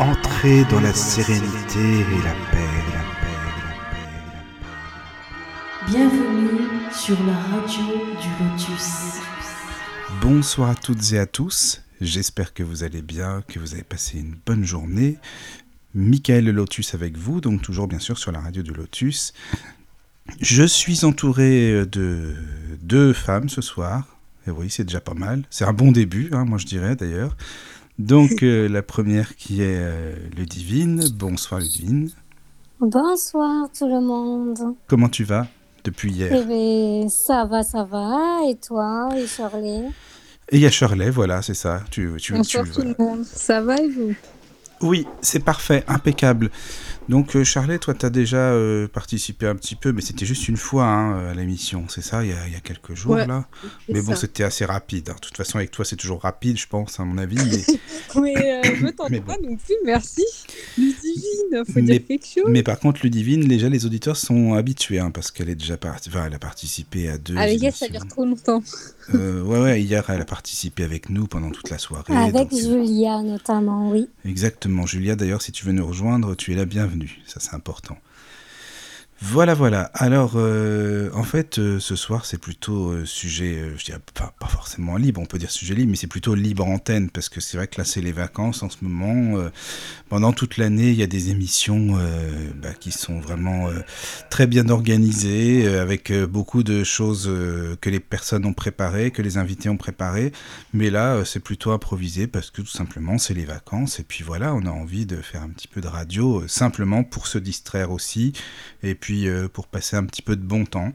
Entrez dans la sérénité et la paix, la paix, la paix, la paix. Bienvenue sur la radio du Lotus. Bonsoir à toutes et à tous. J'espère que vous allez bien, que vous avez passé une bonne journée. Michael Lotus avec vous, donc toujours bien sûr sur la radio du Lotus. Je suis entouré de deux femmes ce soir. Et oui, c'est déjà pas mal. C'est un bon début, hein, moi je dirais d'ailleurs. Donc euh, la première qui est euh, Ludivine. Bonsoir Ludivine. Bonsoir tout le monde. Comment tu vas depuis hier? Eh bien, ça va, ça va. Et toi, et Shirley? Et il y a Shirley, voilà, c'est ça. Tu, tu, Bonsoir tu- tout le monde. Ça va et vous? Oui, c'est parfait, impeccable. Donc, euh, Charlet, toi, tu as déjà euh, participé un petit peu, mais c'était juste une fois hein, à l'émission, c'est ça, il y, a, il y a quelques jours, Ouais, là. Mais bon, c'était assez rapide. hein. De toute façon, avec toi, c'est toujours rapide, je pense, à mon avis. Mais, Mais euh, je me tente Mais pas non plus, merci. Ludivine, faut Mais- dire quelque chose. mais par contre, Ludivine, déjà, les auditeurs sont habitués, hein, parce qu'elle est déjà partie. Enfin, elle a participé à deux. Avec elle, ça dure trop longtemps. Euh, ouais, ouais, hier, elle a participé avec nous pendant toute la soirée. Avec donc, euh, Julia notamment, oui. Exactement, Julia. D'ailleurs, si tu veux nous rejoindre, tu es la bienvenue. Ça, c'est important. Voilà, voilà. Alors, euh, en fait, euh, ce soir, c'est plutôt euh, sujet, euh, je dirais pas, forcément libre, on peut dire sujet libre, mais c'est plutôt libre antenne, parce que c'est vrai que là, c'est les vacances en ce moment. euh, pendant toute l'année, il y a des émissions euh, bah, qui sont vraiment très bien organisées, avec beaucoup de choses que les personnes ont préparées, que les invités ont préparées. Mais là, c'est plutôt improvisé parce que tout simplement, c'est les vacances. Et puis voilà, on a envie de faire un petit peu de radio, simplement pour se distraire aussi, et puis euh, pour passer un petit peu de bon temps.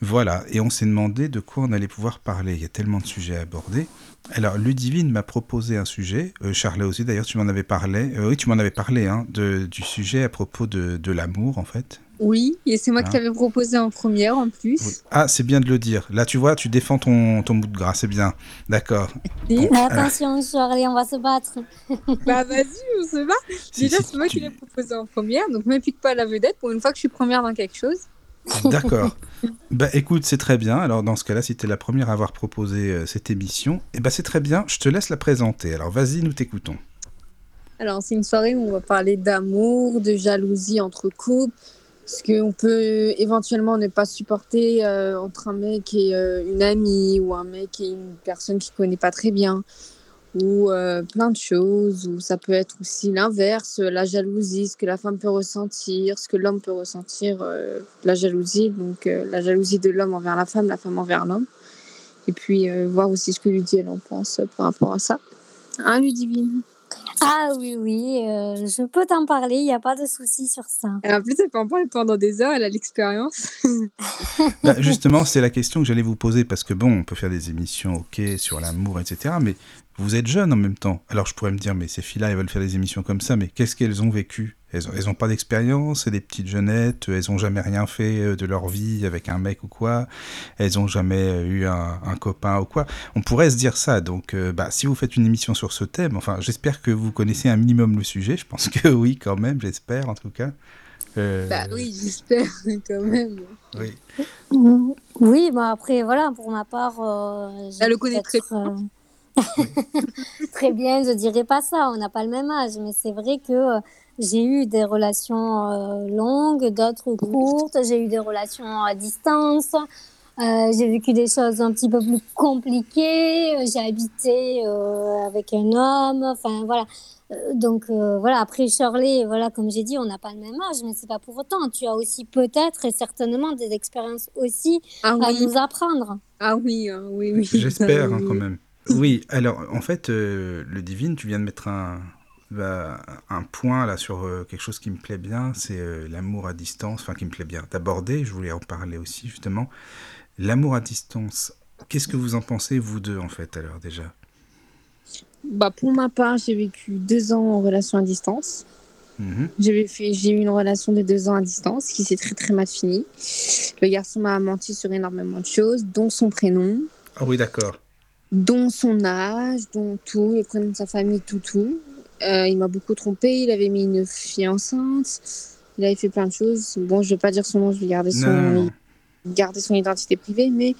Voilà, et on s'est demandé de quoi on allait pouvoir parler. Il y a tellement de sujets à aborder. Alors, Ludivine m'a proposé un sujet. Euh, Charlet aussi, d'ailleurs, tu m'en avais parlé. Euh, oui, tu m'en avais parlé, hein, de, du sujet à propos de, de l'amour, en fait. Oui, et c'est moi Ah. qui l'avais proposé en première en plus. Oui. Ah, c'est bien de le dire. Là, tu vois, tu défends ton, ton bout de gras, c'est bien. D'accord. Bon, alors, attention, Shirley, on va se battre. Bah vas-y, on se bat. si- Déjà, si c'est moi tu- qui l'ai proposé en première, donc ne pique pas la vedette pour une fois que je suis première dans quelque chose. D'accord. bah écoute, c'est très bien. Alors dans ce cas-là, si tu es la première à avoir proposé euh, cette émission, eh ben c'est très bien. Je te laisse la présenter. Alors vas-y, nous t'écoutons. Alors, c'est une soirée où on va parler d'amour, de jalousie entre couples, ce qu'on peut éventuellement ne pas supporter euh, entre un mec et euh, une amie, ou un mec et une personne qui connaît pas très bien, ou euh, plein de choses, ou ça peut être aussi l'inverse, la jalousie, ce que la femme peut ressentir, ce que l'homme peut ressentir, la jalousie, donc la jalousie de l'homme envers la femme, la femme envers l'homme. Et puis voir aussi ce que Ludie elle en pense par rapport à ça. Hein, Ludivine? Ah oui, oui, euh, je peux t'en parler, il n'y a pas de souci sur ça. Et en plus, elle peut en parler pendant des heures, elle a l'expérience. Bah, justement, c'est la question que j'allais vous poser parce que bon, on peut faire des émissions, ok, sur l'amour, etc. Mais vous êtes jeune en même temps. Alors je pourrais me dire, mais ces filles-là, elles veulent faire des émissions comme ça, mais qu'est-ce qu'elles ont vécu? Elles ont, elles ont pas d'expérience, c'est des petites jeunettes, elles ont jamais rien fait euh, de leur vie avec un mec ou quoi, elles ont jamais euh, eu un, un copain ou quoi. On pourrait se dire ça. Donc, euh, bah, si vous faites une émission sur ce thème, enfin, j'espère que vous connaissez un minimum le sujet. Je pense que oui, quand même, j'espère en tout cas. Euh, Bah oui, j'espère quand même. oui. Oui, bah après, voilà, pour ma part, euh, j'ai Elle le connaît très euh, très bien, je dirais pas ça, on n'a pas le même âge, mais c'est vrai que euh, j'ai eu des relations euh, longues, d'autres courtes, j'ai eu des relations à distance, euh, j'ai vécu des choses un petit peu plus compliquées, euh, j'ai habité euh, avec un homme, enfin voilà. Donc euh, voilà, après Shirley, voilà, comme j'ai dit, on n'a pas le même âge, mais c'est pas pour autant. Tu as aussi peut-être et certainement des expériences aussi Ah à oui, nous apprendre. ah oui, hein, oui, oui. J'espère Ah hein, oui. quand même. Oui, alors en fait, euh, le divine, tu viens de mettre un, bah, un point là sur euh, quelque chose qui me plaît bien, c'est euh, l'amour à distance, enfin qui me plaît bien d'aborder, je voulais en parler aussi justement. L'amour à distance, qu'est-ce que vous en pensez vous deux en fait alors déjà? Bah, pour ma part, j'ai vécu deux ans en relation à distance. Mhm. J'ai fait, j'ai eu une relation de deux ans à distance qui s'est très très mal finie. Le garçon m'a menti sur énormément de choses, dont son prénom, Ah oui, d'accord. dont son âge, dont tout, le prénom de sa famille, tout, tout. Euh, il m'a beaucoup trompé, il avait mis une fille enceinte, il avait fait plein de choses. Bon, je vais pas dire son nom, je vais garder son, Non, garder son identité privée, mais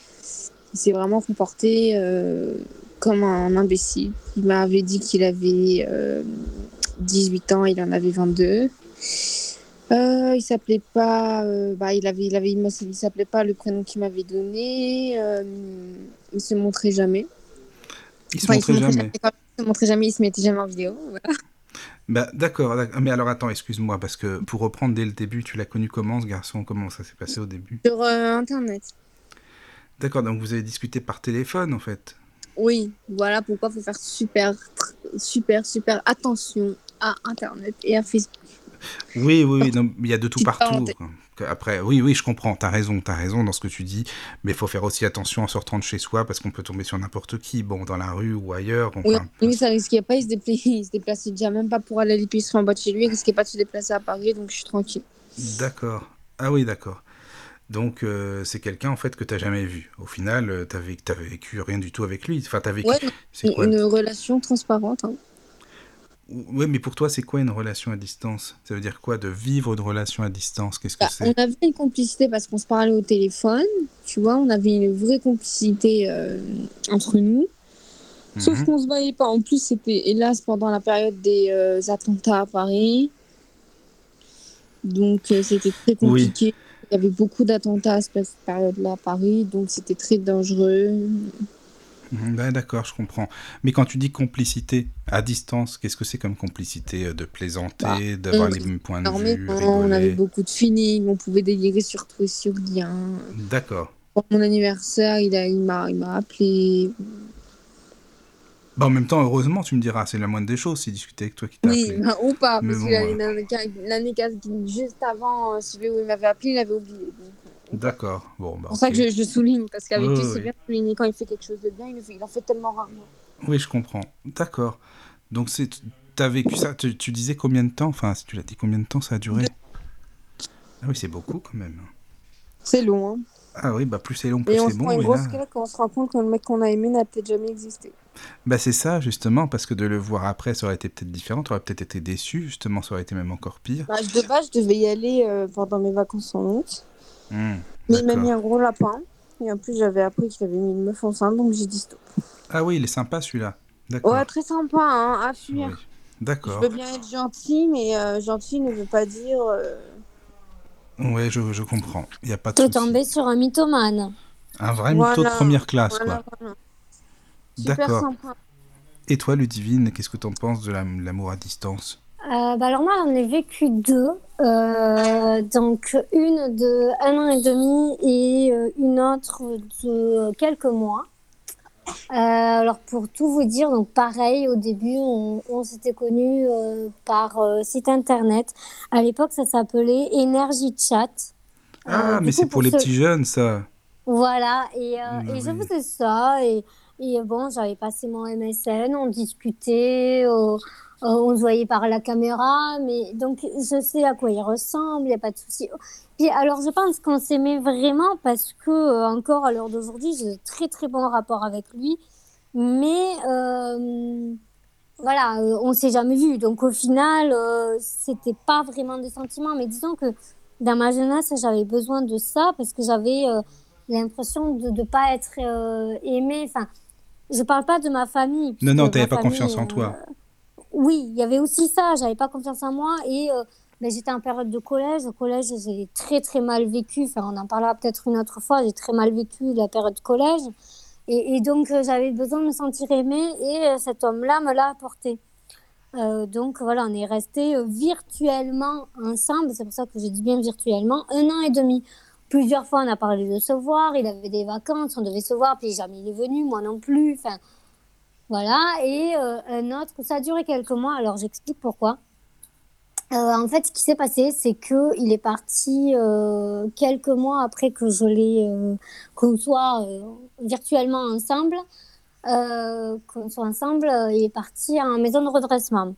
il s'est vraiment comporté euh, comme un imbécile. Il m'avait dit qu'il avait euh, 18 ans, il en avait 22. Euh, il s'appelait pas, euh, bah, il avait, il avait, il il s'appelait pas le prénom qu'il m'avait donné. Euh, il se montrait jamais. Il se Enfin, il montrait jamais. Se montrait jamais, il se mettait jamais en vidéo. voilà. Bah, d'accord. Mais alors attends, excuse-moi, parce que pour reprendre dès le début, tu l'as connu comment ce garçon? Comment ça s'est passé au début? Sur euh, Internet. D'accord, donc vous avez discuté par téléphone en fait? Oui, voilà pourquoi il faut faire super, super, super attention à Internet et à Facebook. Oui, oui, il y a de tout partout. quoi. Que Après, oui, oui, je comprends, t'as raison, t'as raison dans ce que tu dis, mais il faut faire aussi attention en sortant de chez soi parce qu'on peut tomber sur n'importe qui, bon, dans la rue ou ailleurs. Oui, Enfin, lui, ça risquait pas, il se, déplaçait, il se déplaçait déjà même pas pour aller à l'épicerie en bas de chez lui, il risquait pas de se déplacer à Paris, donc je suis tranquille. d'accord. Ah oui, d'accord. Donc, euh, c'est quelqu'un en fait que t'as jamais vu. Au final, euh, t'as vécu, t'as vécu rien du tout avec lui. Enfin, t'as vécu. Ouais, C'est une, quoi? une relation transparente. hein. Ouais, mais pour toi, c'est quoi une relation à distance? Ça veut dire quoi de vivre une relation à distance? Qu'est-ce que Bah, c'est? on avait une complicité parce qu'on se parlait au téléphone, tu vois, on avait une vraie complicité euh, entre nous. Sauf Mhm. qu'on se voyait pas. En plus, c'était hélas pendant la période des euh, attentats à Paris. Donc, euh, c'était très compliqué. Il y avait beaucoup d'attentats à cette période-là à Paris, donc c'était très dangereux. Mhm, ouais, d'accord, je comprends. Mais quand tu dis complicité à distance, qu'est-ce que c'est comme complicité euh, De plaisanter, d'avoir les mêmes points de vue, on avait beaucoup de feeling, on pouvait délirer sur tout et sur rien. D'accord. Pour mon anniversaire, il a- il m'a appelé. Bah, en même temps, heureusement, tu me diras, c'est la moindre des choses, c'est discuter avec toi qui t'a Oui, appelé. bah, ou pas, parce bon, que euh. l'année quasi- juste avant, euh, celui où il m'avait appelé, il avait oublié. Donc, euh, D'accord. Bon, bah, C'est pour ça que je, je souligne, parce qu'avec Ouais, lui, c'est bien de souligner quand il fait quelque chose de bien, il, en fait tellement rarement. Oui, je comprends. D'accord. Donc, c'est, t'as vécu ça, tu, tu disais combien de temps Enfin, si tu l'as dit, combien de temps ça a duré? Ah oui, c'est beaucoup quand même. C'est long, hein. Ah oui, bah plus c'est long, plus Et on c'est se bon. prend une là- quand on se rend compte que le mec qu'on a aimé n'a peut-être jamais existé. Bah c'est ça, justement, parce que de le voir après, ça aurait été peut-être différent, tu aurais peut-être été déçu, justement, ça aurait été même encore pire. Bah, de base, je devais y aller euh, pendant mes vacances en août. Mais il m'a d'accord. mis un gros lapin. Et en plus, j'avais appris qu'il avait mis une meuf enceinte, donc j'ai dit stop. Ah oui, il est sympa celui-là. D'accord. Ouais, très sympa, hein, à fuir. Oui. Je D'accord. veux bien être gentil, mais euh, gentil ne veut pas dire. euh, Ouais, je, je comprends. Il n'y a pas de T'es tombé sur un mythomane. Un vrai mytho de première classe, voilà, quoi. voilà. Super D'accord. sympa. Et toi, Ludivine, qu'est-ce que t'en penses de la- l'amour à distance? Euh, bah alors moi, j'en ai vécu deux. Euh, donc une de un an et demi et euh, une autre de quelques mois. Euh, alors pour tout vous dire, donc pareil, au début, on, on s'était connus euh, par euh, site internet. À l'époque, ça s'appelait Energy Chat. Ah, mais c'est pour les petits jeunes, ça. Voilà, et, et je faisais ça, et, et bon, j'avais passé mon MSN, on discutait, euh, on se voyait par la caméra, mais donc je sais à quoi il ressemble, il n'y a pas de souci. Puis alors, je pense qu'on s'aimait vraiment parce que, euh, encore à l'heure d'aujourd'hui, j'ai très très bon rapport avec lui, mais euh, voilà, euh, on s'est jamais vu, donc au final, c'était pas vraiment des sentiments, mais disons que dans ma jeunesse, j'avais besoin de ça parce que j'avais l'impression de ne pas être aimée. Enfin, je parle pas de ma famille. Non, non, t'avais ma pas famille, confiance en euh, toi. Oui, il y avait aussi ça. J'avais pas confiance en moi et euh, ben, j'étais en période de collège. Au collège, j'ai très très mal vécu. Enfin, on en parlera peut-être une autre fois. J'ai très mal vécu la période de collège et, donc euh, j'avais besoin de me sentir aimée et euh, cet homme-là me l'a apporté. Donc voilà, on est restés euh, virtuellement ensemble. C'est pour ça que je dis bien virtuellement un an et demi. Plusieurs fois, on a parlé de se voir. Il avait des vacances, on devait se voir, puis jamais il est venu, moi non plus. Voilà. Et euh, un autre, ça a duré quelques mois. Alors j'explique pourquoi. Euh, en fait, ce qui s'est passé, c'est que il est parti euh, quelques mois après que je l'ai, qu'on soit virtuellement ensemble, qu'on soit ensemble. il est parti en maison de redressement.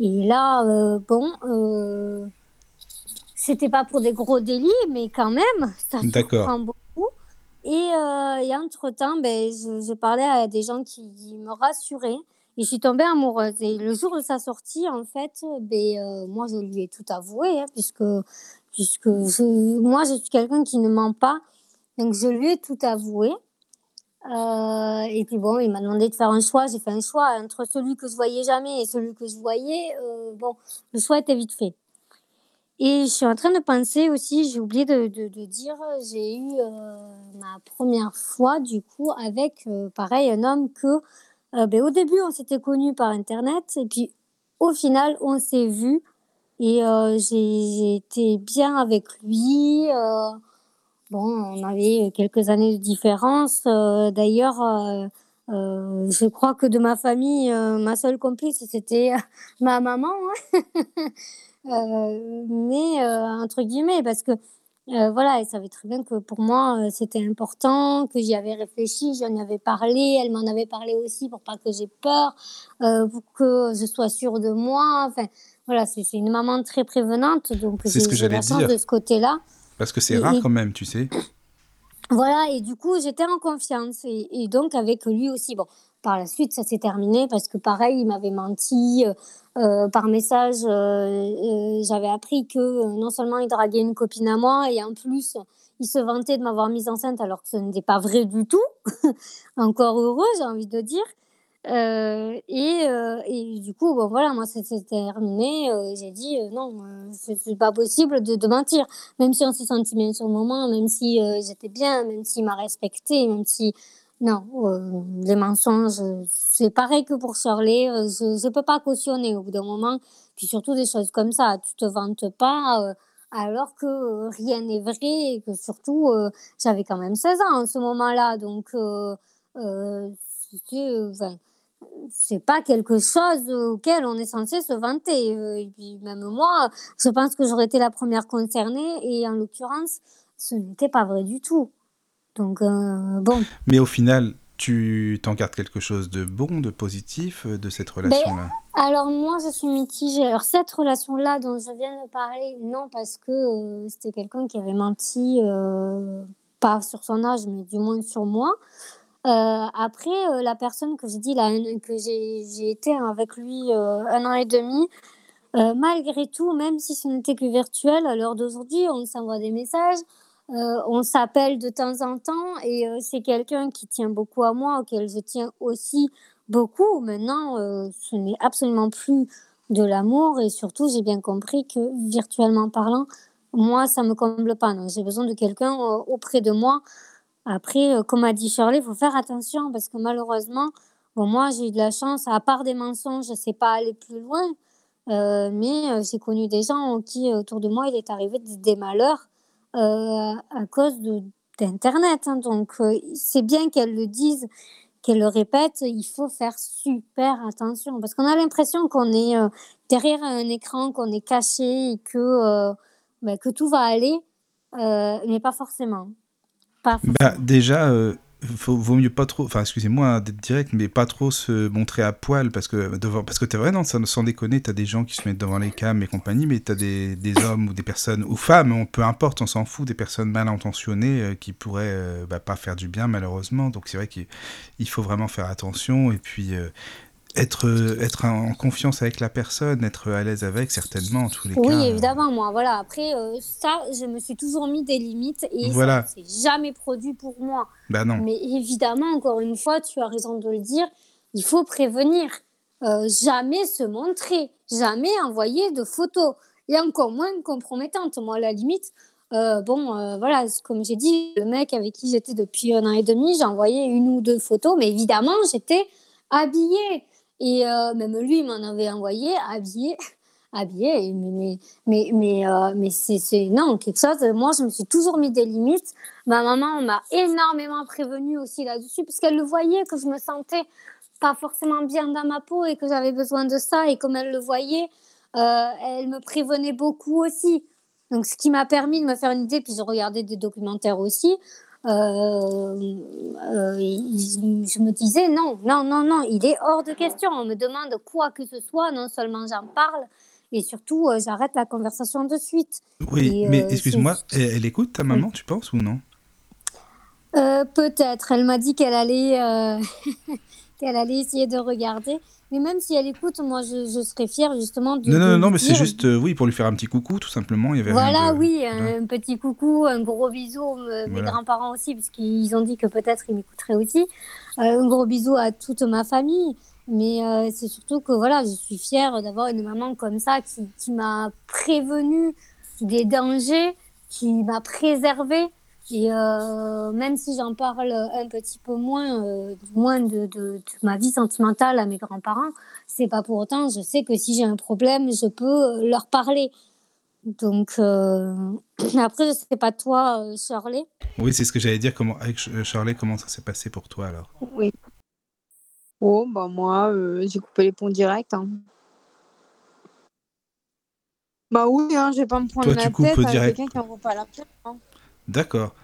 Et là, euh, bon, euh, c'était pas pour des gros délits, mais quand même, ça D'accord. beaucoup. Et, euh, et entre-temps, ben, je, parlais à des gens qui me rassuraient et je suis tombée amoureuse. Et le jour de sa sortie, en fait, ben, euh, moi, je lui ai tout avoué, hein, puisque, puisque moi, je suis quelqu'un qui ne ment pas. Donc, je lui ai tout avoué. Euh, et puis bon, il m'a demandé de faire un choix. J'ai fait un choix entre celui que je voyais jamais et celui que je voyais. Bon, le choix était vite fait. Et je suis en train de penser aussi, j'ai oublié de, dire, j'ai eu euh, ma première fois du coup avec, euh, pareil, un homme que, euh, ben, au début on s'était connus par internet et puis au final on s'est vu et j'ai été bien avec lui. bon, on avait quelques années de différence. D'ailleurs, je crois que de ma famille, ma seule complice c'était ma maman. Hein. Euh, mais euh, entre guillemets, parce que euh, voilà, elle savait très bien que pour moi, c'était important, que j'y avais réfléchi, j'en avais parlé, elle m'en avait parlé aussi pour pas que j'ai peur, pour que je sois sûre de moi. Enfin, voilà, c'est une maman très prévenante, donc c'est ce que j'allais dire de ce côté-là. Parce que c'est rare quand même, tu sais. Voilà, et du coup, j'étais en confiance, et, et, donc avec lui aussi. Bon, par la suite, ça s'est terminé parce que pareil, il m'avait menti. Euh, par message, euh, euh, j'avais appris que non seulement il draguait une copine à moi, et en plus, il se vantait de m'avoir mise enceinte alors que ce n'était pas vrai du tout. Encore heureux, j'ai envie de dire. Euh, et, euh, et, du coup, bon, voilà, moi, c'était terminé. Euh, j'ai dit non, c'est pas possible de, de, mentir. Même si on s'est senti bien sur le moment, même si j'étais bien, même s'il m'a respecté, même si non, euh, les mensonges, c'est pareil que pour Shirley. Euh, je ne peux pas cautionner au bout d'un moment. Puis surtout des choses comme ça. Tu te vantes pas euh, alors que rien n'est vrai et que surtout, j'avais quand même 16 ans en ce moment-là. Donc, c'est pas quelque chose auquel on est censé se vanter. Et puis même moi, je pense que j'aurais été la première concernée et en l'occurrence, ce n'était pas vrai du tout. Donc, euh, bon. Mais au final, tu t'en gardes quelque chose de bon, de positif euh, de cette ben, relation-là? Alors, moi, je suis mitigée. Alors, cette relation-là dont je viens de parler, non, parce que euh, c'était quelqu'un qui avait menti, pas sur son âge, mais du moins sur moi. après, la personne que j'ai dit, là, que j'ai été avec lui un an et demi, malgré tout, même si ce n'était que virtuel, à l'heure d'aujourd'hui, on s'envoie des messages, euh, on s'appelle de temps en temps et euh, c'est quelqu'un qui tient beaucoup à moi, auquel je tiens aussi beaucoup. Maintenant, euh, ce n'est absolument plus de l'amour et surtout, j'ai bien compris que virtuellement parlant, moi, ça me comble pas. J'ai besoin de quelqu'un auprès de moi. Après, comme a dit Shirley, il faut faire attention parce que malheureusement, bon, moi, j'ai eu de la chance, à part des mensonges, je ne sais pas aller plus loin. mais j'ai connu des gens qui, autour de moi, il est arrivé des malheurs à cause d'Internet. Hein. Donc, euh, c'est bien qu'elle le dise, qu'elle le répète, il faut faire super attention parce qu'on a l'impression qu'on est euh, derrière un écran, qu'on est caché et que, bah, que tout va aller, mais pas forcément. Pas forcément. Bah, déjà, faut, vaut mieux pas trop, enfin excusez-moi d'être direct, mais pas trop se montrer à poil parce que devant, parce que t'es vrai, non, sans, déconner, t'as des gens qui se mettent devant les cams et compagnie, mais t'as des, des hommes ou des personnes ou femmes, on, peu importe, on s'en fout, des personnes mal intentionnées euh, qui pourraient euh, bah, pas faire du bien malheureusement. Donc c'est vrai qu'il faut vraiment faire attention et puis euh, être, être en confiance avec la personne, être à l'aise avec, certainement, en tous les oui, cas. Oui, évidemment, moi, voilà. Après, euh, ça, je me suis toujours mis des limites et voilà. ça s'est jamais produit pour moi. Bah non. Mais évidemment, encore une fois, tu as raison de le dire, il faut prévenir. Euh, jamais se montrer, jamais envoyer de photos, et encore moins compromettantes. Moi, à la limite, euh, bon, euh, voilà, comme j'ai dit, le mec avec qui j'étais depuis un an et demi, j'ai envoyé une ou deux photos, mais évidemment, j'étais habillée. Et euh, même lui, il m'en avait envoyé habillé. habillé. Mais, mais, mais, euh, mais c'est non, quelque chose. Moi, je me suis toujours mis des limites. Ma maman m'a énormément prévenue aussi là-dessus, puisqu'elle le voyait que je me sentais pas forcément bien dans ma peau et que j'avais besoin de ça. Et comme elle le voyait, euh, elle me prévenait beaucoup aussi. Donc, ce qui m'a permis de me faire une idée, puis je regardais des documentaires aussi, euh, euh, je me disais non, non, non, non, il est hors de question. On me demande quoi que ce soit, non seulement j'en parle, et surtout euh, j'arrête la conversation de suite. Oui, mais excuse-moi, elle, écoute ta maman, tu penses ou non? Peut-être. Elle m'a dit qu'elle allait, qu'elle allait essayer de regarder. Mais même si elle écoute, moi, je, je serais fière justement de. Non, non, non, mais c'est juste, euh, oui, pour lui faire un petit coucou, tout simplement. Il y avait voilà, oui, un, petit coucou, un gros bisou. Mes grands-parents aussi, parce qu'ils ont dit que peut-être ils m'écouteraient aussi. Euh, un gros bisou à toute ma famille. Mais euh, c'est surtout que voilà, je suis fière d'avoir une maman comme ça qui, qui m'a prévenue des dangers, qui m'a préservée. Et euh, même si j'en parle un petit peu moins, euh, moins de, de, de, ma vie sentimentale à mes grands-parents, c'est pas pour autant, je sais que si j'ai un problème, je peux leur parler. Donc, euh... après, je sais pas toi, euh, Charlie. Oui, c'est ce que j'allais dire. Comment, avec Charlie, comment ça s'est passé pour toi alors? Oui. Oh, bah moi, euh, j'ai coupé les ponts direct. Hein. Bah oui, hein, je vais pas me prendre toi, la tu coupes tête avec direct. quelqu'un qui en vaut pas la peine. Hein. D'accord.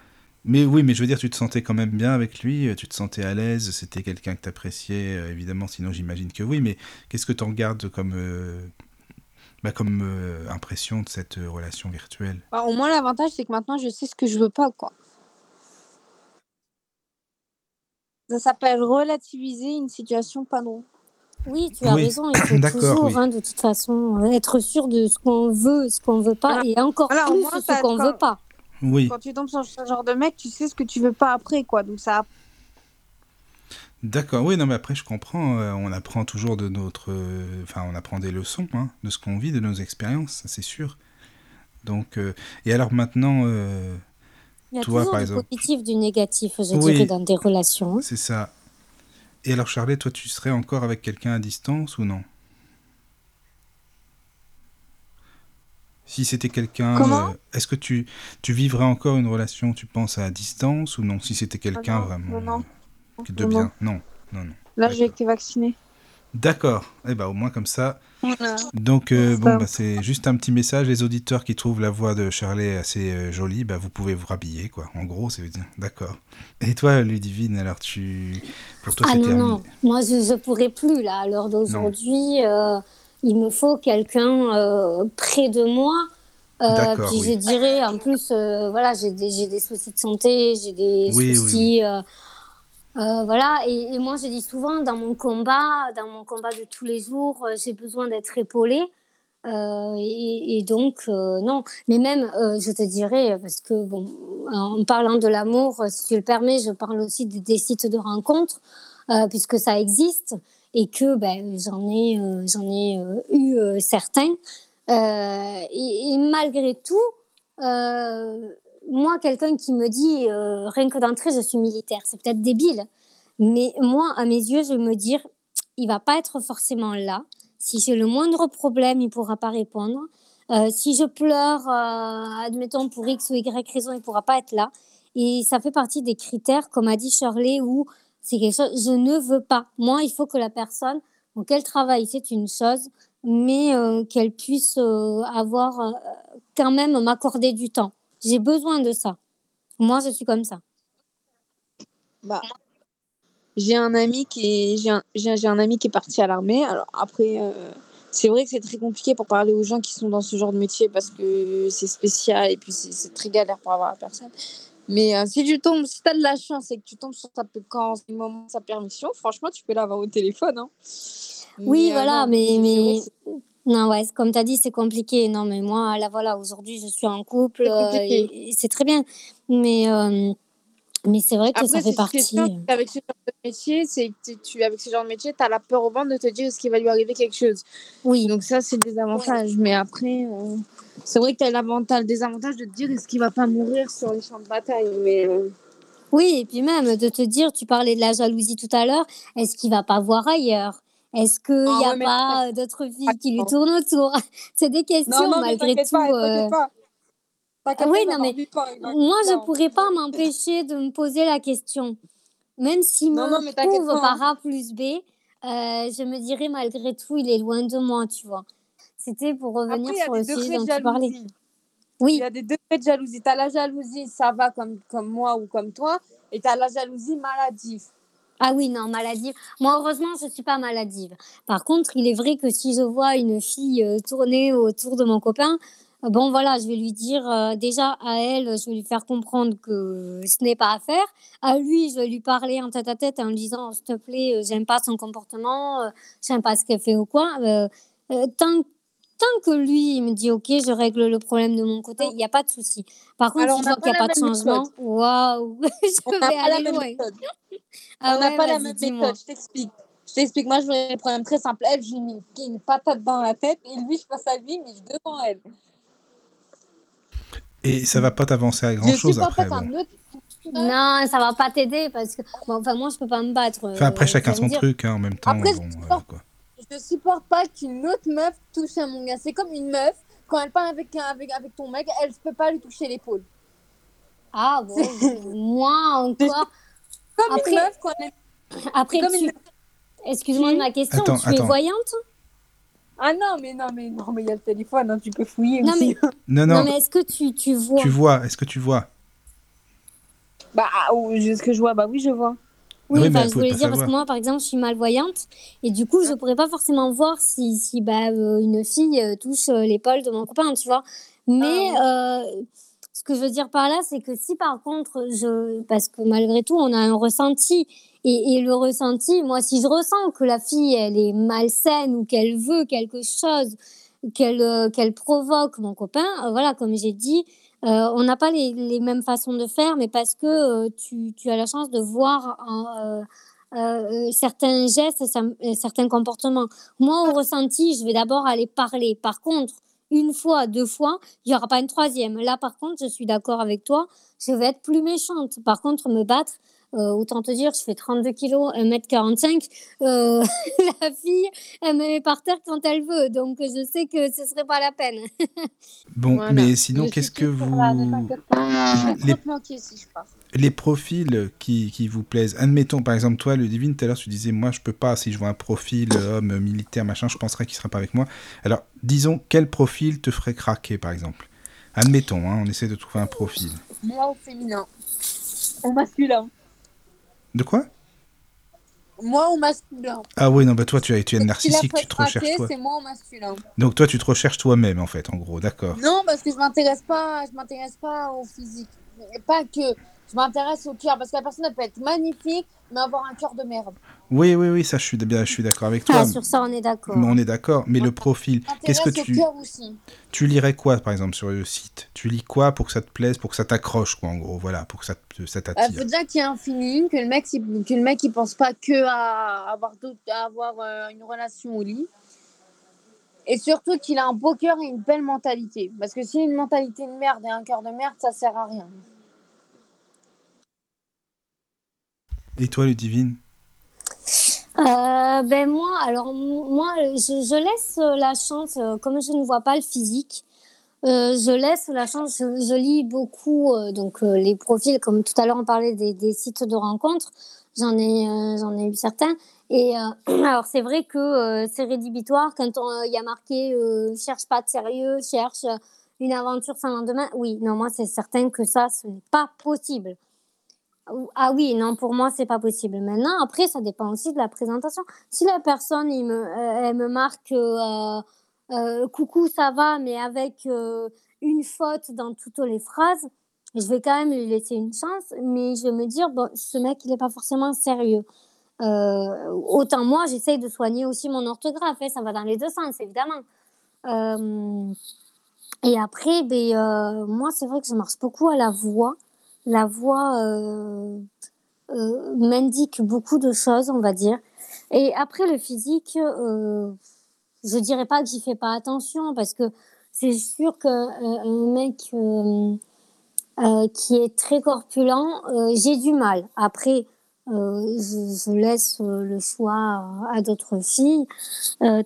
Mais oui, mais je veux dire, tu te sentais quand même bien avec lui, euh, tu te sentais à l'aise, c'était quelqu'un que tu appréciais, euh, évidemment, sinon j'imagine que oui, mais qu'est-ce que tu en gardes comme, euh, bah, comme euh, impression de cette euh, relation virtuelle? Bah, au moins, l'avantage, c'est que maintenant, je sais ce que je veux pas, quoi. Ça s'appelle relativiser une situation pas drôle. Oui, tu as Oui. raison, il faut D'accord, toujours, oui. hein, de toute façon, être sûr de ce qu'on veut, ce qu'on veut pas, Voilà. et encore plus moins, ce qu'on veut pas. Oui, Quand tu tombes sur ce genre de mec, tu sais ce que tu veux pas après, quoi. Donc ça, d'accord. Oui, non, mais après, je comprends. euh, on apprend toujours de notre. euh, Enfin, on apprend des leçons, hein, de ce qu'on vit, de nos expériences, ça c'est sûr. Donc, euh, et alors maintenant, euh, Il y a Toi, toujours par du exemple. positif, du négatif, je Oui. dirais, dans des relations. c'est ça. Et alors, Charlie, toi, tu serais encore avec quelqu'un à distance ou non? Si c'était quelqu'un, euh, est-ce que tu, tu vivrais encore une relation, tu penses, à distance ou non Si c'était quelqu'un non, vraiment non, non. euh, de Non, bien Non, non, non. là, j'ai D'accord. été vaccinée. D'accord. Eh ben, au moins comme ça. Voilà. Donc, euh, C'est bon, bah, c'est juste un petit message. Les auditeurs qui trouvent la voix de Charlie assez euh, jolie, bah, vous pouvez vous rhabiller, quoi. En gros, c'est dire. D'accord. Et toi, Ludivine, alors tu. Pour toi, Ah c'est non, terminé. non, moi je ne pourrais plus là. À l'heure d'aujourd'hui, euh, il me faut quelqu'un euh, près de moi. Euh, puis oui. je dirais, en plus, euh, voilà, j'ai des, des soucis de santé, j'ai des Oui, soucis. voilà, et, et moi je dis souvent dans mon combat, dans mon combat de tous les jours, j'ai besoin d'être épaulée. Et, et donc, non. Mais même, je te dirais, parce que, bon, en parlant de l'amour, si tu le permets, je parle aussi de- des sites de rencontres, puisque ça existe et que ben, j'en ai, euh, j'en ai euh, eu euh, certains. Et, malgré tout, moi, quelqu'un qui me dit, rien que d'entrée, je suis militaire, c'est peut-être débile, mais moi, à mes yeux, je me dire, il va pas être forcément là. Si j'ai le moindre problème, il pourra pas répondre. Si je pleure, admettons pour X ou Y raison, il pourra pas être là. Et ça fait partie des critères, comme a dit Shirley, où c'est quelque chose, je ne veux pas. Moi, il faut que la personne, donc elle travaille, c'est une chose, mais euh, qu'elle puisse euh, avoir euh, quand même m'accorder du temps. J'ai besoin de ça. Moi, je suis comme ça. Bah, j'ai un ami qui est j'ai un, j'ai un- ami qui est parti à l'armée. Alors après, c'est vrai que c'est très compliqué pour parler aux gens qui sont dans ce genre de métier parce que c'est spécial et puis c'est c'est très galère pour avoir la personne. Mais euh, si tu tombes, si t'as de la chance et que tu tombes sur sa séquence, du moment de sa permission, franchement, tu peux l'avoir au téléphone. Hein. Oui, Mais, euh, voilà, non, mais, mais non, ouais, comme tu as dit, c'est compliqué. Non, mais moi, là, voilà, aujourd'hui, je suis en couple C'est euh, très bien. Mais, euh, mais c'est vrai que Après, ça fait partie. avec ce genre de métier, c'est tu- avec ce genre de métier, tu as la peur au ventre de te dire est-ce qu'il va lui arriver quelque chose? Oui, Donc ça, c'est des avantages. Mais après, euh, c'est vrai que tu as l'avantage, le désavantage de te dire est-ce qu'il va pas mourir sur les champs de bataille? Mais euh, oui, et puis même de te dire, tu parlais de la jalousie tout à l'heure, est-ce qu'il va pas voir ailleurs? Est-ce qu'il Ah n'y a ouais, mais pas euh, d'autres filles qui lui tournent autour? C'est des questions, non, non, malgré tout. pas, euh, t'inquiète pas. T'inquiète oui, non, mais Moi, je non. pourrais pas m'empêcher de me poser la question. Même Non, non, mais t'inquiète prouve pas, par. A plus B, euh, je me dirais malgré tout, il est loin de moi, tu vois. C'était pour revenir Après, sur le sujet dont tu parlais. jalousie. Il Oui, y a des degrés de jalousie. Tu as la jalousie, ça va comme, comme moi ou comme toi. Et tu as la jalousie maladive. ah oui, non, maladive. Moi, heureusement, je suis pas maladive. Par contre, il est vrai que si je vois une fille euh, tourner autour de mon copain, bon, voilà, je vais lui dire euh, déjà à elle, je vais lui faire comprendre que ce n'est pas à faire. À lui, je vais lui parler en tête à tête en lui disant, s'il te plaît, euh, j'aime pas son comportement, euh, j'aime pas ce qu'elle fait ou quoi. Euh, tant, tant que lui, il me dit, ok, je règle le problème de mon côté, il n'y a pas de souci. Par contre, Alors, si on je vois qu'il n'y a pas la de changement, waouh, On je n'a vais pas la aller même loin. méthode. Ah on n'a ouais, pas la même méthode. Je t'explique. Je t'explique, moi, je voudrais un problème très simple. Elle, j'ai mis une patate dans la tête et lui, je passe à lui, mais je devant elle. Et ça va pas t'avancer à grand Je chose après. bon. Non, ça va pas t'aider parce que. Bon, enfin, moi, je peux pas me battre. Enfin, après, euh, chacun son dire. truc, hein, en même temps. Après, bon, je supporte- quoi. Je supporte pas qu'une autre meuf touche à mon gars. C'est comme une meuf, quand elle parle avec, avec, avec ton mec, elle ne peut pas lui toucher l'épaule. Ah bon, moi encore. Comme Après- une meuf, quand elle Après, comme tu... une- excuse-moi de ma question, Attends, tu es voyante? Ah non, mais non, mais non, mais il y a le téléphone, hein, tu peux fouiller Non, aussi. Non, non. non, mais est-ce que tu, tu vois? Tu vois, est-ce que tu vois? Bah, ah, oh, je- ce que je vois, bah oui, je vois. Oui, Oui, mais enfin, elle je voulais dire parce que moi, par exemple, je suis malvoyante et du coup, je pourrais pas forcément voir si, si bah, euh, une fille euh, touche euh, l'épaule de mon copain, tu vois. Mais euh, ce que je veux dire par là, c'est que si par contre, je, parce que malgré tout, on a un ressenti et, le ressenti, moi, si je ressens que la fille, elle est malsaine ou qu'elle veut quelque chose, qu'elle euh, provoque mon copain, euh, voilà, comme j'ai dit, euh, on n'a pas les, les mêmes façons de faire, mais parce que tu, tu as la chance de voir certains gestes, certains comportements. Moi, au ressenti, je vais d'abord aller parler. Par contre, une fois, deux fois, il n'y aura pas une troisième. Là, par contre, je suis d'accord avec toi, je vais être plus méchante. Par contre, me battre, euh, autant te dire, je fais 32 kilos, 1m45. Euh, la fille, elle me met par terre quand elle veut. Donc, je sais que ce serait pas la peine. Bon, Voilà. mais sinon, qu'est-ce que vous... la- ne t'inquiète pas, je vais Les- trop te manquer si je pars. les profils qui, qui vous plaisent. Admettons, par exemple, toi, Ludivine, tout à l'heure, tu disais, moi, je peux pas, si je vois un profil euh, homme militaire, machin, je penserais qu'il serait pas avec moi. Alors, disons, quel profil te ferait craquer, par exemple? Admettons, hein, on essaie de trouver un profil. Moi au féminin. Au masculin. De quoi? Moi au masculin. Ah oui, non, bah toi, tu, es- tu es narcissique, tu te recherches toi. C'est moi au masculin. Donc toi, tu te recherches toi-même, en fait, en gros, d'accord. Non, parce que je m'intéresse pas, je m'intéresse pas au physique. Pas que je m'intéresse au cœur, parce que la personne elle peut être magnifique, mais avoir un cœur de merde. Oui, oui, oui, ça, je suis, bien, je suis d'accord avec toi. Ah, sur ça, on est d'accord. Mais on est d'accord, mais le profil, qu'est-ce que tu... aussi. Tu lirais quoi, par exemple, sur le site? Tu lis quoi pour que ça te plaise, pour que ça t'accroche, quoi, en gros, voilà, pour que ça te- ça Il t'attire? faut déjà qu'il y ait un feeling, que le mec, il- que le mec, il pense pas que à avoir, d'autres- à avoir euh, une relation au lit. Et surtout qu'il a un beau cœur et une belle mentalité. Parce que s'il a une mentalité de merde et un cœur de merde, ça sert à rien. Et toi, Ludivine? Euh, ben moi, alors moi, je, laisse euh, la chance, euh, comme je ne vois pas le physique, euh, je laisse la chance. Je, lis beaucoup donc les profils, comme tout à l'heure on parlait des, des sites de rencontres. J'en ai, j'en ai eu certains. Et alors c'est vrai que c'est rédhibitoire quand il y a marqué cherche pas de sérieux, cherche une aventure sans lendemain. Oui, non, moi c'est certain que ça, ce n'est pas possible. Ah oui, non, pour moi, c'est pas possible. Maintenant, après, ça dépend aussi de la présentation. Si la personne, il me, euh, elle me marque euh, euh, coucou, ça va, mais avec une faute dans toutes les phrases, je vais quand même lui laisser une chance, mais je vais me dire, bon, ce mec, il n'est pas forcément sérieux. Autant moi, j'essaye de soigner aussi mon orthographe, hein, ça va dans les deux sens, évidemment. Et après, ben, moi, c'est vrai que je marche beaucoup à la voix. La voix euh, euh, m'indique beaucoup de choses, on va dire. Et après, le physique, euh, je dirais pas que j'y fais pas attention parce que c'est sûr qu'un un mec qui est très corpulent, j'ai du mal. Après, je, laisse le choix à, d'autres filles.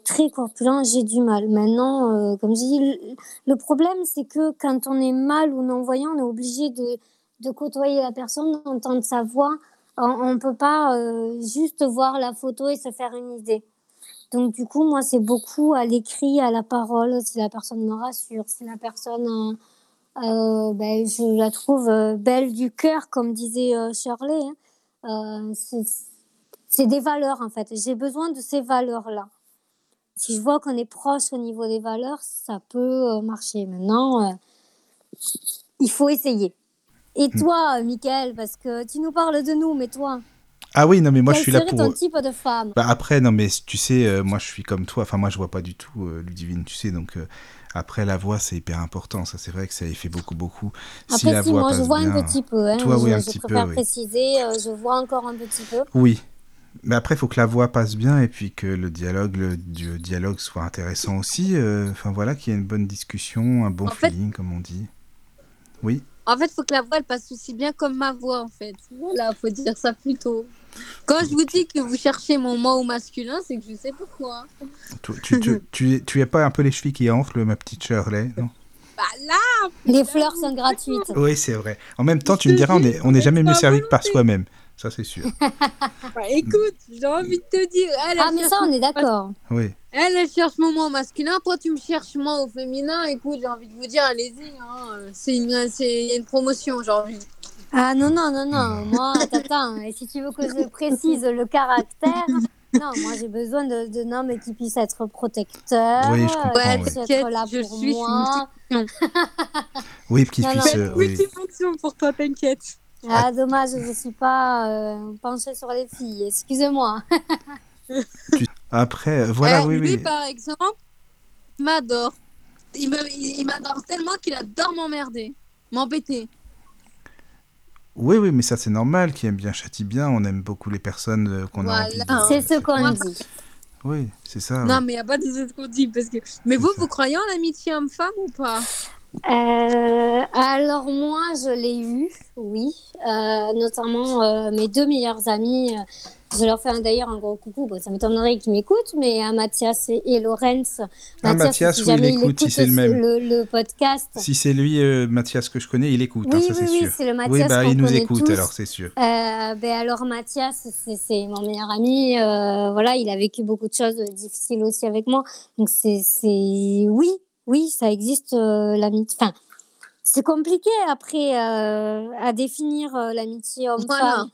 Très corpulent, j'ai du mal. Maintenant, comme je dis, le problème, c'est que quand on est mal ou non-voyant, on est obligé de, de côtoyer la personne, d'entendre sa voix. On ne peut pas euh, juste voir la photo et se faire une idée. Donc du coup, moi, c'est beaucoup à l'écrit, à la parole, si la personne me rassure, si la personne, euh, euh, ben, je la trouve belle du cœur, comme disait Shirley. hein. C'est- des valeurs, en fait. J'ai besoin de ces valeurs-là. Si je vois qu'on est proche au niveau des valeurs, ça peut marcher. Maintenant, il faut essayer. Et toi, Michael, parce que tu nous parles de nous, mais toi, Ah oui, non, mais moi, quel je suis là pour... ton type de femme? Bah après, non, mais tu sais, euh, moi je suis comme toi, enfin moi je vois pas du tout euh, Ludivine, tu sais, donc euh, après la voix c'est hyper important, ça c'est vrai que ça y fait beaucoup, beaucoup. si Après, la si, voix moi, passe je vois bien... un petit peu. Hein, Toi, oui, je, un je petit peu, préfère oui. préciser, euh, je vois encore un petit peu. Oui, Mais après, il faut que la voix passe bien et puis que le dialogue, le, le dialogue soit intéressant aussi. Enfin voilà, qu'il y ait une bonne discussion, un bon En fait- feeling, comme on dit. Oui. En fait, faut que la voix elle passe aussi bien comme ma voix, en fait. Voilà, faut dire ça plutôt. Quand je vous dis que vous cherchez mon mot au masculin, c'est que je sais pourquoi. Tu, tu, tu, tu, es- tu es pas un peu les chevilles qui enflent, ma petite Shirley non? Bah là, Les fleurs sont gratuites. Oui, c'est vrai. En même temps, tu me diras, on n'est on est jamais mieux servi que par soi-même. Ça, c'est sûr. bah, écoute, j'ai envie de te dire. Elle, Ah, mais ça, on est d'accord. Oui. Elle, elle cherche mon mot au masculin. Toi, tu me cherches moi au féminin. Écoute, j'ai envie de vous dire, allez-y. Hein. C'est une, c'est il y a une promotion, j'ai envie. Ah non, non, non, non. Moi, attends, et si tu veux que je précise le caractère, non, moi j'ai besoin de- d'un homme qui puisse être protecteur, Oui, je comprends, qui Ouais, puisse t'inquiète, être là je pour suis moi. Oui, non. puisse. euh, oui. Multifonction pour toi, t'inquiète. Ah, dommage, je ne suis pas euh, penchée sur les filles, excusez-moi. Après, voilà, Eh, oui, lui, oui. par exemple, m'adore. Il me- il il m'adore tellement qu'il adore m'emmerder, m'embêter. Oui, oui, mais ça, c'est normal. Qui aime bien châtie bien. On aime beaucoup les personnes euh, qu'on a envie de... Voilà. C'est ce qu'on dit. Oui, c'est ça. Non, mais il n'y a pas de ce qu'on dit. Parce que... Mais vous, vous croyez en l'amitié homme-femme ou pas? Euh, alors moi, je l'ai eu, oui, Euh, notamment euh, mes deux meilleurs amis. Je leur fais d'ailleurs un gros coucou. Bon, ça m'étonnerait qu'ils m'écoutent, mais à Mathias et, et Lorenz. Ah, Mathias, si oui, il écoute, si c'est le même. Le, le podcast. Si c'est lui, euh, Mathias, que je connais, il écoute, hein, oui, ça oui, c'est oui, sûr. c'est le Mathias oui, bah, il nous écoute, tous. alors c'est sûr. Euh, ben alors Mathias, c'est- mon meilleur ami. euh, voilà, il a vécu beaucoup de choses difficiles aussi avec moi. Donc c'est, c'est, oui, oui, ça existe euh, l'amitié. Enfin, c'est compliqué après euh, à définir euh, l'amitié homme-femme. Voilà.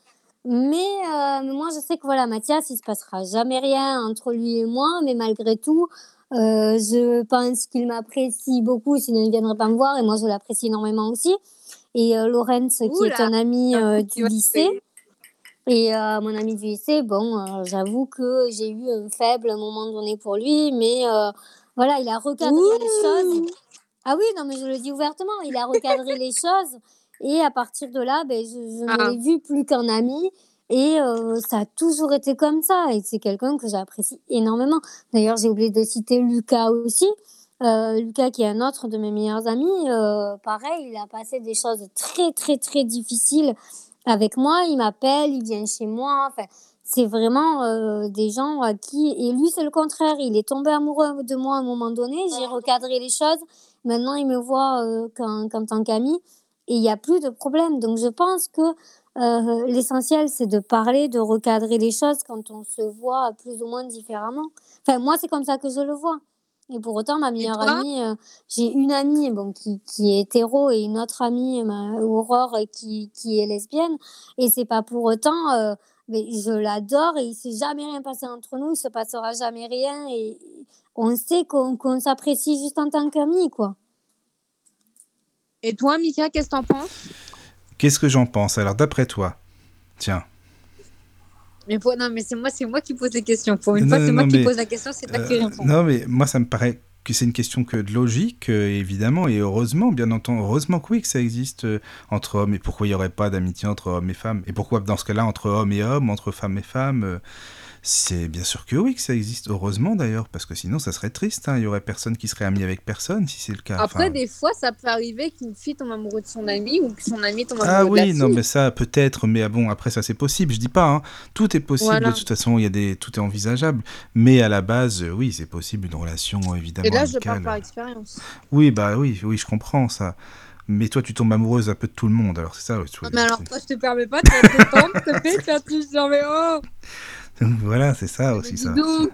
Mais, euh, mais moi, je sais que voilà, Mathias, il se passera jamais rien entre lui et moi, mais malgré tout, euh, je pense qu'il m'apprécie beaucoup, sinon il viendrait pas me voir, et moi, je l'apprécie énormément aussi. Et euh, Lorenz, qui Oula. est un ami euh, du lycée, et mon ami du lycée, bon, j'avoue que j'ai eu un faible moment donné pour lui, mais voilà, il a recadré les choses. Ah oui, non, mais je le dis ouvertement, il a recadré les choses. Et à partir de là, ben, je, je Ah. ne l'ai vu plus qu'un ami. Et euh, ça a toujours été comme ça. Et c'est quelqu'un que j'apprécie énormément. D'ailleurs, j'ai oublié de citer Lucas aussi. Euh, Lucas, qui est un autre de mes meilleurs amis, euh, pareil, il a passé des choses très, très, très difficiles avec moi. Il m'appelle, il vient chez moi. Enfin, c'est vraiment euh, des gens à qui. Et lui, c'est le contraire. Il est tombé amoureux de moi à un moment donné. J'ai recadré les choses. Maintenant, il me voit qu'en qu'en tant qu'ami. Et il n'y a plus de problème. Donc, je pense que euh, l'essentiel, c'est de parler, de recadrer les choses quand on se voit plus ou moins différemment. Enfin, moi, c'est comme ça que je le vois. Et pour autant, ma meilleure amie, euh, j'ai une amie bon, qui, qui est hétéro et une autre amie, ma Aurore, qui, qui est lesbienne. Et c'est pas pour autant, euh, mais je l'adore et il s'est jamais rien passé entre nous, il se passera jamais rien. Et on sait qu'on qu'on s'apprécie juste en tant qu'amis, quoi. Et toi, Mika, qu'est-ce que t'en penses? Qu'est-ce que j'en pense? Alors, d'après toi, tiens, mais pour- Non, mais c'est moi, c'est moi qui pose les questions. Pour une Non, fois, c'est moi qui pose la question, c'est toi qui euh, réponds. non, mais moi, ça me paraît que c'est une question que de logique, euh, évidemment, et heureusement, bien entendu, heureusement que oui, que ça existe euh, entre hommes. Et pourquoi il n'y aurait pas d'amitié entre hommes et femmes? Et pourquoi, dans ce cas-là, entre hommes et hommes, entre femmes et femmes C'est bien sûr que oui que ça existe, heureusement d'ailleurs, parce que sinon, ça serait triste. hein, Il y aurait personne qui serait ami avec personne si c'est le cas. Après, Enfin, des fois, ça peut arriver qu'une fille tombe amoureuse de son ami ou que son ami tombe amoureux Ah de la oui, non, fille. mais ça peut-être, mais ah bon, après ça c'est possible, je dis pas, hein. tout est possible, Voilà. de toute façon, il y a des, tout est envisageable, mais à la base, euh, oui, c'est possible une relation évidemment Et là, je parle par expérience. Oui, bah oui, oui, je comprends ça. Mais toi, tu tombes amoureuse un peu de tout le monde, alors c'est ça. tu vois, Non, mais alors, toi, je te permets pas, tu te s'il te plaît, tu dire, mais oh voilà, c'est ça aussi ça. donc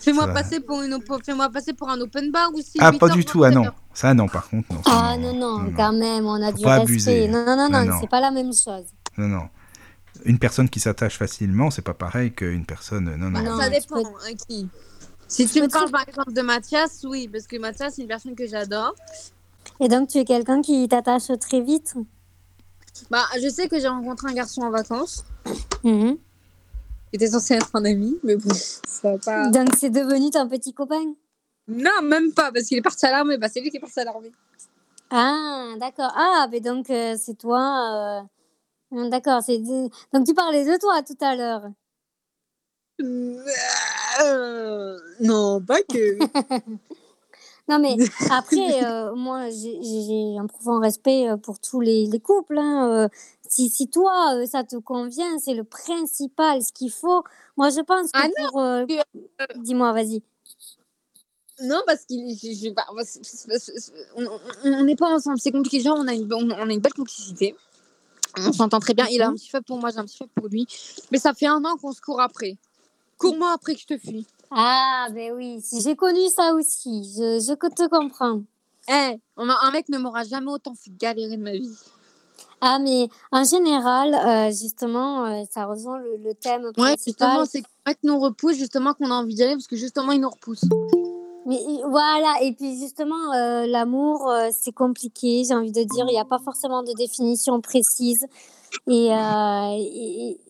Fais-moi passer, pour une, op- fais-moi passer pour un open bar aussi. Ah, 8 pas du tout, ah 27 non, ça non, par contre, non. Ah non, non, quand même, on a du pas respect. abuser. Non, non, non, Non, non, c'est pas la même chose. Non, non. Une personne qui s'attache facilement, c'est pas pareil qu'une personne. Non, non. Bah, Non, ça dépend, hein, qui Si Tu me parles par exemple de Mathias, oui, parce que Mathias, c'est une personne que j'adore. Et donc, tu es quelqu'un qui t'attache très vite? Bah, je sais que j'ai rencontré un garçon en vacances Mhm. qui était censé être un ami, mais bon, ça va pas. Donc, c'est devenu ton petit copain? Non, même pas, parce qu'il est parti à l'armée. Bah, c'est lui qui est parti à l'armée. Ah, d'accord. Ah, mais donc, euh, c'est toi. euh, hum, D'accord. c'est Donc, tu parlais de toi tout à l'heure. Euh, Non, pas que. Non, mais après, moi, j'ai j'ai un profond respect pour tous les, les couples. hein. Si, si toi, euh, ça te convient, c'est le principal, ce qu'il faut. Moi, je pense que Ah pour... euh, Dis-moi, vas-y. Non, parce je- bah, n'est pas ensemble, c'est compliqué. Genre, on a une, on on a une belle complicité. On s'entend très bien. Il a un petit faible pour moi, j'ai un petit faible pour lui. Mais ça fait un an qu'on se court après. Cours-moi après que je te fuis. Ah, ben oui, j'ai connu ça aussi, je, je te comprends. Eh, un mec ne m'aura jamais autant fait galérer de ma vie. Ah, mais en général, euh, justement, euh, ça rejoint le, le thème Ouais, principal. justement, c'est un mec nous repousse, justement, qu'on a envie d'y aller parce que justement, il nous repousse. Mais voilà, et puis justement, euh, l'amour, euh, c'est compliqué, j'ai envie de dire, il n'y a pas forcément de définition précise. Et, euh, et- et-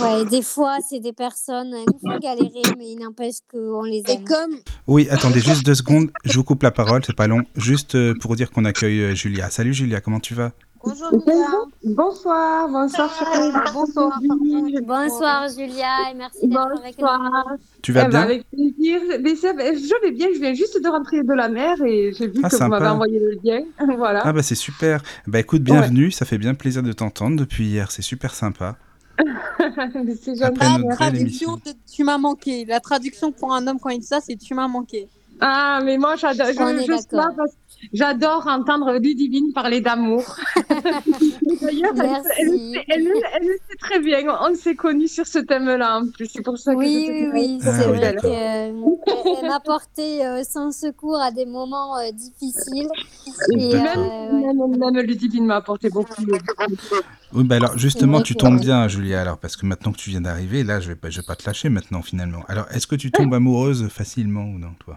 ouais, des fois, c'est des personnes, elles nous font galérer, mais il n'empêche qu'on les Et aime. comme. Oui, attendez juste deux secondes. Je vous coupe la parole, c'est pas long. Juste pour dire qu'on accueille Julia. Salut Julia, comment tu vas? Bonjour Julia. Bonsoir, bonsoir chérie. Bonsoir. Bonsoir Julia, et merci d'être avec nous. Tu vas Eh ben, bien? Avec plaisir. Mais ça- je vais bien, je viens juste de rentrer de la mer et j'ai vu Ah, que sympa. vous m'avez envoyé le lien. voilà. Ah bah c'est super. Bah écoute, bienvenue, ça fait bien plaisir de t'entendre depuis hier, c'est super sympa. c'est gentil. La traduction de tu m'as manqué. La traduction pour un homme quand il dit ça, c'est tu m'as manqué. Ah, mais moi, j'adore, là d'accord. parce que j'adore entendre Ludivine parler d'amour. D'ailleurs, elle, elle, le sait- elle, le- elle le sait très bien. On s'est connus sur ce thème-là en plus. C'est pour ça que Oui, je oui, oui, Ah c'est oui, vrai qu'elle m'a porté euh, son secours à des moments euh, difficiles. Et, euh, ouais. Même, même Ludivine m'a apporté beaucoup. Oui, bah alors justement, tu tombes bien, Julia, alors, parce que maintenant que tu viens d'arriver, là, je vais pas, je vais pas te lâcher maintenant, finalement. Alors, est-ce que tu tombes amoureuse facilement ou non, toi?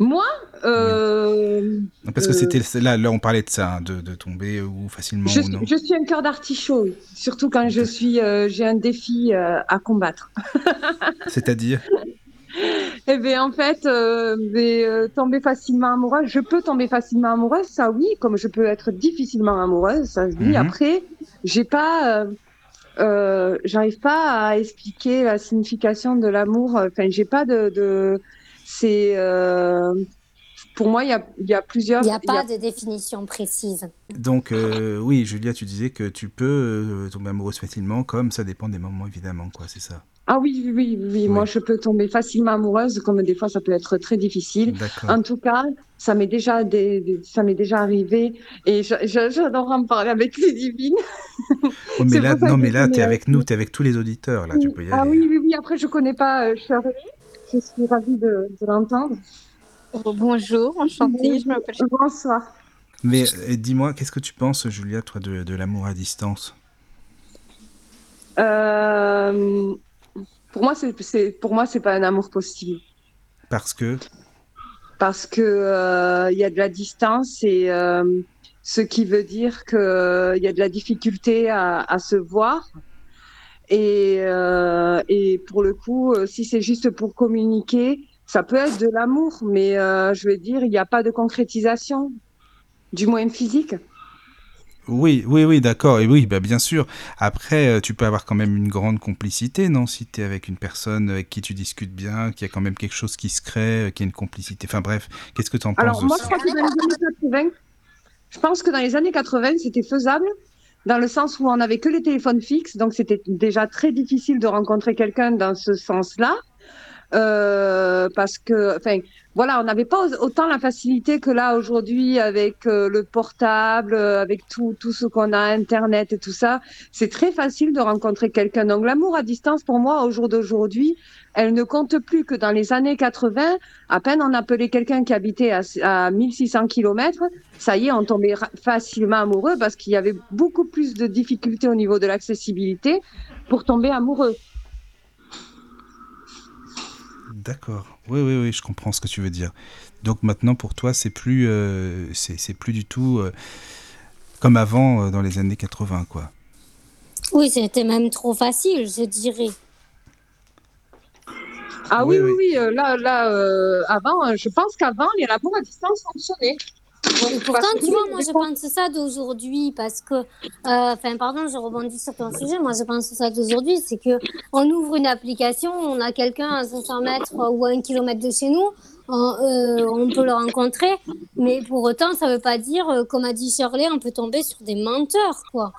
Moi, euh, Parce que Euh. c'était c'est là, là, on parlait de ça, hein, de, de tomber ou facilement je, ou non. je suis un cœur d'artichaut, surtout quand je suis, euh, j'ai un défi euh, à combattre. C'est-à-dire Eh bien, en fait, euh, mais, euh, tomber facilement amoureuse, je peux tomber facilement amoureuse, ça oui, comme je peux être difficilement amoureuse, ça oui. Mhm. Après, j'ai pas, euh, euh, j'arrive pas à expliquer la signification de l'amour. Enfin, j'ai pas de, de c'est, euh, pour moi, il y a, il y a plusieurs. Il n'y a il y a- pas de définition précise. Donc, euh, oui, Julia, tu disais que tu peux euh, tomber amoureuse facilement, comme ça dépend des moments, évidemment, quoi, c'est ça. Ah oui, oui, oui, oui, moi je peux tomber facilement amoureuse, comme des fois ça peut être très difficile. D'accord. En tout cas, ça m'est déjà, des, des- ça m'est déjà arrivé et j'adore en parler avec les divines. Oh, mais là, non, mais là, t'es à- avec nous, t'es avec tous les auditeurs, là, tu peux y ah aller. oui, oui, oui. Après, je connais pas euh, Shirley. Je suis ravie de, de l'entendre. Oh, bonjour, enchantée, je m'appelle. Bonsoir. Mais euh, dis-moi, qu'est-ce que tu penses, Julia, toi, de, de l'amour à distance? Euh, pour moi, c'est, pour moi, c'est pas un amour possible Parce que, parce que euh, il y a de la distance et euh, ce qui veut dire que euh, il y a de la difficulté à, à se voir. Et, euh, et pour le coup, euh, si c'est juste pour communiquer, ça peut être de l'amour, mais euh, je veux dire, il n'y a pas de concrétisation, du moins physique. oui, oui, oui, d'accord, et oui, bah, bien sûr. Après, tu peux avoir quand même une grande complicité, non Si t'es avec une personne avec qui tu discutes bien, qu'il y a quand même quelque chose qui se crée, qu'il y a une complicité. Enfin bref, qu'est-ce que tu en penses Alors moi, je crois que dans les années 80, je pense que dans les années 80, c'était faisable, dans le sens où on n'avait que les téléphones fixes, donc c'était déjà très difficile de rencontrer quelqu'un dans ce sens-là. Euh, parce que, enfin, voilà, on n'avait pas autant la facilité que là aujourd'hui avec euh, le portable, euh, avec tout, tout ce qu'on a, Internet et tout ça. C'est très facile de rencontrer quelqu'un. Donc l'amour à distance, pour moi, au jour d'aujourd'hui, elle ne compte plus que dans les années 80. À peine on appelait quelqu'un qui habitait à, à 1600 km, ça y est, on tombait facilement amoureux parce qu'il y avait beaucoup plus de difficultés au niveau de l'accessibilité pour tomber amoureux. D'accord. Oui, oui, oui, je comprends ce que tu veux dire. Donc maintenant, pour toi, c'est plus, euh, c'est c'est plus du tout euh, comme avant euh, dans les années 80, quoi. Oui, c'était même trop facile, je dirais. Ah Oui, oui, oui, oui. oui, euh, là, là, euh, avant, euh, je pense qu'avant, les rapports à distance fonctionnaient. Et pourtant, tu vois, moi, je pense ça d'aujourd'hui parce que, euh, enfin, pardon, je rebondis sur ton sujet. Moi, je pense ça d'aujourd'hui, c'est que on ouvre une application, on a quelqu'un à 500 mètres ou à un kilomètre de chez nous, on, euh, on peut le rencontrer, mais pour autant, ça veut pas dire, euh, comme a dit Shirley, on peut tomber sur des menteurs, quoi.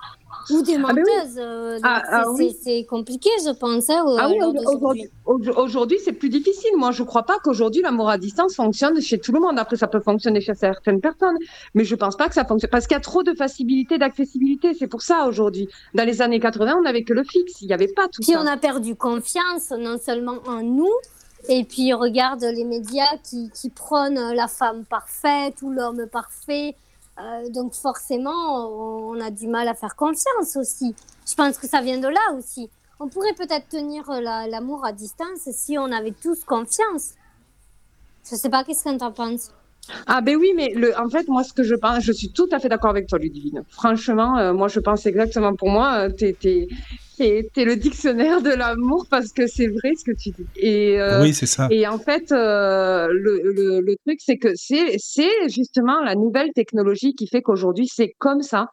Ou des Ah, oui. menteuses. euh, Ah, ah, c'est- oui. c'est compliqué, je pense, hein, Ah oui, aujourd'hui, d'aujourd'hui. au- aujourd'hui, c'est plus difficile. Moi, je crois pas qu'aujourd'hui, l'amour à distance fonctionne chez tout le monde. Après, ça peut fonctionner chez certaines personnes, mais je pense pas que ça fonctionne parce qu'il y a trop de facilité, d'accessibilité. C'est pour ça aujourd'hui. Dans les années 80, on n'avait que le fixe. Il n'y avait pas tout Puis ça. on a perdu confiance, non seulement en nous, et puis regarde les médias qui, qui prônent la femme parfaite ou l'homme parfait. Euh, donc forcément, on a du mal à faire confiance aussi. Je pense que ça vient de là aussi. On pourrait peut-être tenir la- l'amour à distance si on avait tous confiance. Je sais pas, qu'est-ce que tu en penses? Ah ben oui, mais le, en fait, moi, ce que je pense, je suis tout à fait d'accord avec toi, Ludivine. Franchement, euh, moi, je pense exactement pour moi, euh, t'es, t'es le dictionnaire de l'amour parce que c'est vrai ce que tu dis. Et, euh, Oui, c'est ça. Et en fait, euh, le, le, le truc, c'est que c'est, c'est justement la nouvelle technologie qui fait qu'aujourd'hui, c'est comme ça.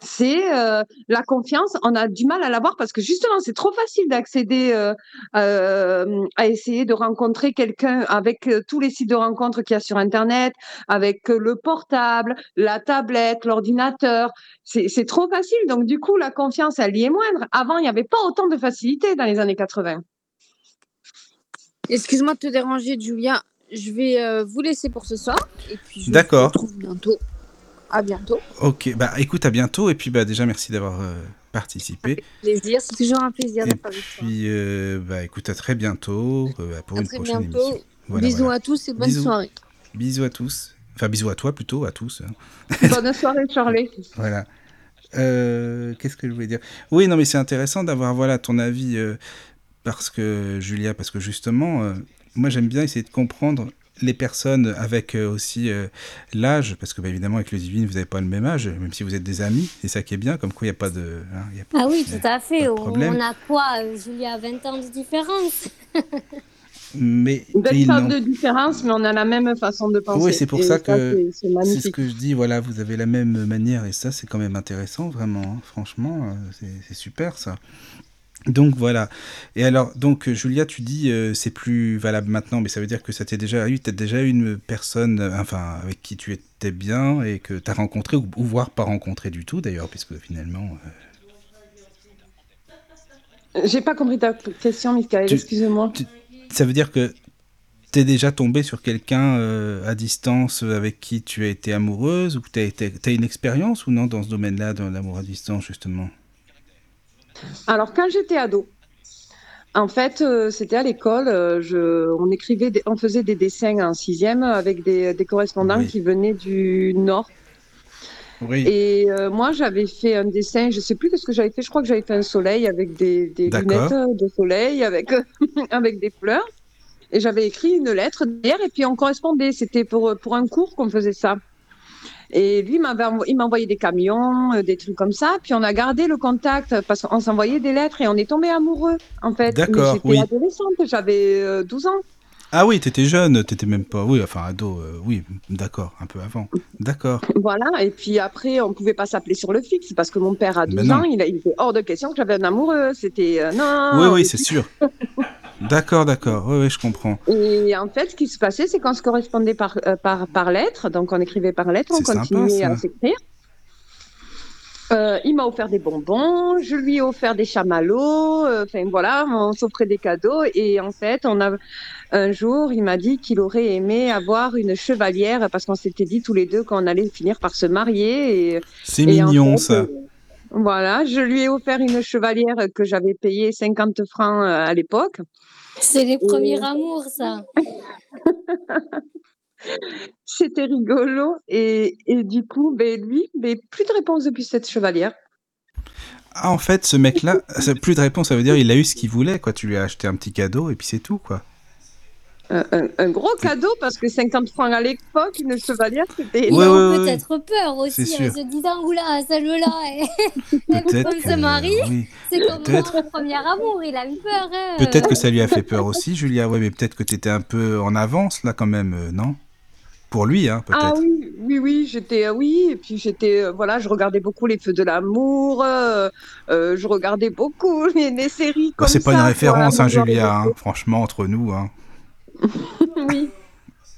C'est euh, la confiance, on a du mal à l'avoir parce que justement, c'est trop facile d'accéder euh, euh, à essayer de rencontrer quelqu'un avec euh, tous les sites de rencontres qu'il y a sur Internet, avec euh, le portable, la tablette, l'ordinateur. C'est trop facile. Donc, du coup, la confiance, elle y est moindre. Avant, il n'y avait pas autant de facilité dans les années 80. Excuse-moi de te déranger, Julia. Je vais euh, vous laisser pour ce soir. Et puis je D'accord. vous retrouve bientôt. À bientôt. Ok, bah écoute, à bientôt. Et puis bah déjà, merci d'avoir euh, participé. Plaisir, c'est toujours un plaisir Et d'être avec toi. puis, euh, bah écoute, à très bientôt euh, pour À une très prochaine bientôt. émission. Voilà, Bisous voilà. à tous et bonne Bisous. soirée. Bisous à tous. Enfin, bisous à toi plutôt, à tous. hein. Bonne soirée, Charlie. Voilà. Euh, Qu'est-ce que je voulais dire? Oui, non, mais c'est intéressant d'avoir voilà ton avis parce que Julia, parce que justement, moi j'aime bien essayer de comprendre les personnes avec euh, aussi euh, l'âge, parce que bah, évidemment avec le divine vous n'avez pas le même âge, même si vous êtes des amis, c'est ça qui est bien, comme quoi il n'y a pas de, hein, il y a pas- Ah oui, a tout à fait. On a quoi euh, Julia, 20 ans de différence? Mais Une sorte de différence, mais on a la même façon de penser. Oui, c'est pour Et ça que c'est- ce que je dis. Voilà, vous avez la même manière et ça, c'est quand même intéressant, vraiment. hein. Franchement, c'est c'est super ça. Donc voilà. Et alors, donc euh, Julia, tu dis euh, c'est plus valable maintenant, mais ça veut dire que ça t'est déjà eu, t'as déjà eu une personne, euh, enfin, avec qui tu étais bien et que tu as rencontré ou, ou voire pas rencontré du tout d'ailleurs, puisque finalement. euh, J'ai pas compris ta question, Michael, excuse-moi. ça veut dire que t'es déjà tombé sur quelqu'un euh, à distance euh, avec qui tu as été amoureuse ou que t'as été- t'as une expérience ou non dans ce domaine-là, dans l'amour à distance justement? Alors, quand j'étais ado, en fait, euh, c'était à l'école, euh, je, on écrivait, des- on faisait des dessins en sixième avec des, des correspondants Oui. qui venaient du Nord. Oui. Et euh, moi, j'avais fait un dessin, je sais plus ce que j'avais fait, je crois que j'avais fait un soleil avec des, des D'accord. lunettes de soleil, avec, avec des fleurs. Et j'avais écrit une lettre derrière, et puis on correspondait. C'était pour, pour un cours qu'on faisait ça. Et lui, il m'a envoyé des camions, euh, des trucs comme ça. Puis on a gardé le contact parce qu'on s'envoyait des lettres et on est tombé amoureux, en fait. D'accord, J'étais oui. adolescente, j'avais euh, 12 ans. Ah oui, t'étais jeune, t'étais même pas. Oui, enfin ado, euh, oui, d'accord, un peu avant. D'accord. Voilà, et puis après, on pouvait pas s'appeler sur le fixe parce que mon père a 12 Ben non. ans, il, il était hors de question que j'avais un amoureux. C'était euh, non. oui, oui, c'est sûr. D'accord, d'accord. Oui, oui, je comprends. Et en fait, ce qui se passait, c'est qu'on se correspondait par, euh, par, par lettre. Donc, on écrivait par lettre, on sympa, continuait à s'écrire. Euh, il m'a offert des bonbons, je lui ai offert des chamallows, euh, enfin voilà, on s'offrait des cadeaux. Et en fait, on a un jour, il m'a dit qu'il aurait aimé avoir une chevalière parce qu'on s'était dit tous les deux qu'on allait finir par se marier. C'est en mignon fait, ça. euh, Voilà, je lui ai offert une chevalière que j'avais payée 50 francs à l'époque. C'est les premiers amours, ça. C'était rigolo. Et, et du coup, ben, lui, ben, plus de réponse depuis cette chevalière. Ah, en fait, ce mec-là, plus de réponse, ça veut dire il a eu ce qu'il voulait, quoi. Tu lui as acheté un petit cadeau et puis c'est tout, quoi. Un, gros cadeau parce que 50 francs à l'époque, une chevalière, c'était Ils Ouais, ont ouais, ouais. peut-être peur aussi en sûr. se disant oula, celle-là, elle se que, marie. oui. c'est comme mon premier amour, il a eu peur. hein. Peut-être que ça lui a fait peur aussi, Julia. Ouais, mais peut-être que t'étais un peu en avance là, quand même, euh, non? Pour lui, hein, peut-être. Ah oui, oui, oui, j'étais, euh, oui, et puis j'étais, euh, voilà, je regardais beaucoup les Feux de l'amour, euh, je regardais beaucoup les, les séries comme c'est pas une référence, hein, Julia, hein, franchement, entre nous. Hein. Oui,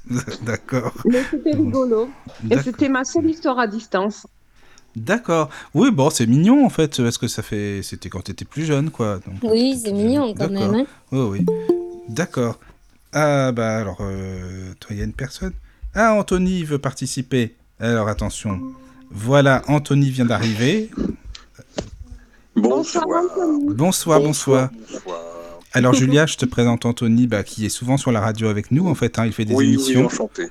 D'accord. mais c'était rigolo. Et D'accord. c'était ma seule histoire à distance. D'accord. Oui, bon, c'est mignon en fait. Est-ce que ça fait. C'était quand t'étais plus jeune, quoi. donc, Oui, c'est mignon jeune. quand D'accord. même. hein. Oui, oui. D'accord. Ah, bah alors, euh, toi, il y a une personne. Ah, Anthony veut participer. Alors, attention. Voilà, Anthony vient d'arriver. Bonsoir, Bonsoir. Anthony. Bonsoir, bonsoir. Bonsoir. Alors, Julia, je te présente Anthony, bah, qui est souvent sur la radio avec nous, en fait. hein, il fait des Oui, oui, émissions. enchanté.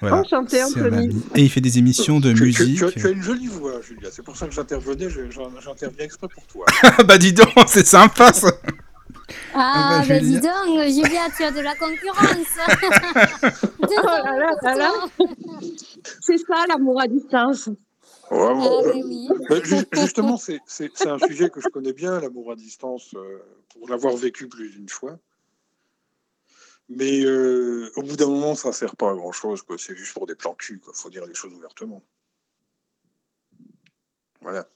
Voilà. Enchanté, Anthony. Et il fait des émissions de Tu- musique. Tu, as- tu as une jolie voix, Julia. C'est pour ça que j'intervenais. J'interviens exprès pour toi. Ah, bah, dis donc, c'est sympa ça. Ah, bah, ben Julia. dis donc, Julia, tu as de la concurrence. Oh là là là là. C'est ça l'amour à distance. Ouais, Ah, ouais. oui. Ju- justement, c'est un sujet que je connais bien, l'amour à distance, euh, pour l'avoir vécu plus d'une fois. Mais euh, au bout d'un moment, ça ne sert pas à grand-chose. quoi. C'est juste pour des plans cul. Il faut dire les choses ouvertement. Voilà.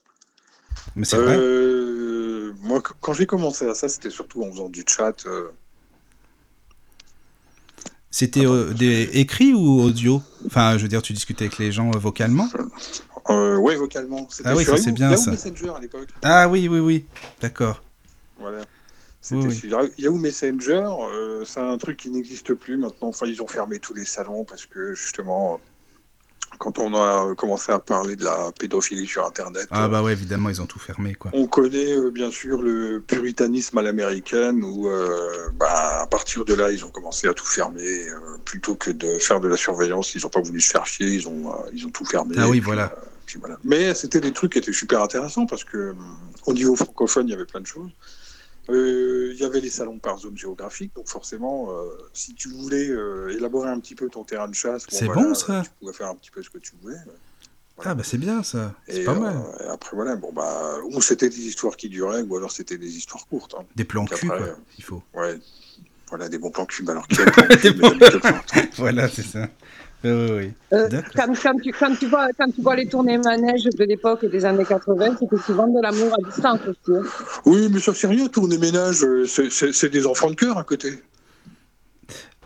Mais c'est vrai. Euh, moi, qu- quand j'ai commencé à ça, c'était surtout en faisant du chat. euh, C'était des écrits ou audio? Enfin, je veux dire, tu discutais avec les gens vocalement? Ouais, vocalement. Ah oui, ça, c'est bien, ça. Messenger à l'époque. Ah oui, oui, oui. D'accord. Voilà. C'était Oui, oui. sur Yahoo Messenger. euh, c'est un truc qui n'existe plus maintenant. Enfin, ils ont fermé tous les salons parce que justement, quand on a commencé à parler de la pédophilie sur Internet, Ah euh, bah ouais, évidemment, ils ont tout fermé, quoi. on connaît euh, bien sûr le puritanisme à l'américaine où, euh, bah, à partir de là, ils ont commencé à tout fermer. euh, plutôt que de faire de la surveillance, ils n'ont pas voulu se faire chier. Ils ont, euh, ils ont tout fermé. Ah oui, puis, voilà. euh, puis voilà. Mais c'était des trucs qui étaient super intéressants parce que euh, au niveau francophone, il y avait plein de choses. Euh, Il y avait les salons par zone géographique, donc forcément, euh, si tu voulais euh, élaborer un petit peu ton terrain de chasse, C'est bon, ça. Tu pouvais faire un petit peu ce que tu voulais. Ah bah c'est bien ça. C'est pas mal. et après voilà, bon bah, ou c'était des histoires qui duraient, ou alors c'était des histoires courtes. hein. Des plans cul, après, quoi. Il faut. Ouais, voilà des bons plans cul. Bah, alors quel plan cul, mesdames, quel plan- voilà, c'est ça. Oui, oui. Euh, quand tu, vois, quand tu vois les tournées manèges de l'époque des années 80, c'était souvent de l'amour à distance aussi. hein. Oui, mais ça c'est rien, tourner ménage, euh, c'est- des enfants de cœur à côté.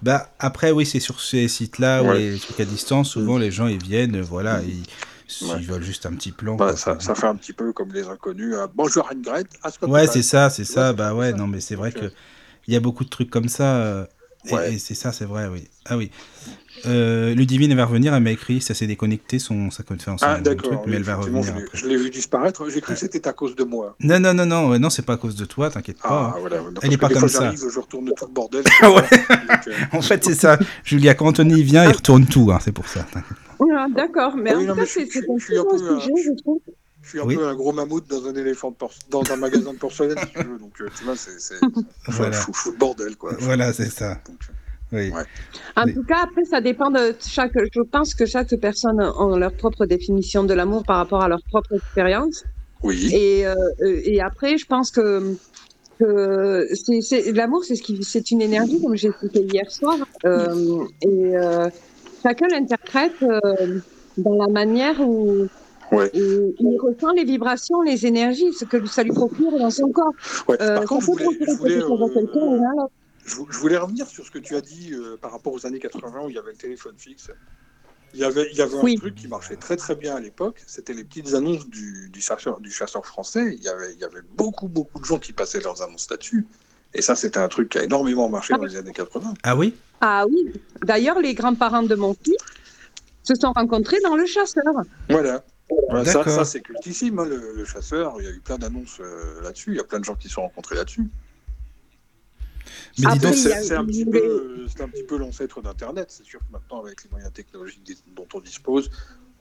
Bah après, oui, c'est sur ces sites-là, Ouais. où les trucs à distance, souvent les gens ils viennent, voilà, ils, ils Ouais. veulent juste un petit plan. Bah, quoi. ça, ça fait un petit peu comme les inconnus. euh, Bonjour. Ah, comme Ouais, ça. c'est ça, c'est ça. vois, Bah ouais, ça. non, mais c'est vrai Donc, que euh, il y a beaucoup de trucs comme ça. euh, et- Ouais. Et, c'est ça, c'est vrai, oui. Ah oui. Euh, Ludivine, elle va revenir, elle m'a écrit, ça s'est déconnecté, son, ça fait un Ah, d'accord. mais elle va revenir je l'ai- après. Je l'ai vu disparaître. J'ai cru que c'était à cause de moi. Non, non, non, non, non, c'est pas à cause de toi, t'inquiète Ah, pas. hein. voilà. Non, parce est que pas comme ça. Je retourne tout le bordel. Ah ouais. Donc, euh, En fait, c'est ça. Julia, quand Anthony vient, il retourne tout, hein, c'est pour ça. Ah, D'accord, mais Oui, en je- c'est un je suis un très beau peu, sujet, je trouve. je suis un Oui. peu un gros mammouth dans un éléphant dans un magasin de porcelaine, si tu veux. Donc, euh, tu vois, c'est Voilà. fous le bordel, quoi. Voilà, c'est ça. Donc, Oui. Ouais. En Mais- tout cas, après, ça dépend de chaque. Je pense que chaque personne a leur propre définition de l'amour par rapport à leur propre expérience. oui. Et, euh, euh, et après, je pense que, que c'est, c'est- l'amour, c'est, ce qui, c'est une énergie, comme j'ai expliqué hier soir. Euh, et euh, chacun l'interprète euh, dans la manière où, Ouais. où il ressent les vibrations, les énergies, ce que ça lui procure dans son corps. Ouais. Euh, Par contre, ça peut voulais, procurer je voulais. Je, revenir sur ce que tu as dit euh, par rapport aux années 80 où il y avait le téléphone fixe. Il y avait, il y avait Oui. un truc qui marchait très très bien à l'époque, c'était les petites annonces du, du, chasseur, du chasseur français. Il y, avait, il y avait beaucoup beaucoup de gens qui passaient leurs annonces là-dessus. Et ça, c'était un truc qui a énormément marché dans les années 80. Ah oui? Ah oui, d'ailleurs, les grands-parents de mon fils se sont rencontrés dans le chasseur. Voilà. Ouais, ça, D'accord. ça, c'est cultissime, hein, le, le chasseur. Il y a eu plein d'annonces euh, là-dessus. Il y a plein de gens qui se sont rencontrés là-dessus. Mais dis Après, donc, il y a- C'est un, petit peu, y a- c'est un petit peu l'ancêtre d'Internet. C'est sûr que maintenant, avec les moyens technologiques dont on dispose,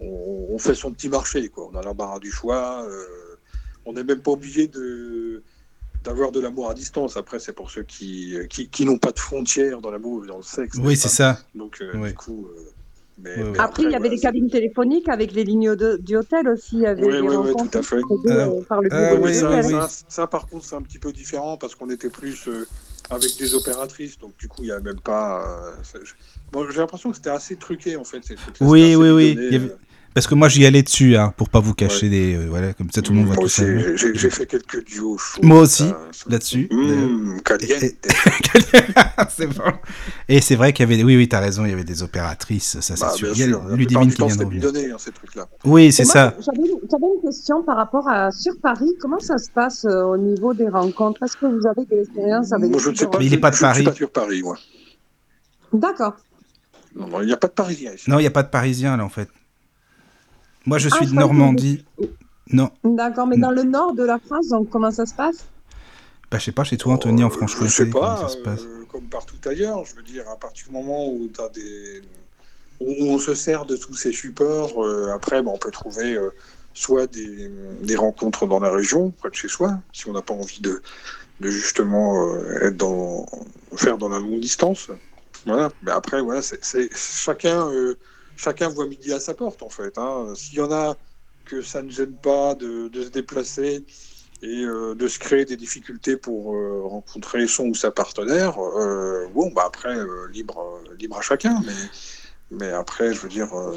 on, on fait son petit marché. Quoi. On a l'embarras du choix. euh, on n'est même pas obligé de d'avoir de l'amour à distance. Après, c'est pour ceux qui, qui, qui n'ont pas de frontières dans l'amour et dans le sexe. oui, c'est pas ça. Donc, euh, Oui. du coup. euh, mais, Ouais, ouais. mais Après, il y avait voilà, des cabines téléphoniques avec les lignes de- du hôtel aussi. Oui, oui, tout à fait. deux, euh, par le ça, oui, l'hôtel. oui. ça- ça, par contre, c'est un petit peu différent parce qu'on était plus euh, avec des opératrices, donc du coup, il n'y a même pas. euh, bon, j'ai l'impression que c'était assez truqué en fait. ces trucs-là. Oui, oui, oui. donné, Il y avait- euh, Parce que moi, j'y allais dessus, hein, pour pas vous cacher des. euh, voilà, comme ça, tout le monde voit Moi tout ça. j'ai- fait quelques duos chauds. Moi aussi, là-dessus. Mmh, c'est bon. Et c'est vrai qu'il y avait. Oui, oui, t'as raison, il y avait des opératrices, ça, c'est Bah, sûr. bien Il y a Ludivine qui vient de hein, ces trucs-là. Oui, c'est ça. J'avais j'avais une question par rapport à sur Paris. Comment ça se passe euh, au niveau des rencontres? Est-ce que vous avez de l'expérience avec Moi, je ne sais pas. Mais il est je- pas de je ne suis Paris. pas sur Paris, moi. D'accord. Non, il n'y a pas de Parisien ici. Non, il n'y a pas de Parisiens, là, en fait. Moi, je suis de que Normandie. Non, D'accord, mais dans le nord de la France, donc comment ça se passe? Bah, je sais pas, chez toi, Anthony, en Euh, Je Franche-Comté, sais comment pas, ça se passe? euh, comme partout ailleurs, je veux dire, à partir du moment où, t'as des... où on se sert de tous ces supports, euh, après, bah, on peut trouver euh, soit des, des rencontres dans la région, près de chez soi, si on n'a pas envie de, de justement euh, être dans, faire dans la longue distance. Voilà. Mais après, voilà, c'est, chacun, euh, chacun voit midi à sa porte, en fait. hein. S'il y en a que ça ne gêne pas de, de se déplacer et euh, de se créer des difficultés pour euh, rencontrer son ou sa partenaire, euh, bon, bah après, euh, libre, euh, libre à chacun. Mais, mais après, je veux dire, euh,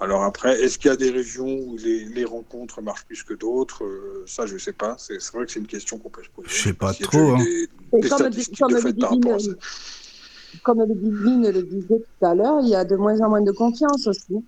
alors après, est-ce qu'il y a des régions où les, les rencontres marchent plus que d'autres Euh, Ça, je sais pas. C'est vrai que c'est une question qu'on peut se poser. Je sais pas trop, hein. Des, Et des comme, statistiques comme de fait par rapport à ça. Comme le divine le disait tout à l'heure, il y a de moins en moins de confiance aussi.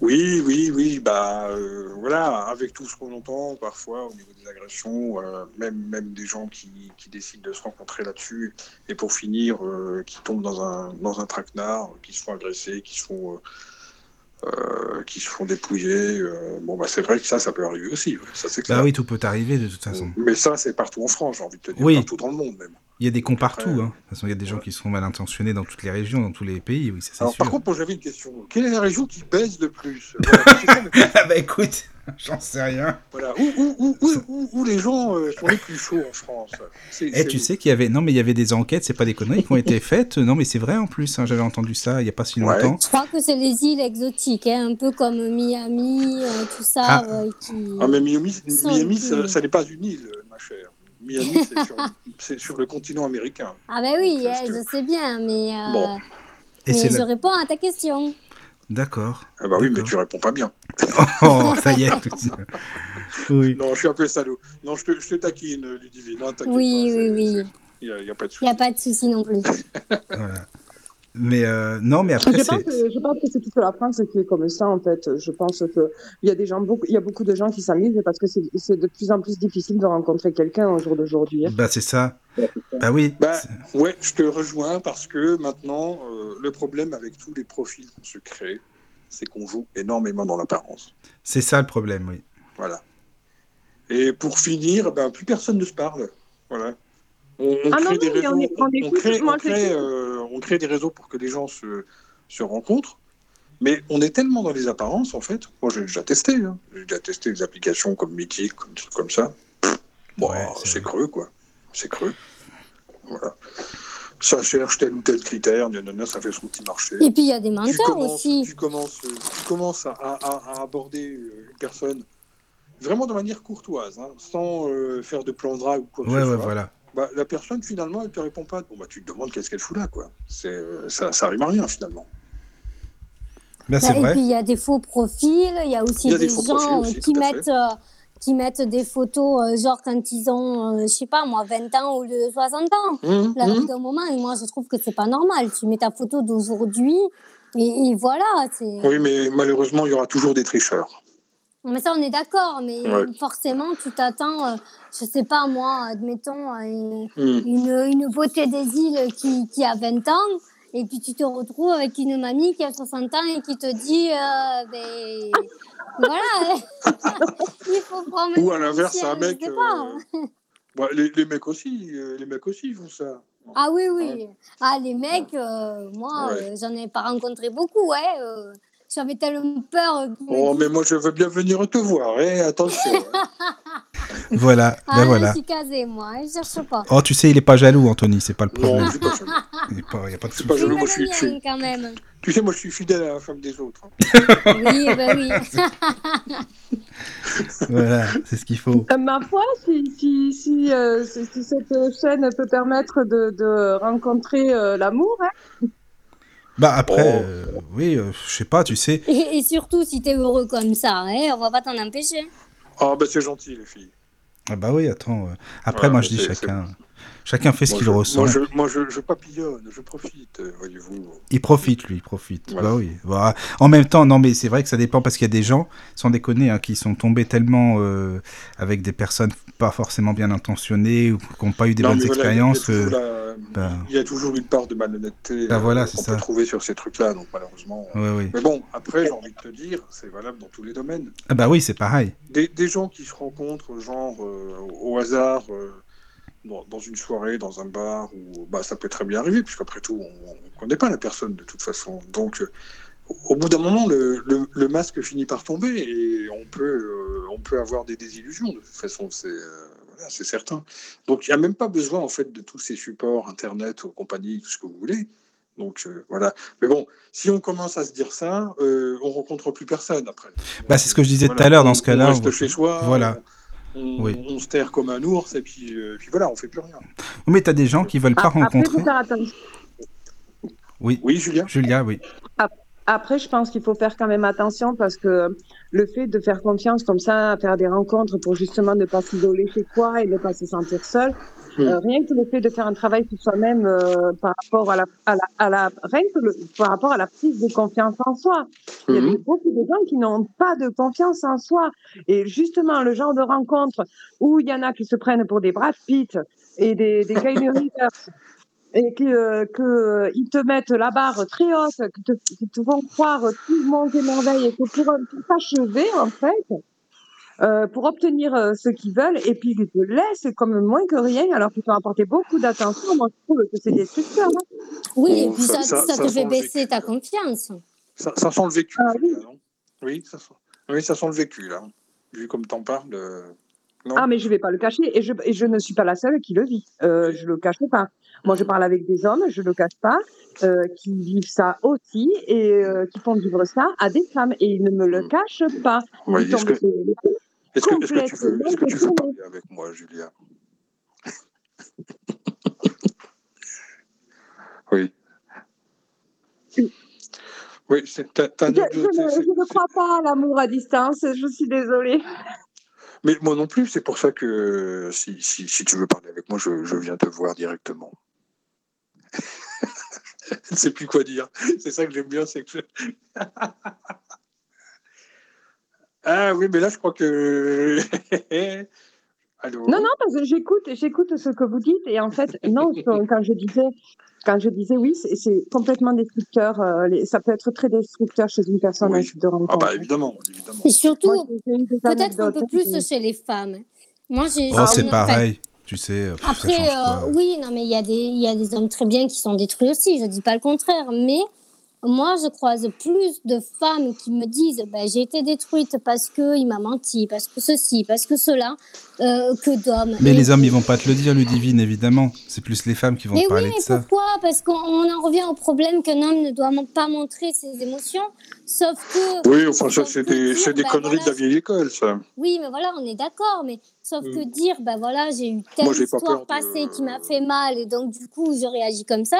Oui, oui, oui, bah euh, voilà, avec tout ce qu'on entend parfois au niveau des agressions, euh, même, même des gens qui, qui décident de se rencontrer là-dessus, et pour finir, euh, qui tombent dans un, dans un traquenard, qui se font agresser, qui se font, euh, euh, qui se font dépouiller. euh, bon, bah c'est vrai que ça, ça peut arriver aussi, ça c'est clair. Bah oui, tout peut arriver, de toute façon. Mais ça, c'est partout en France, j'ai envie de te dire, Oui. partout dans le monde même. Il y a des cons partout, hein. De toute façon, il y a des gens qui sont mal intentionnés dans toutes les régions, dans tous les pays, oui, ça, c'est Alors, sûr. par contre, moi j'avais une question. Quelle est la région qui baisse le plus Voilà. Ah bah écoute, j'en sais rien. Voilà. Où, où, où, où, où- où les gens euh, sont les plus chauds en France C'est- Eh, tu sais qu'il y avait... Non, mais il y avait des enquêtes, c'est pas des conneries, qui ont été faites. Non, mais c'est vrai, en plus, hein, j'avais entendu ça il y a pas si Ouais. longtemps. Je crois que c'est les îles exotiques, hein, un peu comme Miami, euh, tout ça. Ah. euh, qui... Ah, mais Miami, Miami plus- ça, ça n'est pas une île, ma chère. Miami, c'est sur, le continent américain. Ah ben oui, hein, que- je sais bien, mais, euh, Bon. Et mais je la- réponds à ta question. D'accord. Ah bah oui, mais tu réponds pas bien. Oh, ça y est. oui. Non, je suis un peu salaud. Non, je te, je te taquine, Ludivine. Non, t'inquiète Oui, pas, oui, oui. Il n'y a, il y a pas de Il souci. n'y a pas de souci non plus. Voilà. Mais euh, non, mais après, Je pense, que, je pense que c'est toute la France qui est comme ça, en fait. Je pense que il y a des gens, beaucoup, il y a beaucoup de gens qui s'amusent parce que c'est de plus en plus difficile de rencontrer quelqu'un au jour d'aujourd'hui. hein. Bah c'est ça. Bah oui. Bah, ouais, je te rejoins parce que maintenant, euh, le problème avec tous les profils qu'on se crée, c'est qu'on joue énormément dans l'apparence. C'est ça le problème, oui. Voilà. Et pour finir, ben, plus personne ne se parle. Voilà. On, on Ah crée non, des réseaux, est- on on écoute, crée, moi, on je crée, sais. euh, on crée des réseaux pour que les gens se, se rencontrent. Mais on est tellement dans les apparences, en fait. Moi, j'ai déjà testé. hein. J'ai déjà testé des applications comme Mythic, comme, comme ça. Bon, Ouais, c'est creux, quoi. C'est creux. Voilà. Ça cherche tel ou tel critère, ça fait son petit marché Et puis il y a des tu menteurs commences, aussi. tu commences, euh, tu commences à, à- à aborder euh, une personne vraiment de manière courtoise, hein, sans euh, faire de plan de drague ou quoi que Ouais, ce ouais, soit. voilà. Bah, la personne, finalement, elle te répond pas. Bon, bah, tu te demandes qu'est-ce qu'elle fout là, quoi. C'est, euh, ça, ça arrive à rien, finalement. Bah, Bah, c'est et vrai. puis il y a des faux profils, il y a aussi Il y a des, gens euh, aussi, qui mettent euh, qui mettent des photos euh, genre quand ils ont euh, je sais pas moi 20 ans au lieu de 60 ans. Hum, Là, d'un moment et moi je trouve que c'est pas normal, tu mets ta photo d'aujourd'hui et, et voilà, c'est Oui, mais malheureusement, il y aura toujours des tricheurs. Mais ça, on est d'accord, mais Ouais. forcément, tu t'attends, euh, je sais pas moi, admettons, à une, une, une beauté des îles qui, qui a 20 ans, et puis tu te retrouves avec une mamie qui a 60 ans et qui te dit, euh, ben, voilà, il faut prendre. Ou à l'inverse, un mec. euh, bah, les, les mecs aussi, euh, les mecs aussi font ça. Ah oui, oui. Ah, les mecs, moi, Ouais. j'en ai pas rencontré beaucoup, ouais. Euh, J'avais tellement peur. me Oh, mais moi, je veux bien venir te voir, hein, attention. Voilà. ah, ben voilà. je suis casée, moi, je cherche pas. Oh, tu sais, il est pas jaloux, Anthony, c'est pas le non, problème. je suis pas jaloux. Il est pas, y a pas de souci. pas jaloux, moi, je suis, je quand même. Tu sais, moi, je suis fidèle à la femme des autres. Oui, bah oui. Voilà, c'est ce qu'il faut. Euh, ma foi, si, si, si, euh, si- si cette chaîne peut permettre de, de rencontrer euh, l'amour, hein. Bah après, Oh. euh, oui, euh, je sais pas, tu sais. Et, et surtout, si t'es heureux comme ça, hein, on va pas t'en empêcher. Ah, bah, c'est gentil, les filles. Ah bah oui, attends. euh, Après, Ouais, moi, je dis c'est- chacun, chacun fait ce qu'il ressent. Moi, je, moi je, je papillonne, je profite, euh, voyez-vous. Il profite, lui, il profite. Voilà. Bah oui. Bah, en même temps, non, mais c'est vrai que ça dépend parce qu'il y a des gens, sans déconner, hein, qui sont tombés tellement euh, avec des personnes pas forcément bien intentionnées ou qui n'ont pas eu des Non, bonnes voilà, expériences. il y a euh, la- bah. Il y a toujours une part de malhonnêteté Bah voilà, qu'on peut trouver sur ces trucs-là, donc malheureusement. ouais, ouais. Mais bon, après, j'ai envie de te dire, c'est valable dans tous les domaines. Ah bah oui, c'est pareil. Des, des gens qui se rencontrent, genre, euh, au hasard, dans, dans une soirée, dans un bar, ou bah, ça peut très bien arriver, puisqu'après tout, on ne connaît pas la personne de toute façon. Donc, euh, au bout d'un moment, le, le- le masque finit par tomber et on peut, euh, on peut avoir des désillusions, de toute façon, c'est euh, voilà, certain. Donc, il n'y a même pas besoin, en fait, de tous ces supports, Internet, compagnie, tout ce que vous voulez. Donc, euh, voilà. Mais bon, si on commence à se dire ça, on rencontre plus personne après. Bah, c'est ce que je disais tout à l'heure, dans ce cas-là, On reste chez soi. voilà. On, Oui. on se terre comme un ours et puis, euh, puis voilà, on fait plus rien. Mais t'as des gens qui veulent pas Après, il rencontrer. Oui, Oui, Julien Julia, oui. Après, je pense qu'il faut faire quand même attention parce que le fait de faire confiance comme ça, à faire des rencontres pour justement ne pas s'isoler chez soi et ne pas se sentir seul. Euh, rien que le fait de faire un travail sur soi-même euh, par rapport à la, à la, à la, rien que le, par rapport à la prise de confiance en soi. Il y a des- beaucoup de gens qui n'ont pas de confiance en soi. Et justement, le genre de rencontre où il y en a qui se prennent pour des Brad Pitt et des, des Reeves et que, euh, que euh, ils te mettent la barre très haute, qui te, qui te font croire tout le monde est merveille et que pour, pour t'achever, en fait, euh, pour obtenir euh, ce qu'ils veulent, et puis ils te laissent comme moins que rien, alors qu'ils t'ont apporté beaucoup d'attention. Moi, je trouve que c'est destructeur. hein. Oui, et puis ça- ça, ça- ça ça te fait baisser ta confiance. Ça, ça sent le vécu, Ah, oui. Non Oui, ça sent, oui, ça sent le vécu, là. Vu comme t'en parles. euh, Non Ah, mais je vais pas le cacher, et je, et je ne suis pas la seule qui le vit. Euh, je le cache pas. Moi, je parle avec des hommes, je le cache pas, euh, qui vivent ça aussi et euh, qui font vivre ça à des femmes, et ils ne me le Mm. cachent pas. Ils tombent que, sur les- est-ce que, tu veux, que tu parler avec moi, Julia? Oui. Oui, c'est ta, ta Je, ne, crois pas à l'amour à distance, je suis désolée. Mais moi non plus, c'est pour ça que si, si, si tu veux parler avec moi, je, je viens te voir directement. je ne sais plus quoi dire. C'est ça que j'aime bien, c'est que je- Ah oui, mais là, je crois que... Allô Non, non, parce que j'écoute, j'écoute ce que vous dites, et en fait, non, quand je disais, quand je disais oui, c'est c'est complètement destructeur. euh, les- ça peut être très destructeur chez une personne Oui. un type de rencontre. Ah bah évidemment, évidemment. Et surtout, Moi, j'ai- j'ai eu des peut-être un peu plus hein, chez les femmes. Moi, j'ai. Oh, c'est pareil. Tu sais, euh, Après, euh, oui, non, mais il y, a des- il y a des hommes très bien qui sont détruits aussi, je dis pas le contraire. Mais moi, je croise plus de femmes qui me disent ben, j'ai été détruite parce qu'il m'a menti, parce que ceci, parce que cela, euh, que d'hommes. Mais Et- les hommes, ils vont pas te le dire, Ludivine, évidemment. C'est plus les femmes qui vont Mais te oui, parler mais de ça. pourquoi? Parce qu'on on en revient au problème qu'un homme ne doit pas montrer ses émotions, sauf que. Oui, enfin, ça, c'est des, dire, c'est des ben conneries voilà, de la vieille école, ça. Oui, mais voilà, on est d'accord. Mais sauf Mm. que dire, ben voilà, j'ai eu telle Moi, pas histoire de- passée qui m'a fait mal et donc du coup, je réagis comme ça.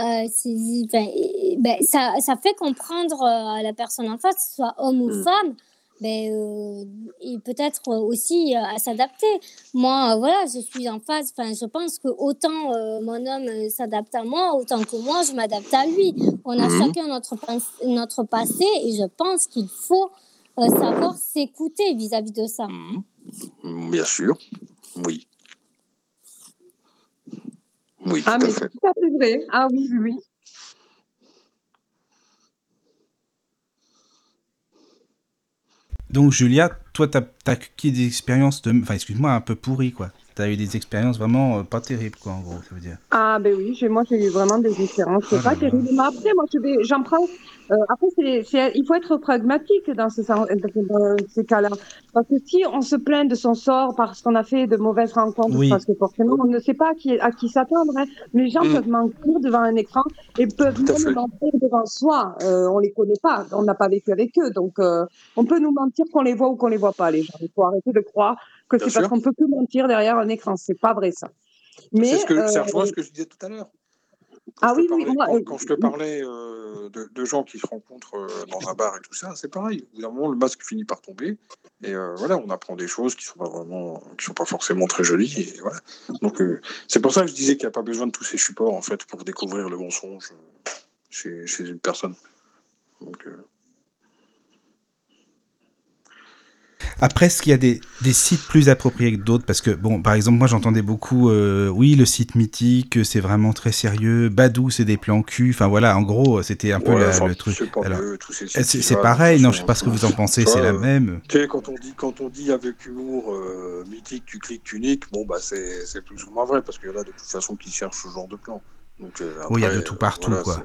euh, ben, ben, ça, ça fait comprendre euh, à la personne en face, soit homme ou Mm. femme, ben, euh, et peut-être aussi euh, à s'adapter. Moi, voilà, je suis en phase. Enfin, je pense que autant mon homme s'adapte à moi, autant que moi, je m'adapte à lui. On a Mhm. chacun notre, notre passé et je pense qu'il faut savoir s'écouter vis-à-vis de ça. Bien sûr, oui. Oui, Ah, tout mais à fait. c'est tout à fait vrai. Ah oui, oui, oui. Donc, Julia, toi, t'as as acquis des expériences de. Enfin, excuse-moi, un peu pourries, quoi. Tu as eu des expériences vraiment euh, pas terribles, quoi, en gros, ça veut dire. Ah ben oui, moi j'ai eu vraiment des expériences là pas là. terribles. Mais après, moi j'en prends. euh, après, c'est, c'est- il faut être pragmatique dans, ce, sens- dans ces cas-là. Parce que si on se plaint de son sort parce qu'on a fait de mauvaises rencontres, Oui. parce que forcément on ne sait pas à qui, à qui s'attendre. hein. Les gens Mm. peuvent mentir devant un écran et peuvent même mentir devant soi. Euh, on les connaît pas, on n'a pas vécu avec eux. Donc euh, on peut nous mentir qu'on les voit ou qu'on les voit pas, les gens. Il faut arrêter de croire que c'est parce qu'on peut que mentir derrière un écran. C'est pas vrai ça. Mais C'est ce que, ça euh, rejoint ce que je disais tout à l'heure. Ah Quand oui, oui, parlais- moi, quand, euh, quand je te parlais euh, de, de gens qui se rencontrent euh, dans un bar et tout ça, c'est pareil. Au bout d'un moment, le masque finit par tomber. Et euh, voilà, on apprend des choses qui sont pas vraiment, qui sont pas forcément très jolies. Et voilà. Donc, c'est pour ça que je disais qu'il n'y a pas besoin de tous ces supports, en fait, pour découvrir le mensonge chez, chez une personne. Donc, euh, Après, est-ce qu'il y a des, des sites plus appropriés que d'autres? Parce que, bon, par exemple, moi j'entendais beaucoup, euh, oui, le site mythique, c'est vraiment très sérieux. Badou, c'est des plans cul. Enfin voilà, en gros, c'était un peu ouais, la- enfin, le truc. C'est pareil, non, je sais pas ce que vous en pensez, c'est la euh, même. Tu sais, quand on dit, quand on dit avec humour euh, mythique, tu cliques, tu niques, bon, bah, c'est plus ou moins vrai, parce qu'il y en a de toute façon qui cherchent ce genre de plan. Donc, euh, Oui, il y a de tout euh, partout, voilà, quoi.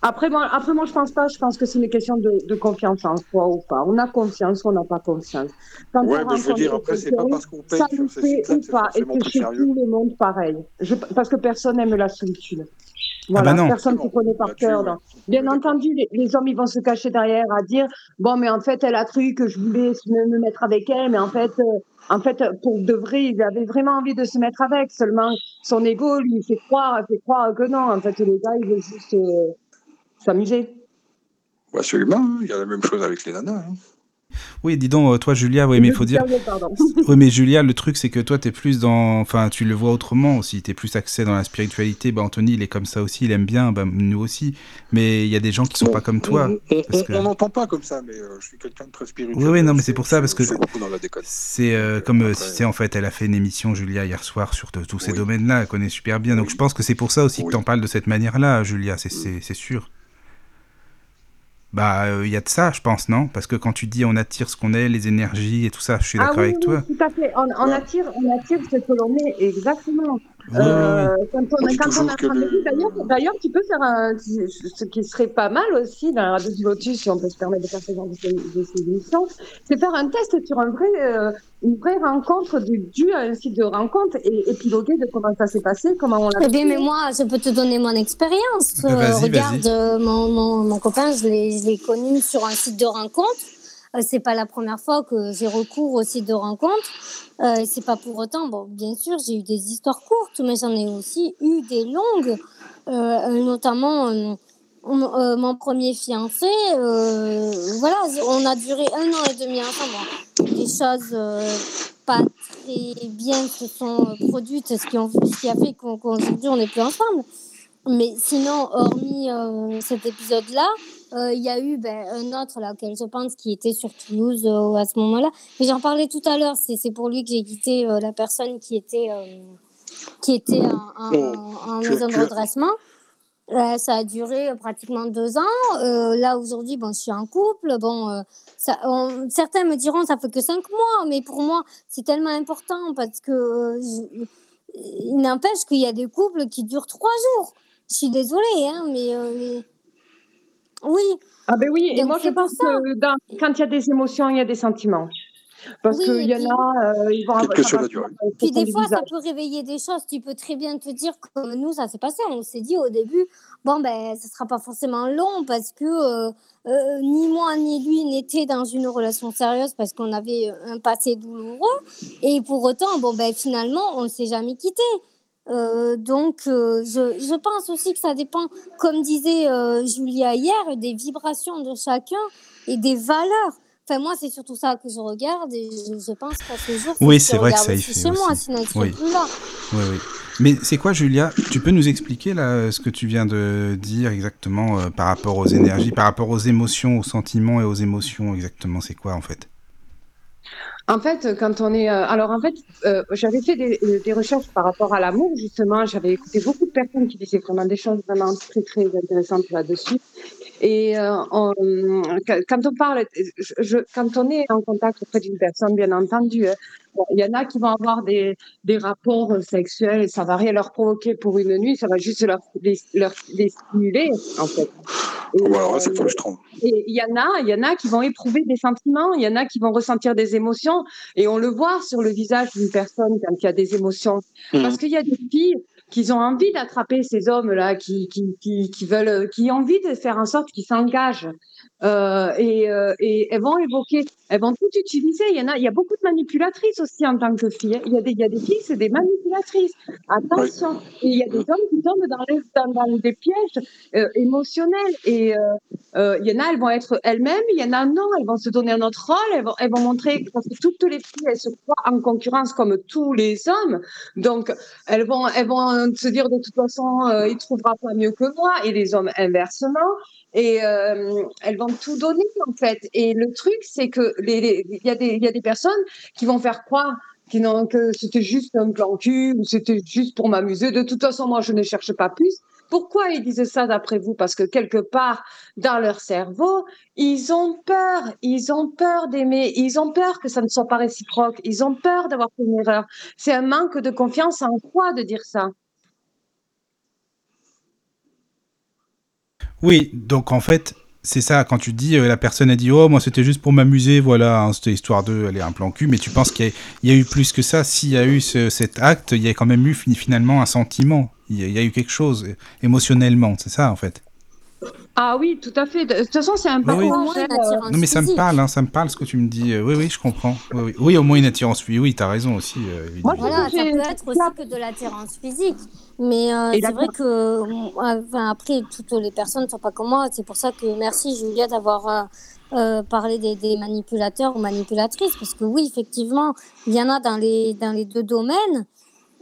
Après moi, après, moi, je pense pas. Je pense que c'est une question de, de confiance en soi ou pas. On a confiance ou on n'a pas confiance. Quand Ouais, on mais je veux dire, après, c'est pas parce qu'on paye ça sur nous ces fait sites-là ou que pas. Et très chez tout le monde pareil. Je, parce que personne n'aime la solitude. Voilà, bah non. personne ne connaît par cœur. ouais. Bien entendu, les, les hommes, ils vont se cacher derrière à dire bon, mais en fait, elle a cru que je voulais me, me mettre avec elle, mais en fait, euh, en fait, pour de vrai, il avait vraiment envie de se mettre avec. Seulement, son ego lui fait croire, fait croire que non. En fait, le gars, il veut juste euh, s'amuser. Bah, humain, hein. il y a la même chose avec les nanas. hein. Oui, dis donc, euh, toi, Julia, oui, mais il faut dire. Pardon. Oui, mais Julia, le truc, c'est que toi, t'es plus dans. Enfin, tu le vois autrement aussi. T'es plus axé dans la spiritualité. Bah, Anthony, il est comme ça aussi. Il aime bien. Bah, nous aussi. Mais il y a des gens qui sont Bon, pas comme toi. On- que- n'entend pas comme ça, mais euh, je suis quelqu'un de très spirituel. Oui, oui, non, mais c'est pour ça, parce que-. C'est euh, comme, après, tu sais, en fait, elle a fait une émission, Julia, hier soir, sur tous ces Oui. domaines-là. Elle connaît super bien. Donc, Oui. je pense que c'est pour ça aussi que Oui. t'en parles de cette manière-là, Julia. C'est c'est- c'est sûr. Bah, il y a de ça, je pense, non? Parce que quand tu dis on attire ce qu'on est, les énergies et tout ça, je suis d'accord ah oui, avec oui, toi. tout à fait. On, on attire, on attire ce que l'on est, exactement. Oui. Euh, Quand on, quand on a que un rendez-vous, le- d'ailleurs, d'ailleurs, tu peux faire un, ce qui serait pas mal aussi dans la radio du Lotus, si on peut se permettre de faire ce genre de, ces- de ces émissions, c'est faire un test sur un vrai, euh, une vraie rencontre du, due à un site de rencontre et épiloguer de comment ça s'est passé, comment on l'a Eh bien, fait. mais moi, je peux te donner mon expérience. Vas-y, vas-y. regarde, euh, mon, mon, mon copain, je l'ai je l'ai connu sur un site de rencontre. Euh, c'est pas la première fois que j'ai recours au site de rencontre. Euh, c'est pas pour autant, bon, bien sûr, j'ai eu des histoires courtes, mais j'en ai aussi eu des longues, euh, euh, notamment mon, premier fiancé. voilà, on a duré un an et demi ensemble. Des choses pas très bien se sont produites, ce qui, ont- ce qui a fait qu'aujourd'hui on n'est plus ensemble. Mais sinon, hormis euh, cet épisode-là, euh, il y a eu ben, un autre là, auquel je pense qui était sur Toulouse euh, à ce moment-là. Mais j'en parlais tout à l'heure, c'est pour lui que j'ai quitté la personne qui était, qui était en, en- en- maison de redressement. Euh, ça a duré euh, pratiquement deux ans. Euh, là, aujourd'hui, bon, je suis en couple. Bon, ça, on- certains me diront ça fait que cinq mois, mais pour moi, c'est tellement important parce que je- il n'empêche qu'il y a des couples qui durent trois jours. Je suis désolée, hein, mais, euh, mais- oui, Ah ben oui, et Donc, moi je pense que dans- quand il y a des émotions, il y a des sentiments. Parce Oui, qu'il y en a, euh, ils vont avoir que soit la durée. Puis sur des fois, ça peut réveiller des choses. Tu peux très bien te dire que nous, ça s'est passé. On s'est dit au début, bon, ben, ce sera pas forcément long parce que euh, euh, ni moi ni lui n'étaient dans une relation sérieuse parce qu'on avait un passé douloureux. Et pour autant, bon, ben, finalement, on ne s'est jamais quitté. Euh, donc, euh, je, je pense aussi que ça dépend, comme disait euh, Julia hier, des vibrations de chacun et des valeurs. Enfin, moi, c'est surtout ça que je regarde et je, je pense qu'à ce jour, Oui, ce c'est vrai que ça y fait chez moi, sinon Oui. plus là. Oui, oui. Mais c'est quoi, Julia? Tu peux nous expliquer là ce que tu viens de dire exactement par rapport aux énergies, par rapport aux émotions, aux sentiments et aux émotions exactement? C'est quoi en fait? En fait, quand on est. euh, alors, en fait, euh, j'avais fait des, euh, des recherches par rapport à l'amour, justement. J'avais écouté beaucoup de personnes qui disaient vraiment des choses vraiment très, très intéressantes là-dessus. Et euh, on- quand on parle, je, je- quand on est en contact auprès d'une personne, bien entendu, hein, bon, il y en a qui vont avoir des, des rapports sexuels et ça va rien leur provoquer pour une nuit, ça va juste leur, les, leur, les stimuler, en fait. Et, alors là, c'est euh, frustrant. et il y en a, il y en a qui vont éprouver des sentiments, il y en a qui vont ressentir des émotions, et on le voit sur le visage d'une personne quand il y a des émotions. Mhm. Parce qu'il y a des filles qui ont envie d'attraper ces hommes-là, qui, qui, qui, qui veulent, qui ont envie de faire en sorte qu'ils s'engagent. Euh, et, euh, et elles vont évoquer, elles vont tout utiliser. Il y en a, il y a beaucoup de manipulatrices aussi en tant que filles. hein. Il y a des, il y a des filles, c'est des manipulatrices. Attention. Et il y a des hommes qui tombent dans, les, dans, dans des pièges euh, émotionnels. Et euh, euh, il y en a, elles vont être elles-mêmes. Il y en a, non, elles vont se donner un autre rôle. Elles vont, elles vont montrer, parce que toutes les filles, elles se croient en concurrence comme tous les hommes. Donc, elles vont, elles vont se dire de toute façon, euh, il trouvera pas mieux que moi. Et les hommes inversement. Et euh, elles vont tout donner en fait. Et le truc, c'est que il y a des, personnes qui vont faire croire que c'était juste un plan cul ou c'était juste pour m'amuser. De toute façon, moi, je ne cherche pas plus. Pourquoi ils disent ça d'après vous? Parce que quelque part dans leur cerveau, ils ont peur. Ils ont peur d'aimer. Ils ont peur que ça ne soit pas réciproque. Ils ont peur d'avoir fait une erreur. C'est un manque de confiance en quoi de dire ça Oui, donc en fait, c'est ça, quand tu dis, euh, la personne a dit, oh, moi c'était juste pour m'amuser, voilà, hein, c'était histoire de aller un plan cul, mais tu penses qu'il y, a- eu plus que ça, s'il y a eu ce- cet acte, il y a quand même eu fi- finalement un sentiment, il y a, il y a eu quelque chose, euh, émotionnellement, c'est ça en fait. Ah oui, tout à fait. De toute façon, c'est un Oui, oui. Au parcours. moins, une euh, Non mais ça me parle, hein, ça me parle ce que tu me dis, euh, oui, oui, je comprends. Oui, oui. Oui, au moins une attirance, oui, oui, t'as raison aussi. euh. Moi, je Voilà, ça peut être aussi que de l'attirance physique. Mais euh, c'est vrai que, enfin, après, toutes les personnes ne sont pas comme moi. C'est pour ça que merci Julia d'avoir euh, euh, parlé des, des manipulateurs ou manipulatrices. Parce que oui, effectivement, il y en a dans les, dans les deux domaines, euh,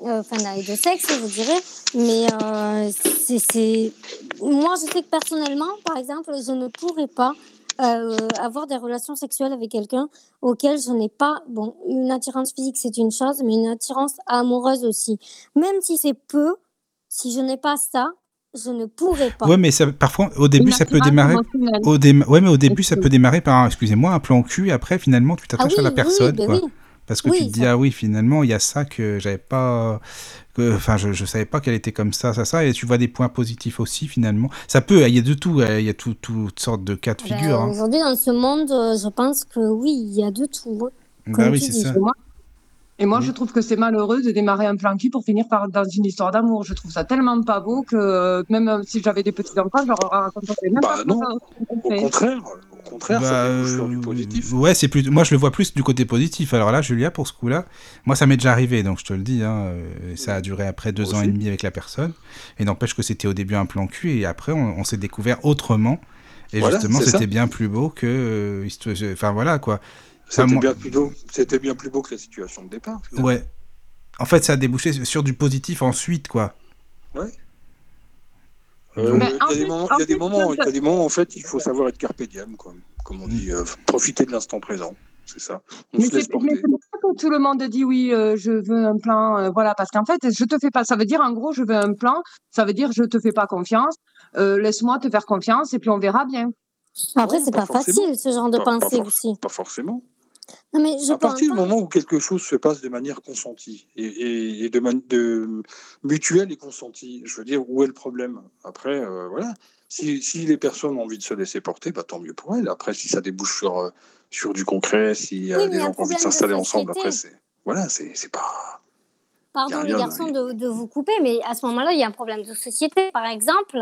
enfin dans les deux sexes, je dirais. Mais euh, c'est, c'est... moi, je sais que personnellement, par exemple, je ne pourrais pas euh, avoir des relations sexuelles avec quelqu'un auquel je n'ai pas, bon, une attirance physique, c'est une chose, mais une attirance amoureuse aussi. Même si c'est peu, si je n'ai pas ça, je ne pourrais pas. Ouais, mais ça, parfois, au début, ça peut démarrer. Au dé- Ouais, mais au début, ça peut démarrer par, un- excusez-moi, un plan cul. Après, finalement, tu ah t'attaches oui, à la oui, personne, ben quoi. oui. Parce que Oui, tu te dis, ça- ah oui, finalement, il y a ça que j'avais pas. que- Enfin, je, je savais pas qu'elle était comme ça, ça, ça. Et tu vois des points positifs aussi, finalement. Ça peut, il y a de tout, euh, il y a tout, toutes sortes de cas de Ben, figure. hein. Aujourd'hui, dans ce monde, euh, je pense que oui, il y a de tout. hein. Bah comme oui, tu c'est dis. ça. Et moi, et moi, Oui. je trouve que c'est malheureux de démarrer un plan cul pour finir par, dans une histoire d'amour. Je trouve ça tellement pas beau que même si j'avais des petits enfants, je leur aurais raconté même Bah pas non. ça. Au contraire, contraire, Bah, ça débouche sur euh, du positif. Ouais, c'est plus. Moi, je le vois plus du côté positif. Alors là, Julia, pour ce coup-là, moi, ça m'est déjà arrivé, donc je te le dis. Hein, euh, ça a duré après deux ans et demi avec la personne. Et n'empêche que c'était au début un plan cul, et après, on, on s'est découvert autrement. Et Voilà, justement, c'était bien plus beau que. euh, Enfin, voilà, quoi. C'était moi- bien plus beau. Bien plus beau que la situation de départ. finalement. Ouais. En fait, ça a débouché sur du positif ensuite, quoi. Ouais. Euh, Mais Il y a des fait- moments, en il y a des fait, moments, ça- il y a des moments, en fait, il faut savoir être carpe diem, quoi. Comme on dit, euh, profiter de l'instant présent. C'est ça. On Mais se laisse c'est pour ça que tout le monde dit oui, euh, je veux un plan, euh, voilà, parce qu'en fait, je te fais pas. Ça veut dire en gros, je veux un plan. Ça veut dire je te fais pas confiance. euh, Laisse-moi te faire confiance et puis on verra bien. Après, Non, c'est pas facile, ce genre de Pas- pensée aussi. Pas forcément. Non, mais je à partir du moment où quelque chose se passe de manière consentie et, et- et de, man- de mutuelle et consentie, je veux dire, où est le problème? Après, euh, voilà. Si, si les personnes ont envie de se laisser porter, bah, tant mieux pour elles. Après, si ça débouche sur, euh, sur du concret, s'il y a Oui, des a gens qui ont envie de s'installer ensemble, après, c'est. Voilà, c'est pas. Pardon les garçons de, de vous couper, mais à ce moment-là, il y a un problème de société. Par exemple,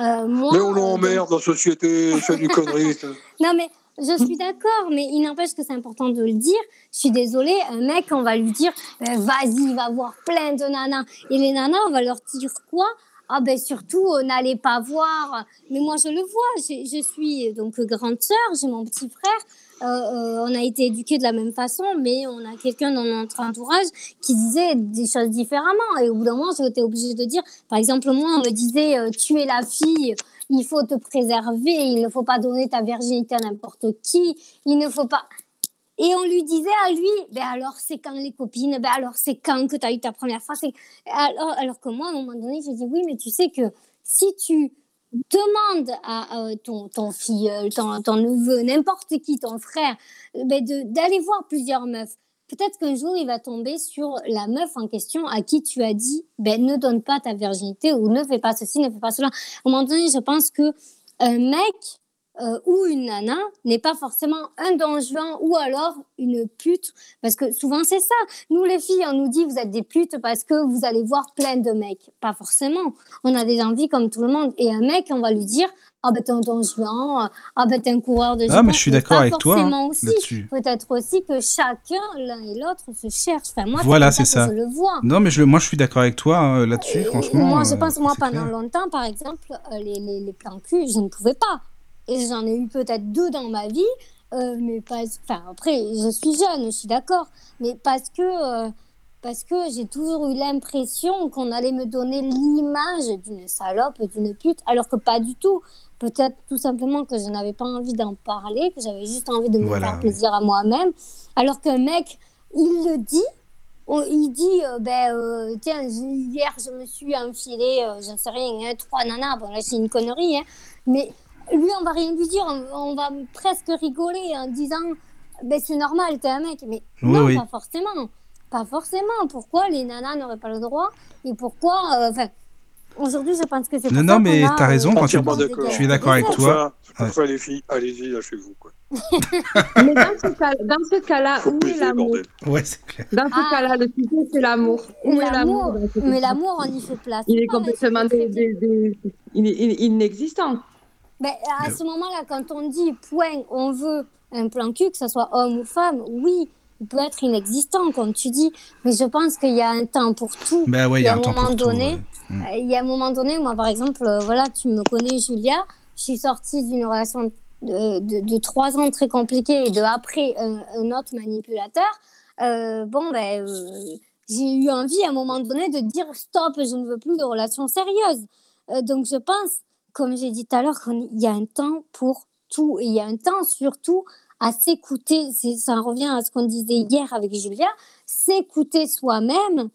euh, moi. Mais on euh, l'emmerde, la société, c'est du connerie. Non, mais je suis d'accord, mais il n'empêche que c'est important de le dire. Je suis désolée, un mec, on va lui dire euh, vas-y, va voir plein de nanas. Et les nanas, on va leur dire quoi? Ah ben surtout, euh, n'allez pas voir. Mais moi, je le vois. Je, suis donc grande sœur, j'ai mon petit frère. Euh, euh, on a été éduqués de la même façon, mais on a quelqu'un dans notre entourage qui disait des choses différemment. Et au bout d'un moment, été obligée de dire, par exemple, moi, on me disait, euh, tu es la fille, il faut te préserver, il ne faut pas donner ta virginité à n'importe qui, il ne faut pas... Et on lui disait à lui, ben alors c'est quand les copines, ben alors c'est quand que tu as eu ta première c'est- Alors, alors que moi, à un moment donné, je dis oui, mais tu sais que si tu demande à, ton, ton filleul, ton, ton neveu, n'importe qui, ton frère, euh, ben d'aller voir plusieurs meufs. Peut-être qu'un jour, il va tomber sur la meuf en question à qui tu as dit ben, ne donne pas ta virginité ou ne fais pas ceci, ne fais pas cela. Un moment donné, je pense que un mec euh, ou une nana n'est pas forcément un don juan ou alors une pute. Parce que souvent, c'est ça. Nous, les filles, on nous dit vous êtes des putes parce que vous allez voir plein de mecs. Pas forcément. On a des envies comme tout le monde. Et un mec, on va lui dire ah ben t'es un don juan, ah ben t'es un coureur de Ah, mais je suis d'accord avec toi, hein, là-dessus. Peut-être aussi que chacun, l'un et l'autre, se cherche. Enfin, moi, Voilà, c'est ça. je le vois. Non, mais je, moi, je suis d'accord avec toi hein, là-dessus, franchement. Moi, je euh, pense, moi, pendant clair. longtemps, par exemple, euh, les, les, les plans cul, je ne pouvais pas. Et j'en ai eu peut-être deux dans ma vie, euh, mais pas. Enfin, après, je suis jeune, je suis d'accord, mais parce que. euh, parce que j'ai toujours eu l'impression qu'on allait me donner l'image d'une salope, d'une pute, alors que pas du tout. Peut-être tout simplement que je n'avais pas envie d'en parler, que j'avais juste envie de me Voilà, faire plaisir à moi-même. Alors qu'un mec, il le dit, il dit, euh, ben, euh, tiens, hier, je me suis enfilé, euh, j'en sais rien, hein, trois nanas. Bon, là, c'est une connerie, hein. Mais lui, on va rien lui dire. On, on va presque rigoler en disant, ben, c'est normal, t'es un mec. Mais Oui, non, oui. pas forcément. Pas forcément. Pourquoi les nanas n'auraient pas le droit? Et pourquoi, euh, enfin, aujourd'hui, je pense que c'est Non, non, mais t'as raison, euh, quand tu-. Je suis d'accord avec toi. ça, les filles, allez-y, lâchez-vous. Quoi. Mais dans ce cas- dans ce cas-là, où est l'amour. Ouais, c'est clair. Dans ce Ah. cas-là, le sujet, c'est l'amour. Où est mais l'amour, on y fait place. Il est complètement il il inexistant. Ben, à ce moment-là, quand on dit point, on veut un plan cul, que ce soit homme ou femme, oui, peut être inexistant, comme tu dis, mais je pense qu'il y a un temps pour tout. Ouais, il y a un moment tout. donné, ouais. Euh, il y a un moment donné, moi par exemple, euh, voilà, tu me connais, Julia, je suis sortie d'une relation de, de, de trois ans très compliquée et de après un, un autre manipulateur. Euh, bon, ben, euh, j'ai eu envie à un moment donné de dire stop, je ne veux plus de relations sérieuses. Euh, donc je pense, comme j'ai dit tout à l'heure, qu'il y a un temps pour tout et il y a un temps surtout à s'écouter. Ça revient à ce qu'on disait hier avec Julia, s'écouter soi-même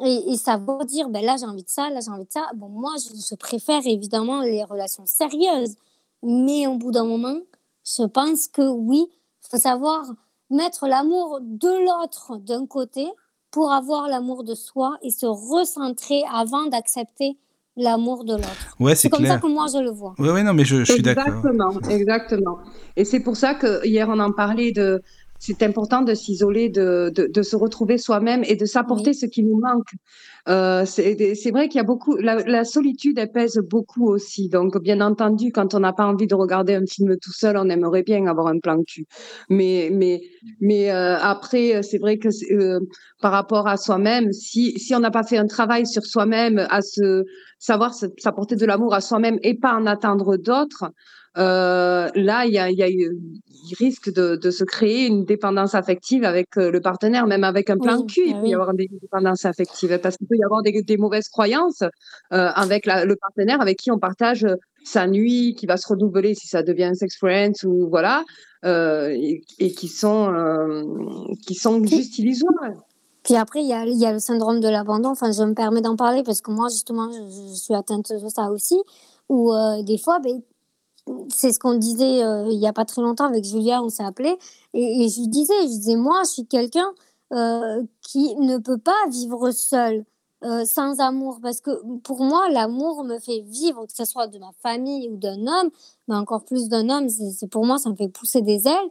et, et savoir dire ben là j'ai envie de ça, là j'ai envie de ça. Bon, moi je, je préfère évidemment les relations sérieuses, mais au bout d'un moment, je pense que oui, il faut savoir mettre l'amour de l'autre d'un côté pour avoir l'amour de soi et se recentrer avant d'accepter l'amour de l'autre. Ouais, C'est comme ça clair. que moi je le vois. Ouais, ouais, non, mais je, je suis d'accord. Exactement, exactement. Et c'est pour ça que hier on en parlait de. C'est important de s'isoler, de, de, de se retrouver soi-même et de s'apporter Oui. ce qui nous manque. Euh, c'est vrai qu'il y a beaucoup. La, la solitude, pèse beaucoup aussi. Donc, bien entendu, quand on n'a pas envie de regarder un film tout seul, on aimerait bien avoir un plan cul. Mais, mais, mais euh, après, c'est vrai que euh, par rapport à soi-même, si, si on n'a pas fait un travail sur soi-même, à se savoir s'apporter de l'amour à soi-même et pas en attendre d'autres, euh, là, il y a, il y a il risque de, de se créer une dépendance affective avec euh, le partenaire, même avec un plan Oui, cul, il ah peut y avoir des dépendances affectives parce qu'il peut y avoir des, des mauvaises croyances euh, avec la- le partenaire avec qui on partage sa nuit, qui va se renouveler si ça devient un sex friend ou voilà, euh, et, et qui sont qui sont juste illusoires. Puis après, il y a, il y a le syndrome de l'abandon. Enfin, je me permets d'en parler parce que moi, justement, je, je suis atteinte de ça aussi. Où euh, des fois, ben, c'est ce qu'on disait euh, il n'y a pas très longtemps avec Julia, on s'est appelé. Et, je lui disais, je disais, moi, je suis quelqu'un euh, qui ne peut pas vivre seul. euh, sans amour, parce que pour moi, l'amour me fait vivre, que ce soit de ma famille ou d'un homme, mais encore plus d'un homme, c'est pour moi, ça me fait pousser des ailes.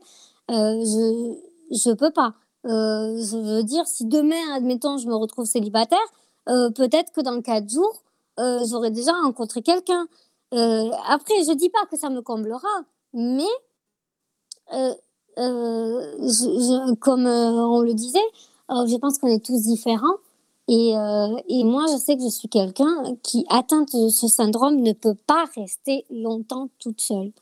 Je je peux pas. Je veux dire, si demain, admettons, je me retrouve célibataire, peut-être que dans quatre jours, j'aurai déjà rencontré quelqu'un. Euh, après, je dis pas que ça me comblera, mais euh, euh, comme on le disait, je pense qu'on est tous différents. Et, et moi, je sais que je suis quelqu'un qui, atteinte de ce syndrome, ne peut pas rester longtemps toute seule.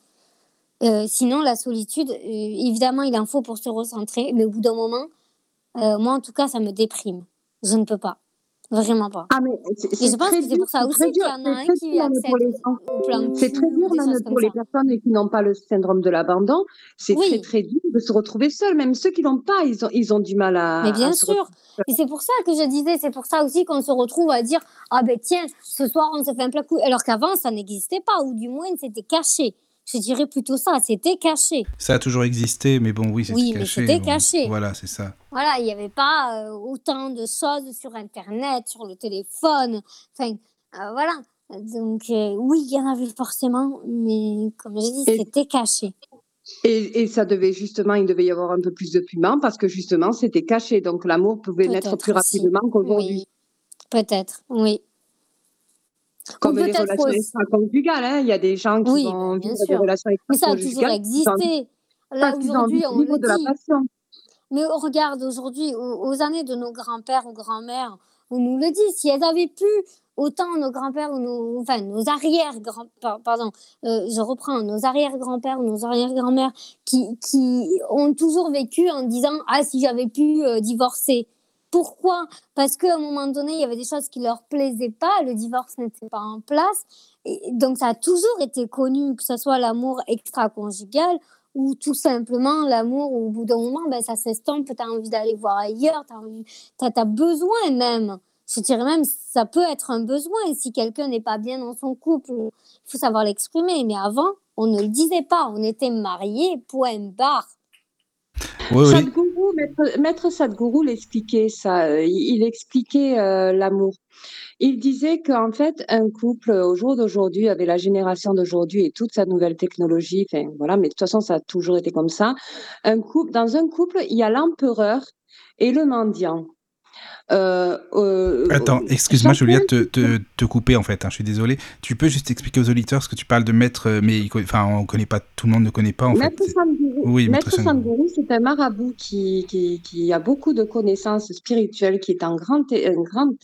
Sinon, la solitude, évidemment, il en faut pour se recentrer, mais au bout d'un moment, moi, en tout cas, ça me déprime. Je ne peux pas. Vraiment pas. Ah, mais c'est Et je pense très que c'est dur, pour ça aussi qu'il y en a c'est un très qui plan C'est très dur même pour les personnes qui n'ont pas le syndrome de l'abandon. C'est très Oui, très dur de se retrouver seul. Même ceux qui l'ont pas, ils ont, ils ont du mal mais à, à bien sûr. Et c'est pour ça que je disais, c'est pour ça aussi qu'on se retrouve à dire Ah ben tiens, ce soir on se fait un plat coup. Alors qu'avant ça n'existait pas, ou du moins c'était caché. Je dirais plutôt ça, c'était caché. Ça a toujours existé, mais bon, oui, c'était Oui, caché. c'était bon. caché. Voilà, c'est ça. Voilà, il n'y avait pas euh, autant de choses sur Internet, sur le téléphone. Enfin, euh, voilà. Donc, euh, oui, il y en avait forcément, mais comme je dis, c'était caché. et, et ça devait justement, il devait y avoir un peu plus de piment parce que justement c'était caché. Donc l'amour pouvait naître plus rapidement qu'aujourd'hui. Oui, peut-être, oui. Comme les relations aussi. extra-conjugales, hein. il y a des gens qui Oui, vont vivre des relations Mais ça a toujours extra-conjugales existé. Là, aujourd'hui, on le vivre de la dit. passion. Mais on regarde aujourd'hui, aux, aux années de nos grands-pères ou grands-mères, on nous le dit, si elles avaient pu, autant nos grands-pères ou nos, enfin, nos arrière-grands, par- pardon, euh, je reprends, nos arrière-grands-pères ou nos arrière-grand-mères qui, qui ont toujours vécu en disant, ah, si j'avais pu euh, divorcer. Pourquoi? Parce qu'à un moment donné, il y avait des choses qui leur plaisaient pas, le divorce n'était pas en place. Et donc, ça a toujours été connu, que ce soit l'amour extra-conjugal ou tout simplement l'amour au bout d'un moment, ben, ça s'estompe, tu as envie d'aller voir ailleurs, tu as, besoin même. Je dirais même, ça peut être un besoin. Si quelqu'un n'est pas bien dans son couple, il faut savoir l'exprimer. Mais avant, on ne le disait pas. On était mariés, point barre. Maître, Sadhguru l'expliquait ça. Il, expliquait euh, l'amour. Il disait qu'en fait, un couple au jour d'aujourd'hui, avec la génération d'aujourd'hui et toute sa nouvelle technologie, voilà, mais de toute façon, ça a toujours été comme ça. Un couple, dans un couple, il y a l'empereur et le mendiant. Euh, euh, Attends, excuse-moi, chacun- Julia, te, te, te couper en fait. hein, je suis désolé. Tu peux juste expliquer aux auditeurs ce que tu parles de maître, euh, mais enfin, on connaît pas, tout le monde ne connaît pas en Maître fait. Oui, Maître c'est un marabout qui, qui, qui a beaucoup de connaissances spirituelles, qui est un grand, un grand,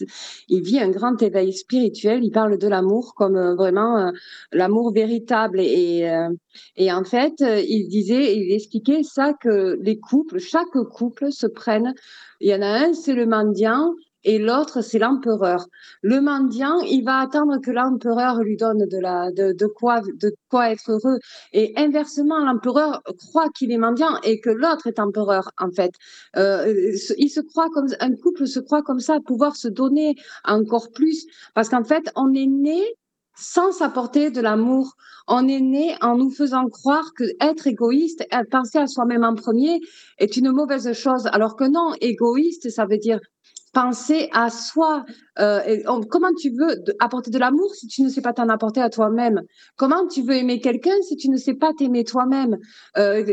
il vit un grand éveil spirituel. Il parle de l'amour comme euh, vraiment euh, l'amour véritable. Et, euh, et en fait, euh, il disait, il expliquait ça que les couples, chaque couple se prennent. Il y en a un, c'est le mendiant. Et l'autre, c'est l'empereur. Le mendiant, il va attendre que l'empereur lui donne de la, de, de quoi, de quoi être heureux. Et inversement, l'empereur croit qu'il est mendiant et que l'autre est empereur, en fait. Euh, il se croit comme, un couple se croit comme ça, pouvoir se donner encore plus. Parce qu'en fait, on est né sans s'apporter de l'amour. On est né en nous faisant croire que être égoïste, euh, penser à soi-même en premier est une mauvaise chose. Alors que non, égoïste, ça veut dire penser à soi. Euh, comment tu veux apporter de l'amour si tu ne sais pas t'en apporter à toi-même? Comment tu veux aimer quelqu'un si tu ne sais pas t'aimer toi-même? Euh,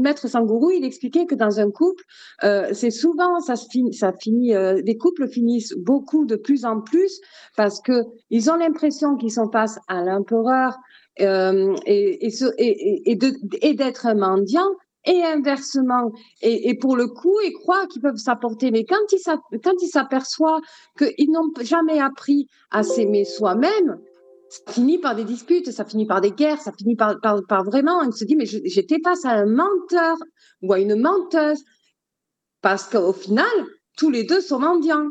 Maître Sangourou, il expliquait que dans un couple, euh, c'est souvent, ça, se finit, ça finit, euh, les couples finissent beaucoup de plus en plus parce que ils ont l'impression qu'ils sont face à l'empereur euh, et, et, et, et d'être un mendiant et inversement. Et, pour le coup, ils croient qu'ils peuvent s'apporter. Mais quand ils s'aperçoivent qu'ils n'ont jamais appris à s'aimer soi-même, ça finit par des disputes, ça finit par des guerres, ça finit par, vraiment, on se dit, mais j'étais face à un menteur ou à une menteuse. Parce qu'au final, tous les deux sont mendiants.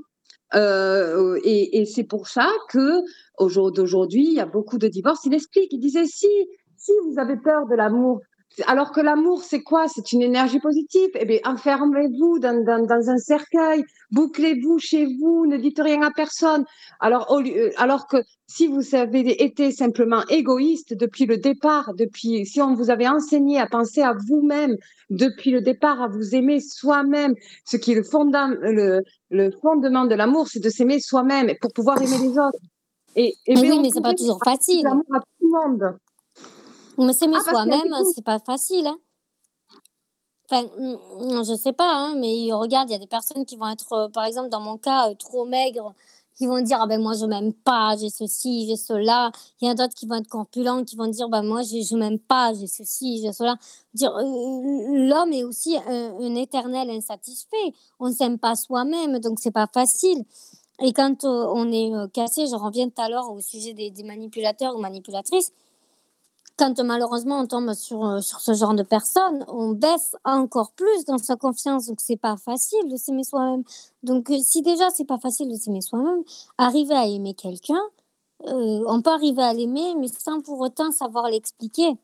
Euh, et c'est pour ça que il y a beaucoup de divorces. Il explique, il disait si si vous avez peur de l'amour, alors que l'amour c'est quoi? C'est une énergie positive. Eh bien, enfermez-vous dans, dans, dans un cercueil, bouclez-vous chez vous, ne dites rien à personne. Alors au lieu- alors que si vous avez été simplement égoïste depuis le départ, depuis si on vous avait enseigné à penser à vous-même depuis le départ, à vous aimer soi-même, ce qui est le fondament le, le fondement de l'amour, c'est de s'aimer soi-même pour pouvoir aimer les autres. Et, et Mais oui, mais c'est pas toujours facile. L'amour à tout le monde. Mais s'aimer Ah, soi-même, c'est pas facile. Hein. Enfin, mm, je sais pas, hein, mais regarde, il y a des personnes qui vont être, euh, par exemple, dans mon cas, euh, trop maigres, qui vont dire, ah ben moi je m'aime pas, j'ai ceci, j'ai cela. Il y en a d'autres qui vont être corpulents, qui vont dire, bah moi je, je m'aime pas, j'ai ceci, j'ai cela. Dire, euh, l'homme est aussi un, un éternel insatisfait. On ne s'aime pas soi-même, donc c'est pas facile. Et quand euh, on est euh, cassé, je reviens tout à l'heure au sujet des, des manipulateurs ou manipulatrices, quand malheureusement on tombe sur, euh, sur ce genre de personnes, on baisse encore plus dans sa confiance. Donc c'est pas facile de s'aimer soi-même. Donc euh, si déjà c'est pas facile de s'aimer soi-même, arriver à aimer quelqu'un, euh, on peut arriver à l'aimer, mais sans pour autant savoir l'expliquer.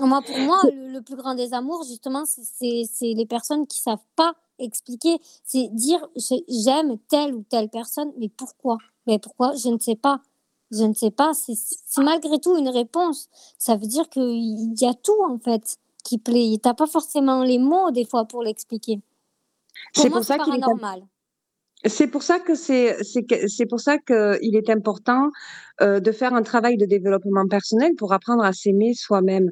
Moi, pour moi, le, plus grand des amours, justement, c'est- les personnes qui savent pas expliquer. C'est dire j'ai- j'aime telle ou telle personne, mais pourquoi? Mais pourquoi? Je ne sais pas. Je ne sais pas. C'est malgré tout une réponse. Ça veut dire qu'il y a tout, en fait, qui plaît. Tu n'as pas forcément les mots, des fois, pour l'expliquer. C'est pour ça qu'il est paranormal. C'est pour ça que c'est c'est pour ça qu'il est important euh, de faire un travail de développement personnel pour apprendre à s'aimer soi-même.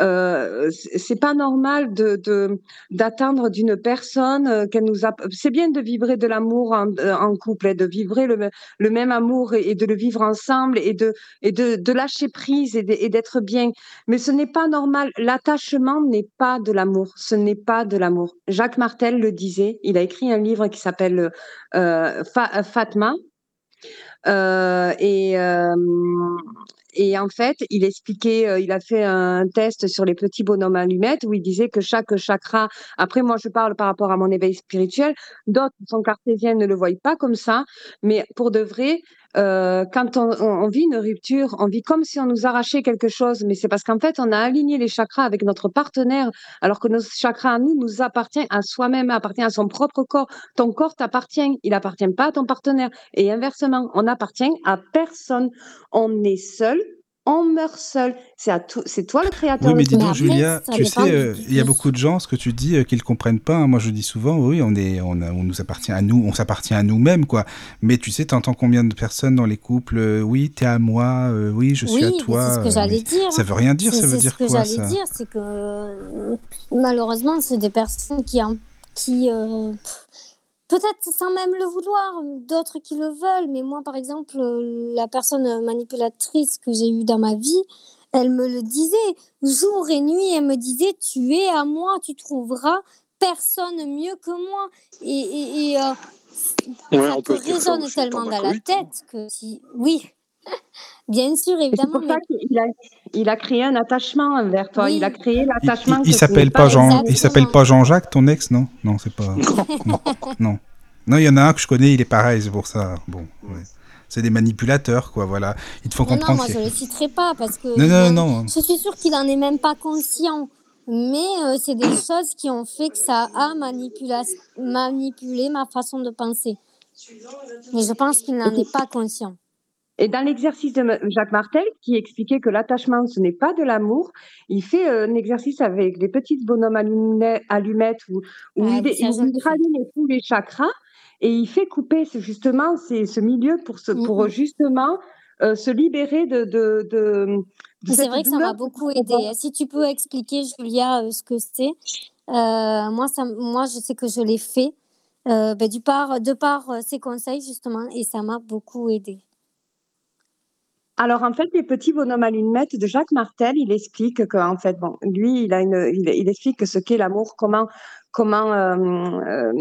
Euh, c'est pas normal de d'une personne euh, qu'elle nous a. C'est bien de vibrer de l'amour en, euh, couple, et de vibrer le, le même amour et, de le vivre ensemble et de et de, de lâcher prise et d'être bien. Mais ce n'est pas normal. L'attachement n'est pas de l'amour. Ce n'est pas de l'amour. Jacques Martel le disait. Il a écrit un livre qui s'appelle Fa- Fatma. Euh, et, et en fait, il expliquait, il a fait un test sur les petits bonhommes allumettes où il disait que chaque chakra, après moi je parle par rapport à mon éveil spirituel, d'autres sont cartésiennes ne le voient pas comme ça, mais pour de vrai, euh, quand on, on- vit une rupture, on vit comme si on nous arrachait quelque chose, mais c'est parce qu'en fait on a aligné les chakras avec notre partenaire, alors que nos chakras à nous nous appartient à soi-même, appartient à son propre corps. Ton corps t'appartient, il appartient pas à ton partenaire. Et inversement, on appartient à personne. On est seul, on meurt seul. C'est à tout- c'est toi le créateur. Oui, mais de dis donc, Julia, ça tu sais, euh, il y a beaucoup de gens, ce que tu dis, euh, qu'ils comprennent pas. hein. Moi, je dis souvent, oui, on est, on, a- on nous appartient à nous, on s'appartient à nous-mêmes, quoi. Mais tu sais, t'entends combien de personnes dans les couples, euh, oui, t'es à moi, euh, oui, je suis Oui, à toi. c'est ce que j'allais dire. Ça veut rien dire, C'est ça veut c'est dire ce que quoi, j'allais ça dire, c'est que malheureusement, c'est des personnes qui, en- qui euh, peut-être sans même le vouloir, d'autres qui le veulent, mais moi, par exemple, euh, la personne manipulatrice que j'ai eue dans ma vie, elle me le disait. Jour et nuit, elle me disait, tu es à moi, tu trouveras personne mieux que moi. Et, et, et, euh, Ouais, ça on te résonne tellement dans la tête que si... Oui, bien sûr, Et C'est évidemment, pour mais ça qu'il a, il a créé un attachement envers toi. Oui. Il a créé Il, il- l'attachement. il tu s'appelle pas Jean, il s'appelle pas Jean-Jacques, ton ex, non? Non, c'est pas. non, non, non, il y en a un que je connais, il est pareil, c'est pour ça. Bon, ouais. c'est des manipulateurs, quoi. Voilà, il te faut Non, non, comprendre. moi qu'il je a- le citerai pas parce que Non, non, il non. je suis sûre qu'il en est même pas conscient. Mais euh, c'est des choses qui ont fait que ça a manipula- manipulé ma façon de penser. Mais je pense qu'il n'en est pas conscient. Et dans l'exercice de Jacques Martel, qui expliquait que l'attachement, ce n'est pas de l'amour, il fait euh, un exercice avec des petites bonhommes allumettes où, où Ah il, il- tous les chakras et il fait couper justement ce milieu pour, pour Mhm. justement euh, se libérer de, de, de, de Mais C'est vrai que ça m'a beaucoup aidé. Si tu peux expliquer, Julia, euh, ce que c'est. Euh, moi, ça, moi, je sais que je l'ai fait ben, du par, de par ses conseils, justement, et ça m'a beaucoup aidé. Alors en fait, les petits bonhommes allumettes de Jacques Martel, il explique que en fait, bon, lui, il a une, il, explique ce qu'est l'amour, comment, comment, euh, euh,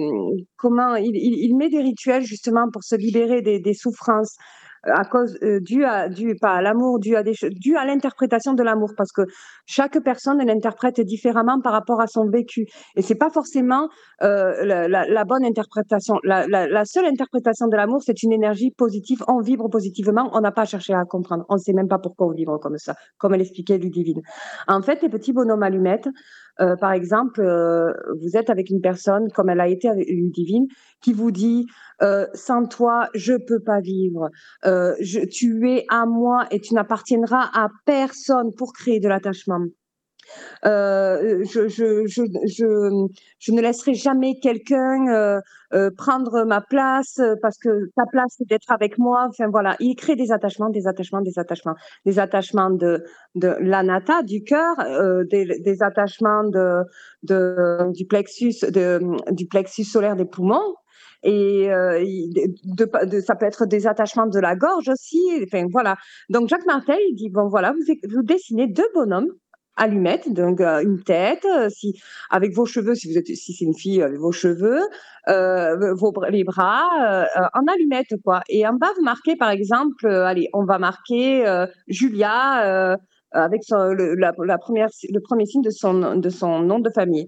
comment, il, met des rituels justement pour se libérer des, souffrances à cause euh, dû à dû pas à l'amour, dû à des dû à l'interprétation de l'amour, parce que chaque personne l'interprète différemment par rapport à son vécu, et c'est pas forcément euh, la, la, la bonne interprétation. La, la, seule interprétation de l'amour, c'est une énergie positive. On vibre positivement. On n'a pas cherché à comprendre. On ne sait même pas pourquoi on vibre comme ça, comme elle expliquait Ludivine. En fait, les petits bonhommes allumettes, euh, par exemple, euh, vous êtes avec une personne, comme elle a été avec Ludivine, qui vous dit euh, Sans toi, je peux pas vivre. Euh, je, tu es à moi et tu n'appartiendras à personne pour créer de l'attachement. Euh, je, ne laisserai jamais quelqu'un euh, euh, prendre ma place parce que ta place c'est d'être avec moi. Enfin voilà, il crée des attachements, des attachements, des attachements, des attachements de de l'anata du cœur, des, attachements de, du plexus du plexus solaire des poumons. Et ça peut être des attachements de la gorge aussi. Enfin voilà. Donc Jacques Martel il dit bon voilà vous dessinez deux bonhommes allumettes, donc euh, une tête, euh, si avec vos cheveux, si si c'est une fille, avec vos cheveux, euh, vos les bras, euh, en allumettes quoi. Et en bas vous marquez par exemple, allez, on va marquer Julia, avec le, la première, le premier signe de son, de son nom de famille.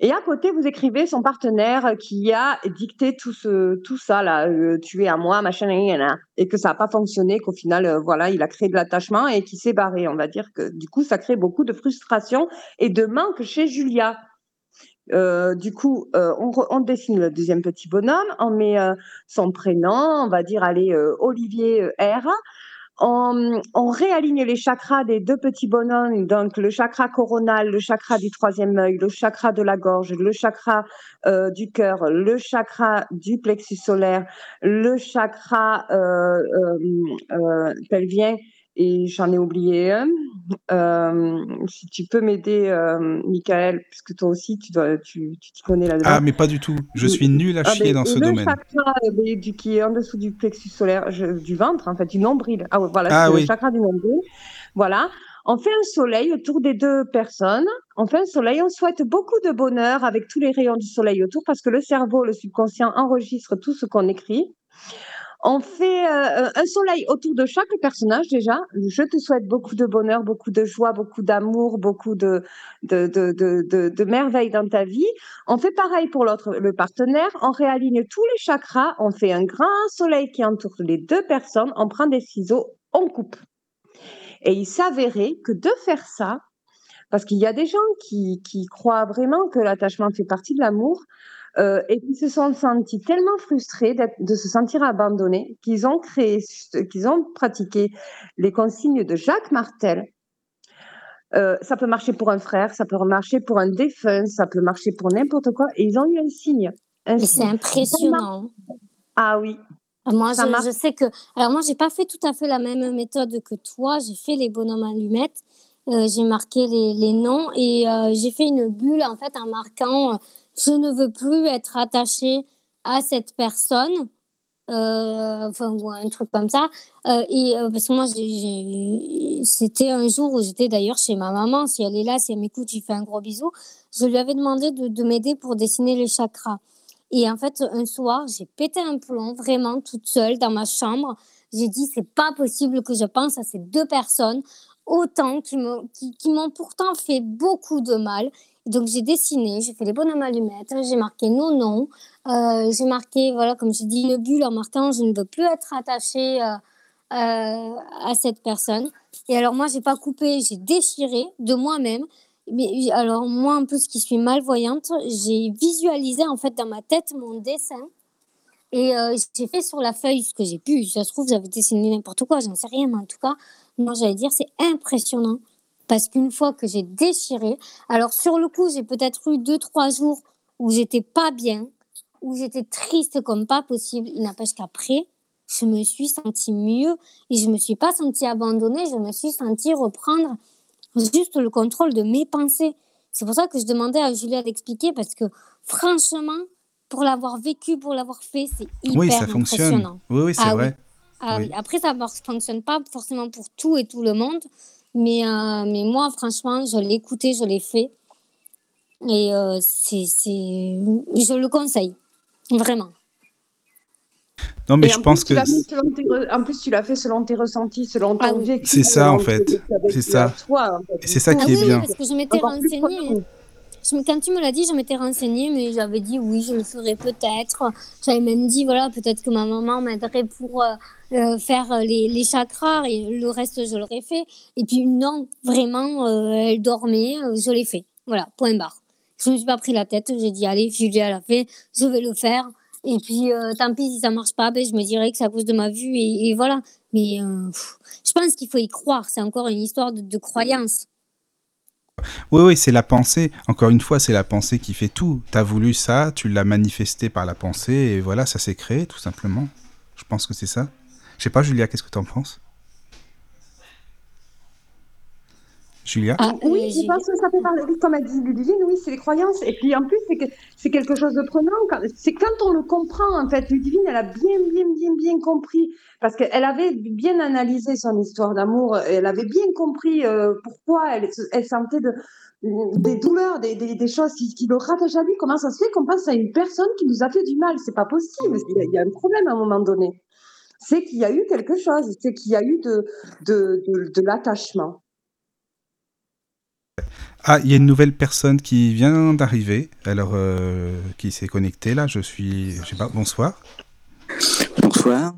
Et à côté, vous écrivez son partenaire qui a dicté tout, ce, tout ça, là, euh, tu es à moi, machin, et que ça n'a pas fonctionné, qu'au final, euh, voilà, il a créé de l'attachement et qui s'est barré. On va dire que du coup, ça crée beaucoup de frustration et de manque chez Julia. Euh, du coup, on, on, dessine le deuxième petit bonhomme, on met son prénom, on va dire, allez, Olivier R on, réaligne les chakras des deux petits bonhommes, donc le chakra coronal, le chakra du troisième œil, le chakra de la gorge, le chakra euh, du cœur, le chakra du plexus solaire, le chakra euh, euh, euh pelvien et j'en ai oublié un. Euh, si tu peux m'aider, euh, Michael, puisque toi aussi, tu, dois, tu, tu te connais là-dedans. Ah, mais pas du tout. Je suis nul à ah, chier dans ce domaine. Le chakra euh, du, qui est en dessous du plexus solaire, je, du ventre, en fait, du nombril. Ah, voilà, ah, oui. le chakra du nombril. Voilà. On fait un soleil autour des deux personnes. On fait un soleil, on souhaite beaucoup de bonheur avec tous les rayons du soleil autour parce que le cerveau, le subconscient enregistre tout ce qu'on écrit. On fait euh, un soleil autour de chaque personnage déjà. Je te souhaite beaucoup de bonheur, beaucoup de joie, beaucoup d'amour, beaucoup de, de, de, de, de merveilles dans ta vie. On fait pareil pour l'autre, le partenaire. On réaligne tous les chakras. On fait un grand soleil qui entoure les deux personnes. On prend des ciseaux, on coupe. Et il s'avérait que de faire ça, parce qu'il y a des gens qui, qui croient vraiment que l'attachement fait partie de l'amour, euh, et qui se sont sentis tellement frustrés de se sentir abandonnés qu'ils ont créé, qu'ils ont pratiqué les consignes de Jacques Martel. Euh, ça peut marcher pour un frère, ça peut marcher pour un défunt, ça peut marcher pour n'importe quoi. Et ils ont eu un signe. Un c'est impressionnant. Ah oui. Moi, je, je, sais que. Alors, moi, j'ai pas fait tout à fait la même méthode que toi. J'ai fait les bonhommes allumettes. Euh, j'ai marqué les, les, noms et euh, j'ai fait une bulle en fait en marquant je ne veux plus être attachée à cette personne. Euh, enfin, ou un truc comme ça. Euh, et euh, parce que moi, c'était un jour où j'étais d'ailleurs chez ma maman. Si elle est là, si elle m'écoute, je lui fais un gros bisou. Je lui avais demandé de, de m'aider pour dessiner les chakras. Et en fait, un soir, j'ai pété un plomb, vraiment toute seule dans ma chambre. J'ai dit, c'est pas possible que je pense à ces deux personnes, autant qui m'ont pourtant fait beaucoup de mal donc j'ai dessiné, j'ai fait les bonhommes allumettes, j'ai marqué nos noms, euh, j'ai marqué, voilà, comme je dis, une bulle en marquant je ne veux plus être attachée euh, euh, à cette personne. Et alors moi, j'ai pas coupé, j'ai déchiré de moi-même. Mais alors moi, en plus, qui suis malvoyante, j'ai visualisé en fait dans ma tête mon dessin. Et j'ai fait sur la feuille ce que j'ai pu. Ça se trouve, j'avais dessiné n'importe quoi, j'en sais rien, mais en tout cas, moi, j'allais dire, c'est impressionnant parce qu'une fois que j'ai déchiré, alors sur le coup, j'ai peut-être eu deux, trois jours où j'étais pas bien, où j'étais triste comme pas possible. Il n'empêche qu'après, je me suis sentie mieux et je me suis pas sentie abandonnée, je me suis sentie reprendre juste le contrôle de mes pensées. C'est pour ça que je demandais à Julia d'expliquer parce que franchement, pour l'avoir vécu, pour l'avoir fait, c'est hyper oui, ça fonctionne. Oui, oui, c'est ah, vrai. Oui. Ah, oui. Après, ça ne fonctionne pas forcément pour tout et tout le monde. Mais, euh, mais moi, franchement, je l'ai écouté, je l'ai fait. Et euh, c'est, je le conseille, vraiment. Non, mais et je pense que. En plus, tu l'as fait selon tes ressentis, selon ton ah. C'est ça, en fait. C'est ça. Toi, en fait. C'est ça qui ah, est oui, bien. Parce que je m'étais renseignée. Quand tu me l'as dit, je m'étais renseignée, mais j'avais dit oui, je le ferais peut-être. J'avais même dit, voilà, peut-être que ma maman m'aiderait pour euh, euh, faire les, les, chakras et le reste, je l'aurais fait. Et puis non, vraiment, euh, elle dormait, je l'ai fait. Voilà, point barre. Je ne me suis pas pris la tête, j'ai dit, allez, Julia l'a fait, je vais le faire. Et puis, tant pis si ça marche pas, ben, je me dirais que c'est à cause de ma vue et, voilà. Mais je pense qu'il faut y croire. C'est encore une histoire de croyance. Oui, oui, c'est la pensée. Encore une fois, c'est la pensée qui fait tout. Tu as voulu ça, tu l'as manifesté par la pensée, et voilà, ça s'est créé, tout simplement. Je pense que c'est ça. Je sais pas, Julia, qu'est-ce que tu en penses? Julia ah, Oui, je pense que ça fait parler, comme a dit Ludivine, oui, c'est les croyances. Et puis en plus, c'est que c'est quelque chose de prenant. C'est quand on le comprend, en fait. Ludivine, elle a bien, bien, bien, bien compris. Parce qu'elle avait bien analysé son histoire d'amour. Elle avait bien compris euh, pourquoi elle, elle sentait de, des douleurs, des, des, des choses qui, qui, le rattachent à lui. Comment ça se fait qu'on pense à une personne qui nous a fait du mal? C'est pas possible. Il y, a, il y a un problème à un moment donné c'est qu'il y a eu quelque chose, c'est qu'il y a eu de, de, de, de l'attachement. Ah, il y a une nouvelle personne qui vient d'arriver, alors euh, qui s'est connectée là. Je suis, je sais pas. Bonsoir. Bonsoir.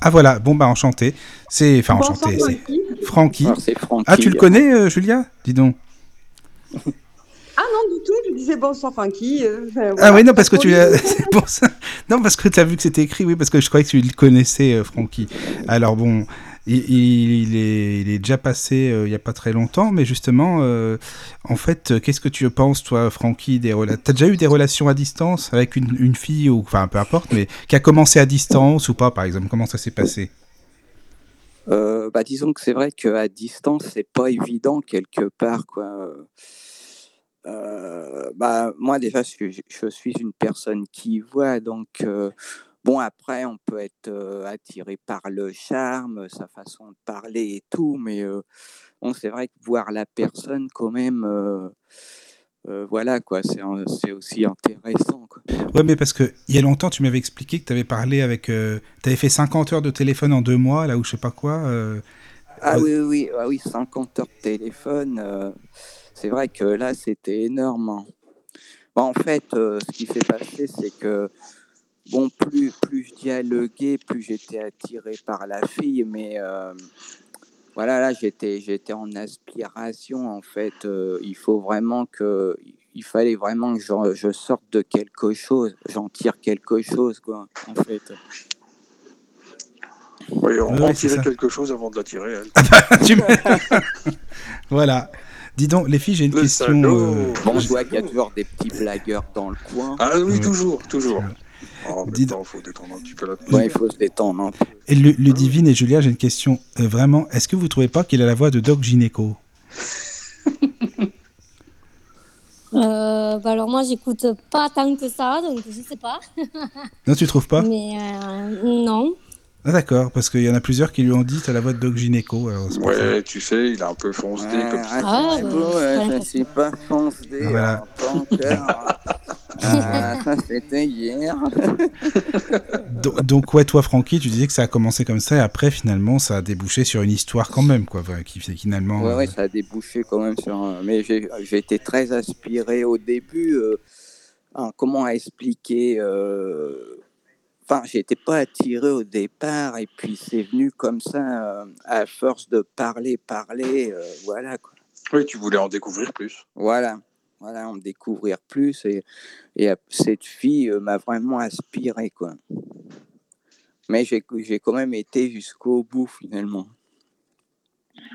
Ah voilà. Bon bah enchanté. C'est, enfin Bonsoir, enchanté. C'est Francky. Francky. Alors, c'est Francky. Ah tu le connais, euh, Julia? Dis donc. Ah non, du tout, je disais bonsoir Francky. euh, Ah oui, non, parce que tu. C'est pour ça. Non, parce que tu as vu que c'était écrit, oui, parce que je croyais que tu le connaissais, euh, Francky. Alors bon, il, est, déjà passé euh, il n'y a pas très longtemps, mais justement, euh, en fait, euh, qu'est-ce que tu penses, toi, Francky, des rela... T'as déjà eu des relations à distance avec une, fille, ou enfin, peu importe, mais qui a commencé à distance ou pas, par exemple? Comment ça s'est passé? Bah, disons que c'est vrai qu'à distance, c'est pas évident quelque part. Quoi. Bah, moi, déjà, je, suis une personne qui voit, donc bon, après, on peut être euh, attiré par le charme, sa façon de parler et tout, mais euh, bon, c'est vrai que voir la personne, quand même, euh, euh, voilà, quoi, c'est aussi intéressant. Quoi. Ouais, mais parce que il y a longtemps, tu m'avais expliqué que tu avais parlé avec. tu avais fait 50 heures de téléphone en deux mois, là, ou je sais pas quoi. euh, Ah Ouais. oui, oui, oui, ah oui, 50 heures de téléphone, euh, c'est vrai que là, c'était énorme. hein. Bon, en fait, euh, ce qui s'est passé, c'est que, bon, plus, plus je dialoguais, plus j'étais attiré par la fille, mais euh, voilà, là, j'étais, j'étais en aspiration, en fait. euh, il faut vraiment que, il fallait vraiment que je, je sorte de quelque chose, j'en tire quelque chose, quoi, en fait. Oui, on Ouais, va en ouais, tirer quelque chose avant de la tirer. elle. Tu me- voilà. Dis donc, les filles, j'ai une Le question. euh, Bon, je vois qu'il y a toujours des petits blagueurs dans le coin. Ah oui, Ouais. toujours, toujours. Oh, mais Dis- attends, faut détendre un petit peu la Ouais, il faut se détendre peu. Et Lu- Ludivine et Julia, j'ai une question. euh, vraiment, est-ce que vous trouvez pas qu'il a la voix de Doc Gynéco Euh, bah alors moi, j'écoute pas tant que ça, donc je sais pas. Non, tu trouves pas? Mais euh, non. Ah, d'accord, parce qu'il y en a plusieurs qui lui ont dit t'as la voix de Doc. Alors ça. Ouais, tu sais, il a un peu foncé comme ça. Ah, c'est beau, c'est ouais, suis pas foncé Voilà. tant que... Ah, ça, c'était hier. Do- Donc, ouais, toi, Francky, tu disais que ça a commencé comme ça et après, finalement, ça a débouché sur une histoire quand même, quoi, voilà, qui finalement. Ouais, euh, ouais, ça a débouché quand même sur un... Mais j'ai j'ai été très aspiré au début. euh, hein, comment expliquer euh, Enfin, j'étais pas attiré au départ et puis c'est venu comme ça, euh, à force de parler, parler, euh, voilà quoi. Oui, tu voulais en découvrir plus. Voilà, voilà, en découvrir plus. Et, et cette fille euh, m'a vraiment aspiré, quoi. Mais j'ai j'ai quand même été jusqu'au bout, finalement.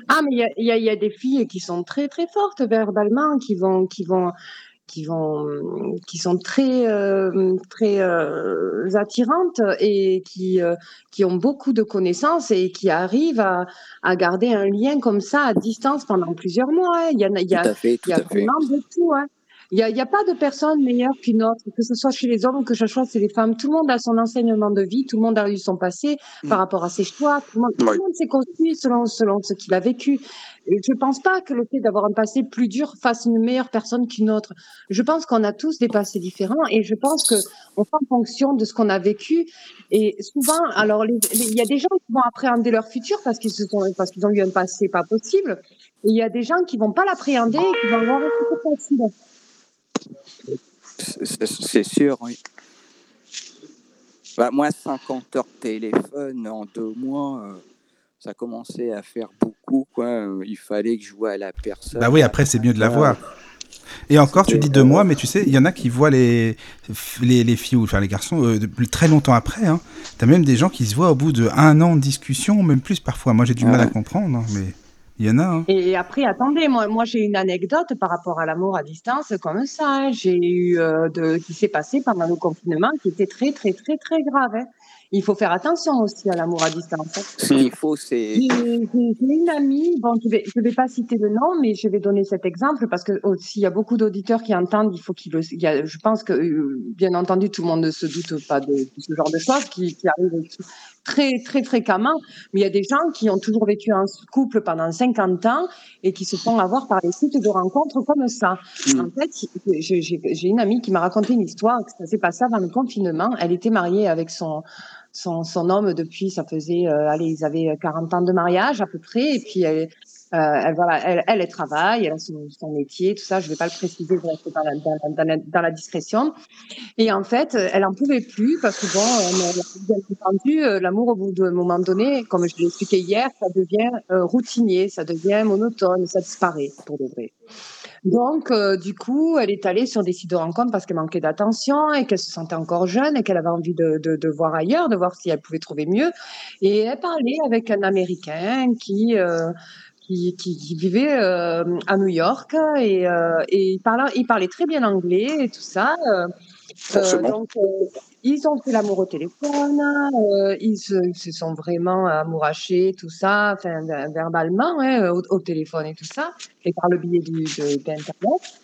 Ah, mais il y a, il y y a des filles qui sont très très fortes verbalement, qui vont, qui vont, qui vont, qui sont très euh, très euh, attirantes et qui euh, qui ont beaucoup de connaissances et qui arrivent à, à garder un lien comme ça à distance pendant plusieurs mois. hein. Il y a, il y Tout a, à fait, tout il y a fait. vraiment de tout. Hein. Il n'y a, y a pas de personne meilleure qu'une autre, que ce soit chez les hommes, que ce soit chez les femmes. Tout le monde a son enseignement de vie, tout le monde a eu son passé par Mm. rapport à ses choix. Tout le monde, s'est construit selon, selon ce qu'il a vécu. Et je ne pense pas que le fait d'avoir un passé plus dur fasse une meilleure personne qu'une autre. Je pense qu'on a tous des passés différents et je pense que on fait en fonction de ce qu'on a vécu. Et souvent, alors il y a des gens qui vont appréhender leur futur parce qu'ils qu'ils ont eu un passé pas possible. Et il y a des gens qui vont pas l'appréhender et qui vont avoir un futur facile. C'est- sûr, oui. Bah, moi, 50 heures de téléphone en deux mois, euh, ça commençait à faire beaucoup, quoi. Il fallait que je voie la personne. Bah oui, après, c'est mieux de la Ouais. voir. Et encore, tu dis deux mois, mais tu sais, il y en a qui voient les, les, les filles ou enfin les garçons euh, très longtemps après. Hein. T'as même des gens qui se voient au bout de un an de discussion, même plus parfois. Moi, j'ai du mal à comprendre, hein, mais il y en a. Hein. Et après, attendez, moi, moi j'ai une anecdote par rapport à l'amour à distance comme ça. hein. J'ai eu euh, de qui s'est passé pendant le confinement, qui était très très très très grave. hein. Il faut faire attention aussi à l'amour à distance. Ce qu'il faut, c'est. J'ai une amie, bon, je vais, je vais pas citer le nom, mais je vais donner cet exemple parce que oh, s'il y a beaucoup d'auditeurs qui entendent, il faut qu'ils le, il y a, je pense que, euh, bien entendu, tout le monde ne se doute pas de, de ce genre de choses qui, qui arrivent très, très fréquemment. Mais il y a des gens qui ont toujours vécu en couple pendant 50 ans et qui se font avoir par les sites de rencontres comme ça. Mm. En fait, j'ai une amie qui m'a raconté une histoire que ça s'est passé avant le confinement. Elle était mariée avec son, son, son homme depuis, ça faisait, euh, allez, ils avaient 40 ans de mariage à peu près, et puis elle, elle, voilà, elle, elle, travaille, elle a son, métier, tout ça. Je ne vais pas le préciser, je reste dans la, dans, la, discrétion. Et en fait, elle en pouvait plus parce que bon, bien entendu, l'amour au bout d'un moment donné, comme je l'ai expliqué hier, ça devient euh, routinier, ça devient monotone, ça disparaît pour de vrai. Donc, euh, du coup, elle est allée sur des sites de rencontres parce qu'elle manquait d'attention et qu'elle se sentait encore jeune et qu'elle avait envie de, voir ailleurs, de voir si elle pouvait trouver mieux. Et elle parlait avec un Américain qui, euh, qui, qui, qui, vivait euh, à New York et, euh, et il, parlait, il parlait très bien anglais et tout ça. Euh, donc, euh, ils ont fait l'amour au téléphone, euh, ils, se, ils, se, sont vraiment amourachés, tout ça, enfin, verbalement, hein, au, au, téléphone et tout ça, et par le biais d'Internet.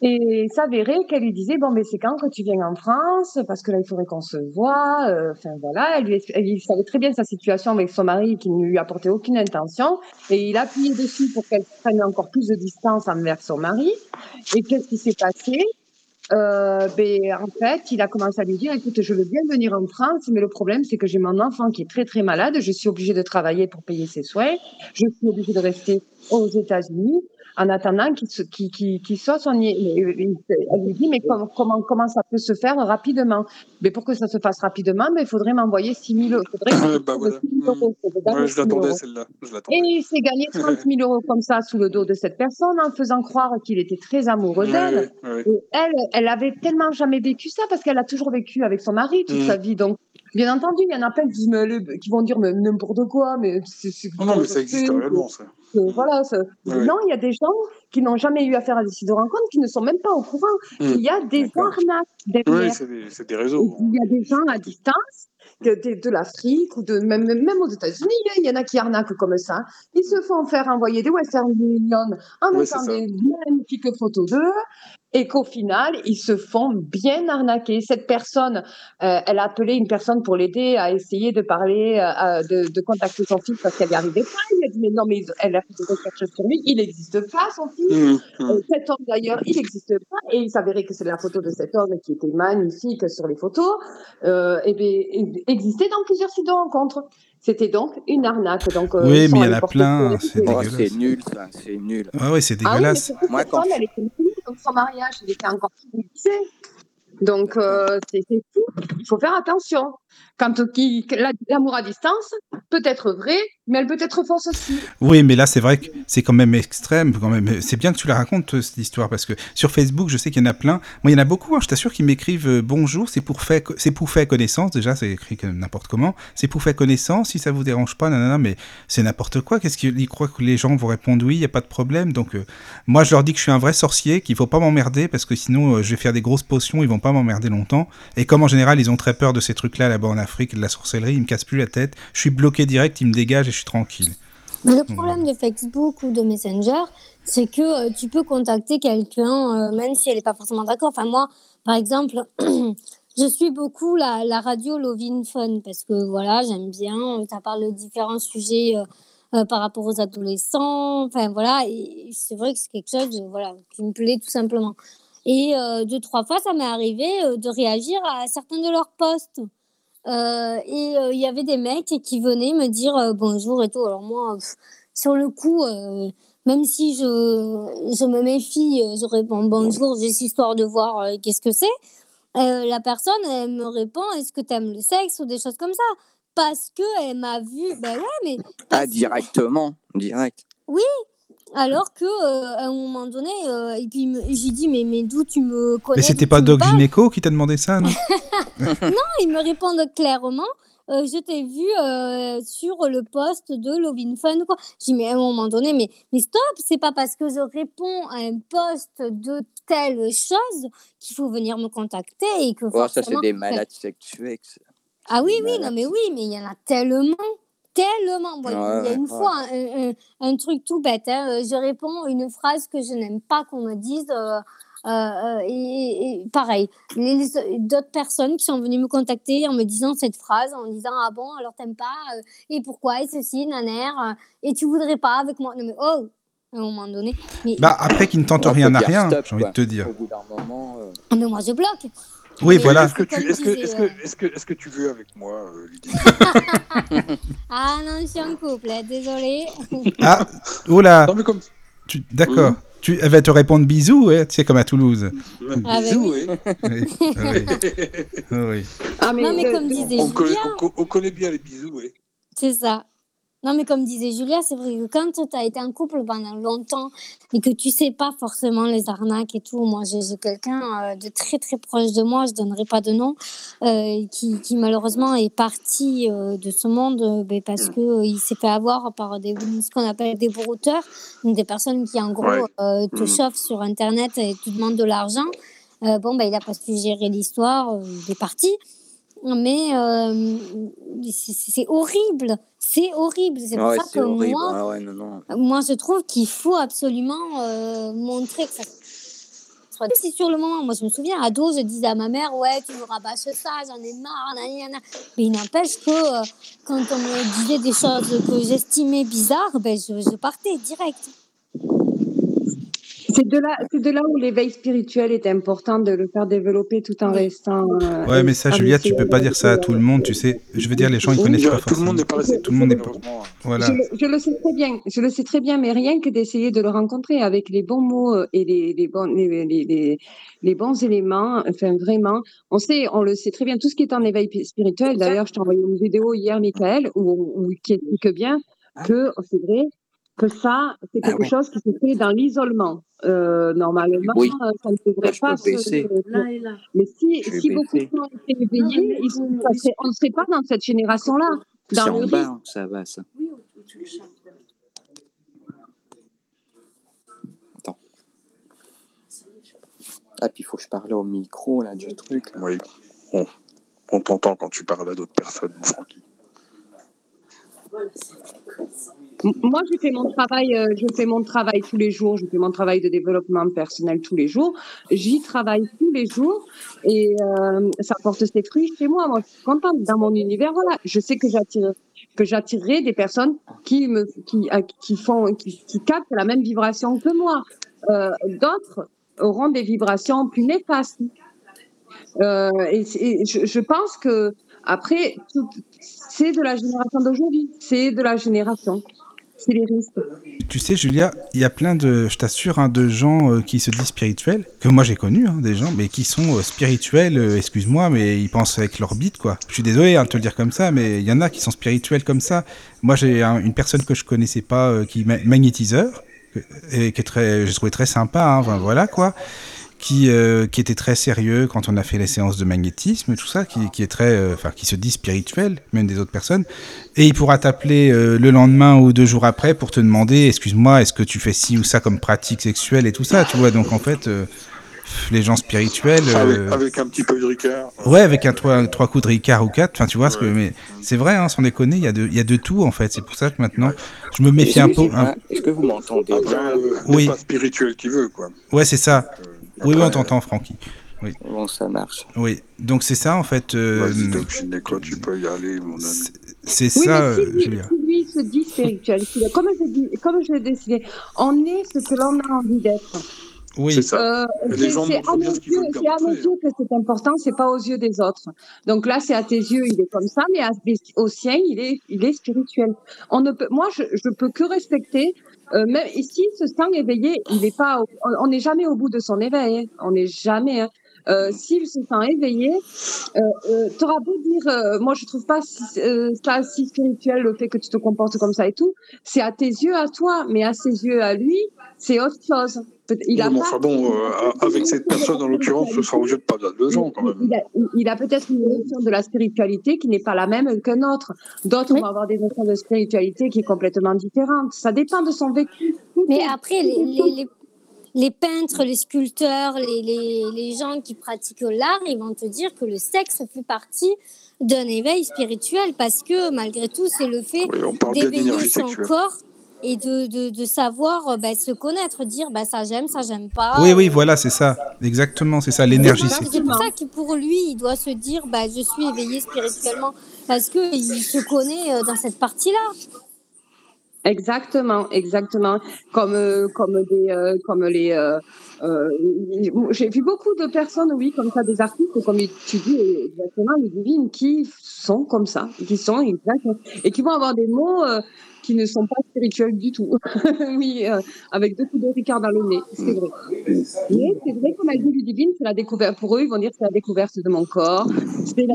Et s'avérait qu'elle lui disait bon mais c'est quand que tu viens en France? Parce que là il faudrait qu'on se voit. Enfin voilà, elle, lui, elle, savait très bien sa situation avec son mari qui ne lui apportait aucune intention et il a appuyé dessus pour qu'elle prenne encore plus de distance envers son mari. Et qu'est-ce qui s'est passé? Euh, ben, en fait, il a commencé à lui dire, écoute, je veux bien venir en France, mais le problème, c'est que j'ai mon enfant qui est très, très malade. Je suis obligée de travailler pour payer ses soins. Je suis obligée de rester aux États-Unis en attendant qu'il qu qu qu soit soigné. Elle lui dit, mais comment, comment, comment ça peut se faire rapidement? Mais pour que ça se fasse rapidement, mais il faudrait m'envoyer 6 000 euros. Faudrait bah voilà. 6 000 euros. Ouais, je l'attendais celle-là. Et il s'est gagné 30 000 euros comme ça sous le dos de cette personne en faisant croire qu'il était très amoureux d'elle. Ouais, ouais. Et elle, elle avait tellement jamais vécu ça parce qu'elle a toujours vécu avec son mari toute mmh. sa vie. Donc, Bien entendu, il y en a plein qui, me, qui vont dire n'importe quoi, mais c'est. Non, non, mais ça existe réellement, ça. Euh, voilà. Ouais. Non, il y a des gens qui n'ont jamais eu affaire à des sites de rencontres, qui ne sont même pas au courant mmh. qu'il y a des arnaques derrière. Oui, c'est des, des, réseaux. Il y a des gens à distance de, de, de l'Afrique ou de même, même aux États-Unis, il y en a qui arnaquent comme ça. Ils se font faire envoyer des Western Union en mettant des magnifiques photos d'eux et qu'au final, ils se font bien arnaquer. Cette personne, euh, elle a appelé une personne pour l'aider à essayer de parler, euh, de, de, contacter son fils parce qu'elle n'y arrivait pas. Il a dit, mais non, mais elle a fait des recherches sur lui. Il n'existe pas, son fils. Mmh, mmh. Euh, cet homme, d'ailleurs, il n'existe pas. Et il s'avérait que c'est la photo de cet homme qui était magnifique sur les photos. Euh, et bien, existait dans plusieurs sites de rencontres. C'était donc une arnaque. Donc, euh, oui, mais il y en a plein. C'est oh, nul, ça. C'est nul. Ah ouais, c'est dégueulasse. Ah oui, Moi, quand... elle était nulle, donc son mariage, il était encore plus. Donc, euh, c'est fou. Il faut faire attention. Quand l'amour à distance peut être vrai, mais elle peut être fausse aussi. Oui, mais là, c'est vrai que c'est quand même extrême. Quand même. C'est bien que tu la racontes, cette histoire, parce que sur Facebook, je sais qu'il y en a plein. Moi, il y en a beaucoup, hein, je t'assure, qui m'écrivent euh, Bonjour, c'est pour, fait, pour fait connaissance. Déjà, c'est écrit n'importe comment. C'est pour fait connaissance, si ça vous dérange pas, nanana, mais c'est n'importe quoi. Qu'est-ce qu'ils croient que les gens vont répondre oui, il n'y a pas de problème. Donc, euh, moi, je leur dis que je suis un vrai sorcier, qu'il faut pas m'emmerder, parce que sinon, euh, je vais faire des grosses potions, ils vont pas m'emmerder longtemps. Et comme en général, ils ont très peur de ces trucs-là là-bas en Afrique, de la sorcellerie, ils me cassent plus la tête. Je suis bloqué direct, ils me dégagent et je suis tranquille. Mais le problème de Facebook ou de Messenger, c'est que euh, tu peux contacter quelqu'un, euh, même si elle n'est pas forcément d'accord. Enfin, moi, par exemple, je suis beaucoup la, la radio Lovin Fun parce que voilà, j'aime bien. Ça parle de différents sujets euh, euh, par rapport aux adolescents. Enfin, voilà, et c'est vrai que c'est quelque chose voilà, qui me plaît tout simplement. Et euh, deux, trois fois, ça m'est arrivé de réagir à certains de leurs posts. Euh, et il euh, y avait des mecs qui venaient me dire euh, bonjour et tout. Alors moi, pff, sur le coup, même si je, je me méfie, je réponds bonjour, juste histoire de voir qu'est-ce que c'est. la personne, elle me répond est-ce que tu aimes le sexe ou des choses comme ça? Parce qu'elle m'a vu. Ben ouais, mais. Ah, directement, direct. Oui, alors que euh, à un moment donné, euh, et puis j'ai dit mais, mais d'où tu me connais Mais c'était pas Doc Gynéco qui t'a demandé ça, non Non, ils me répondent clairement. Euh, je t'ai vu euh, sur le poste de Lovin Fun. Quoi. J'ai dit, mais à un moment donné, mais, mais stop, c'est pas parce que je réponds à un poste de telle chose qu'il faut venir me contacter. Et que oh, ça, c'est des malades sexuels. Ah oui, oui, non, mais oui, mais il y en a tellement tellement. Bon, ouais, il y a une ouais. fois un, un, un, truc tout bête. Hein. Je réponds une phrase que je n'aime pas qu'on me dise. Euh, euh, et, et, pareil, d'autres personnes qui sont venues me contacter en me disant cette phrase, en me disant ah bon alors t'aimes pas euh, et pourquoi et ceci naner euh, et tu voudrais pas avec moi? Non mais oh à un moment donné. Mais... Bah après qu'ils ne tentent rien à rien, j'ai envie de te dire. Au bout d'un moment. Mais moi je bloque. Oui, Mais voilà. Est-ce que, tu, est-ce, que, est-ce, que, euh, est-ce, que, est-ce que tu veux avec moi, euh, Lydie Ah non, je suis en couple, hein, désolée. Ah, oula, Non, mais comme. tu... d'accord. Tu... Elle va te répondre bisous, ouais, tu sais, comme à Toulouse. Ah, Bisous, bah oui. Oui, oui, oui. Ah, Non, mais comme disait On connaît, Julien, on, on connaît bien les bisous, oui. c'est ça. Non, mais comme disait Julia, c'est vrai que quand tu as été en couple pendant longtemps et que tu sais pas forcément les arnaques et tout, moi j'ai quelqu'un euh, de très très proche de moi, je donnerai pas de nom, euh, qui, qui malheureusement est parti euh, de ce monde euh, ben, parce que euh, il s'est fait avoir par des, ce qu'on appelle des brouteurs, donc des personnes qui en gros Ouais. te Mhm. chauffent sur internet et te demandent de l'argent. Bon, ben, il a pas su gérer l'histoire, il est parti. Mais euh, c'est c'est horrible, c'est horrible. C'est pour Ouais, ça c'est que horrible. moi, Ah ouais, non, non. moi, je trouve qu'il faut absolument euh, montrer que ça soit. Si sur le moment, moi, je me souviens, ado, je disais à ma mère, ouais, tu me rabâches ça, j'en ai marre. Mais il n'empêche que euh, quand on me disait des choses que j'estimais bizarres, ben, je, je partais direct. C'est de là, c'est de là où l'éveil spirituel est important de le faire développer tout en restant. euh, Ouais, mais ça, ah, Julia, tu peux pas dire ça à tout le monde, tu sais. Je veux dire, les gens, ils Oui, connaissent Tout pas le forcément. monde n'est pas. Tout le monde n'est pas. malheureusement. Voilà. Je, le- je le sais très bien, je le sais très bien, mais rien que d'essayer de le rencontrer avec les bons mots euh, et les, les, bons, les, les, les, les bons éléments, enfin vraiment, on sait, on le sait très bien, tout ce qui est en éveil pi- spirituel. D'ailleurs, je t'ai envoyé une vidéo hier, Michael, où, où qui explique bien que c'est vrai que ça, c'est Ah quelque ouais. chose qui se fait dans l'isolement. Euh, normalement, Oui. euh, ça ne devrait Là, pas se. Là et là. Mais si, si beaucoup de gens étaient éveillés, ils, on ne serait pas dans cette génération-là. C'est Dans le en bas, ça va, ça. Chantes. Ah, puis il faut que je parle au micro, là, du truc. là. Oui. On, on t'entend quand tu parles à d'autres personnes, Francky. Voilà, c'est- Moi, je fais mon travail, euh, je fais mon travail tous les jours. Je fais mon travail de développement personnel tous les jours. J'y travaille tous les jours et euh, ça porte ses fruits chez moi. Moi, je suis contente dans mon univers. Voilà, je sais que j'attire, que j'attirerai des personnes qui me, qui, à- qui font, qui, captent la même vibration que moi. Euh, D'autres auront des vibrations plus néfastes. Euh, et, et je, je pense que après, c'est de la génération d'aujourd'hui. C'est de la génération. Tu sais, Julia, il y a plein de, je t'assure, hein, de gens euh, qui se disent spirituels, que moi j'ai connu, hein, des gens, mais qui sont euh, spirituels, euh, excuse-moi, mais ils pensent avec leur bite, quoi. Je suis désolé hein, de te le dire comme ça, mais il y en a qui sont spirituels comme ça. Moi, j'ai un- une personne que je connaissais pas, qui est ma- magnétiseur, et qui est très, j'ai trouvé très sympa, voilà, quoi. Qui, euh, qui était très sérieux quand on a fait les séances de magnétisme, tout ça, qui, qui est très, euh, enfin, qui se dit spirituel, même des autres personnes. Et il pourra t'appeler euh, le lendemain ou deux jours après pour te demander, excuse-moi, est-ce que tu fais ci ou ça comme pratique sexuelle et tout ça, tu vois. Donc en fait, euh, les gens spirituels, Avec, euh, avec un petit peu de Ricard. ouais, avec un trois, trois coups de Ricard ou quatre, enfin tu vois ce que, mais c'est vrai, hein, sans déconner, il y a de, il y a de tout en fait. C'est pour ça que maintenant, je me méfie un peu. Un- Est-ce que vous m'entendez? Bien euh, Oui. pas spirituel qui veut, quoi. Ouais, c'est ça. Oui, oui, on t'entend, Francky. Bon, ça marche. Oui, donc c'est ça en fait. euh, Vas-y, tu peux y aller, mon ami. c'est c'est Oui, ça, mais si euh, lui, Julia. si lui se dit spirituel, comme je, dis, comme je l'ai décidé, on est ce que l'on a envie d'être. Oui, C'est ça. Euh, c'est à ce qu'ils yeux, à que c'est important, c'est pas aux yeux des autres. Donc là, c'est à tes yeux, il est comme ça, mais à, au sien, il est, il est spirituel. On ne peut, moi, je, je peux que respecter. Euh, même ici, ce sang éveillé, il est pas, on n'est jamais au bout de son éveil. hein. On n'est jamais. hein. Euh, S'il se sent éveillé, euh, euh, t'auras beau dire, euh, moi je trouve pas si, euh, ça si spirituel le fait que tu te comportes comme ça et tout. C'est à tes yeux à toi, mais à ses yeux à lui, c'est autre chose. Il a Oui, mais pas- enfin bon, euh, avec cette personne en l'occurrence, ce sera aux yeux de pas mal de gens quand même. il a, il a peut-être une notion de la spiritualité qui n'est pas la même que notre. D'autres Oui. vont avoir des notions de spiritualité qui est complètement différente. Ça dépend de son vécu. Mais après, les, les, les, les peintres, les sculpteurs, les, les, les gens qui pratiquent l'art, ils vont te dire que le sexe fait partie d'un éveil spirituel parce que malgré tout, c'est le fait Oui, d'éveiller son corps et de, de, de savoir euh, ben, se connaître, dire ben, ça j'aime, ça j'aime pas. oui, oui, voilà, c'est ça. Exactement, c'est ça, l'énergie. C'est- C'est pour ça que pour lui, il doit se dire bah, je suis éveillé spirituellement parce qu'il se connaît euh, dans cette partie-là. Exactement, exactement. Comme, euh, comme, des, euh, comme les. euh, euh, J'ai vu beaucoup de personnes, oui, comme ça, des artistes, comme tu dis exactement, les divines, qui sont comme ça, qui sont exactement, et qui vont avoir des mots euh, qui ne sont pas spirituels du tout. oui, euh, avec deux coups de Ricard dans le nez, c'est vrai. Mais c'est vrai, comme elle dit, Ludivine, c'est la découverte. Pour eux, ils vont dire c'est la découverte de mon corps. C'est la.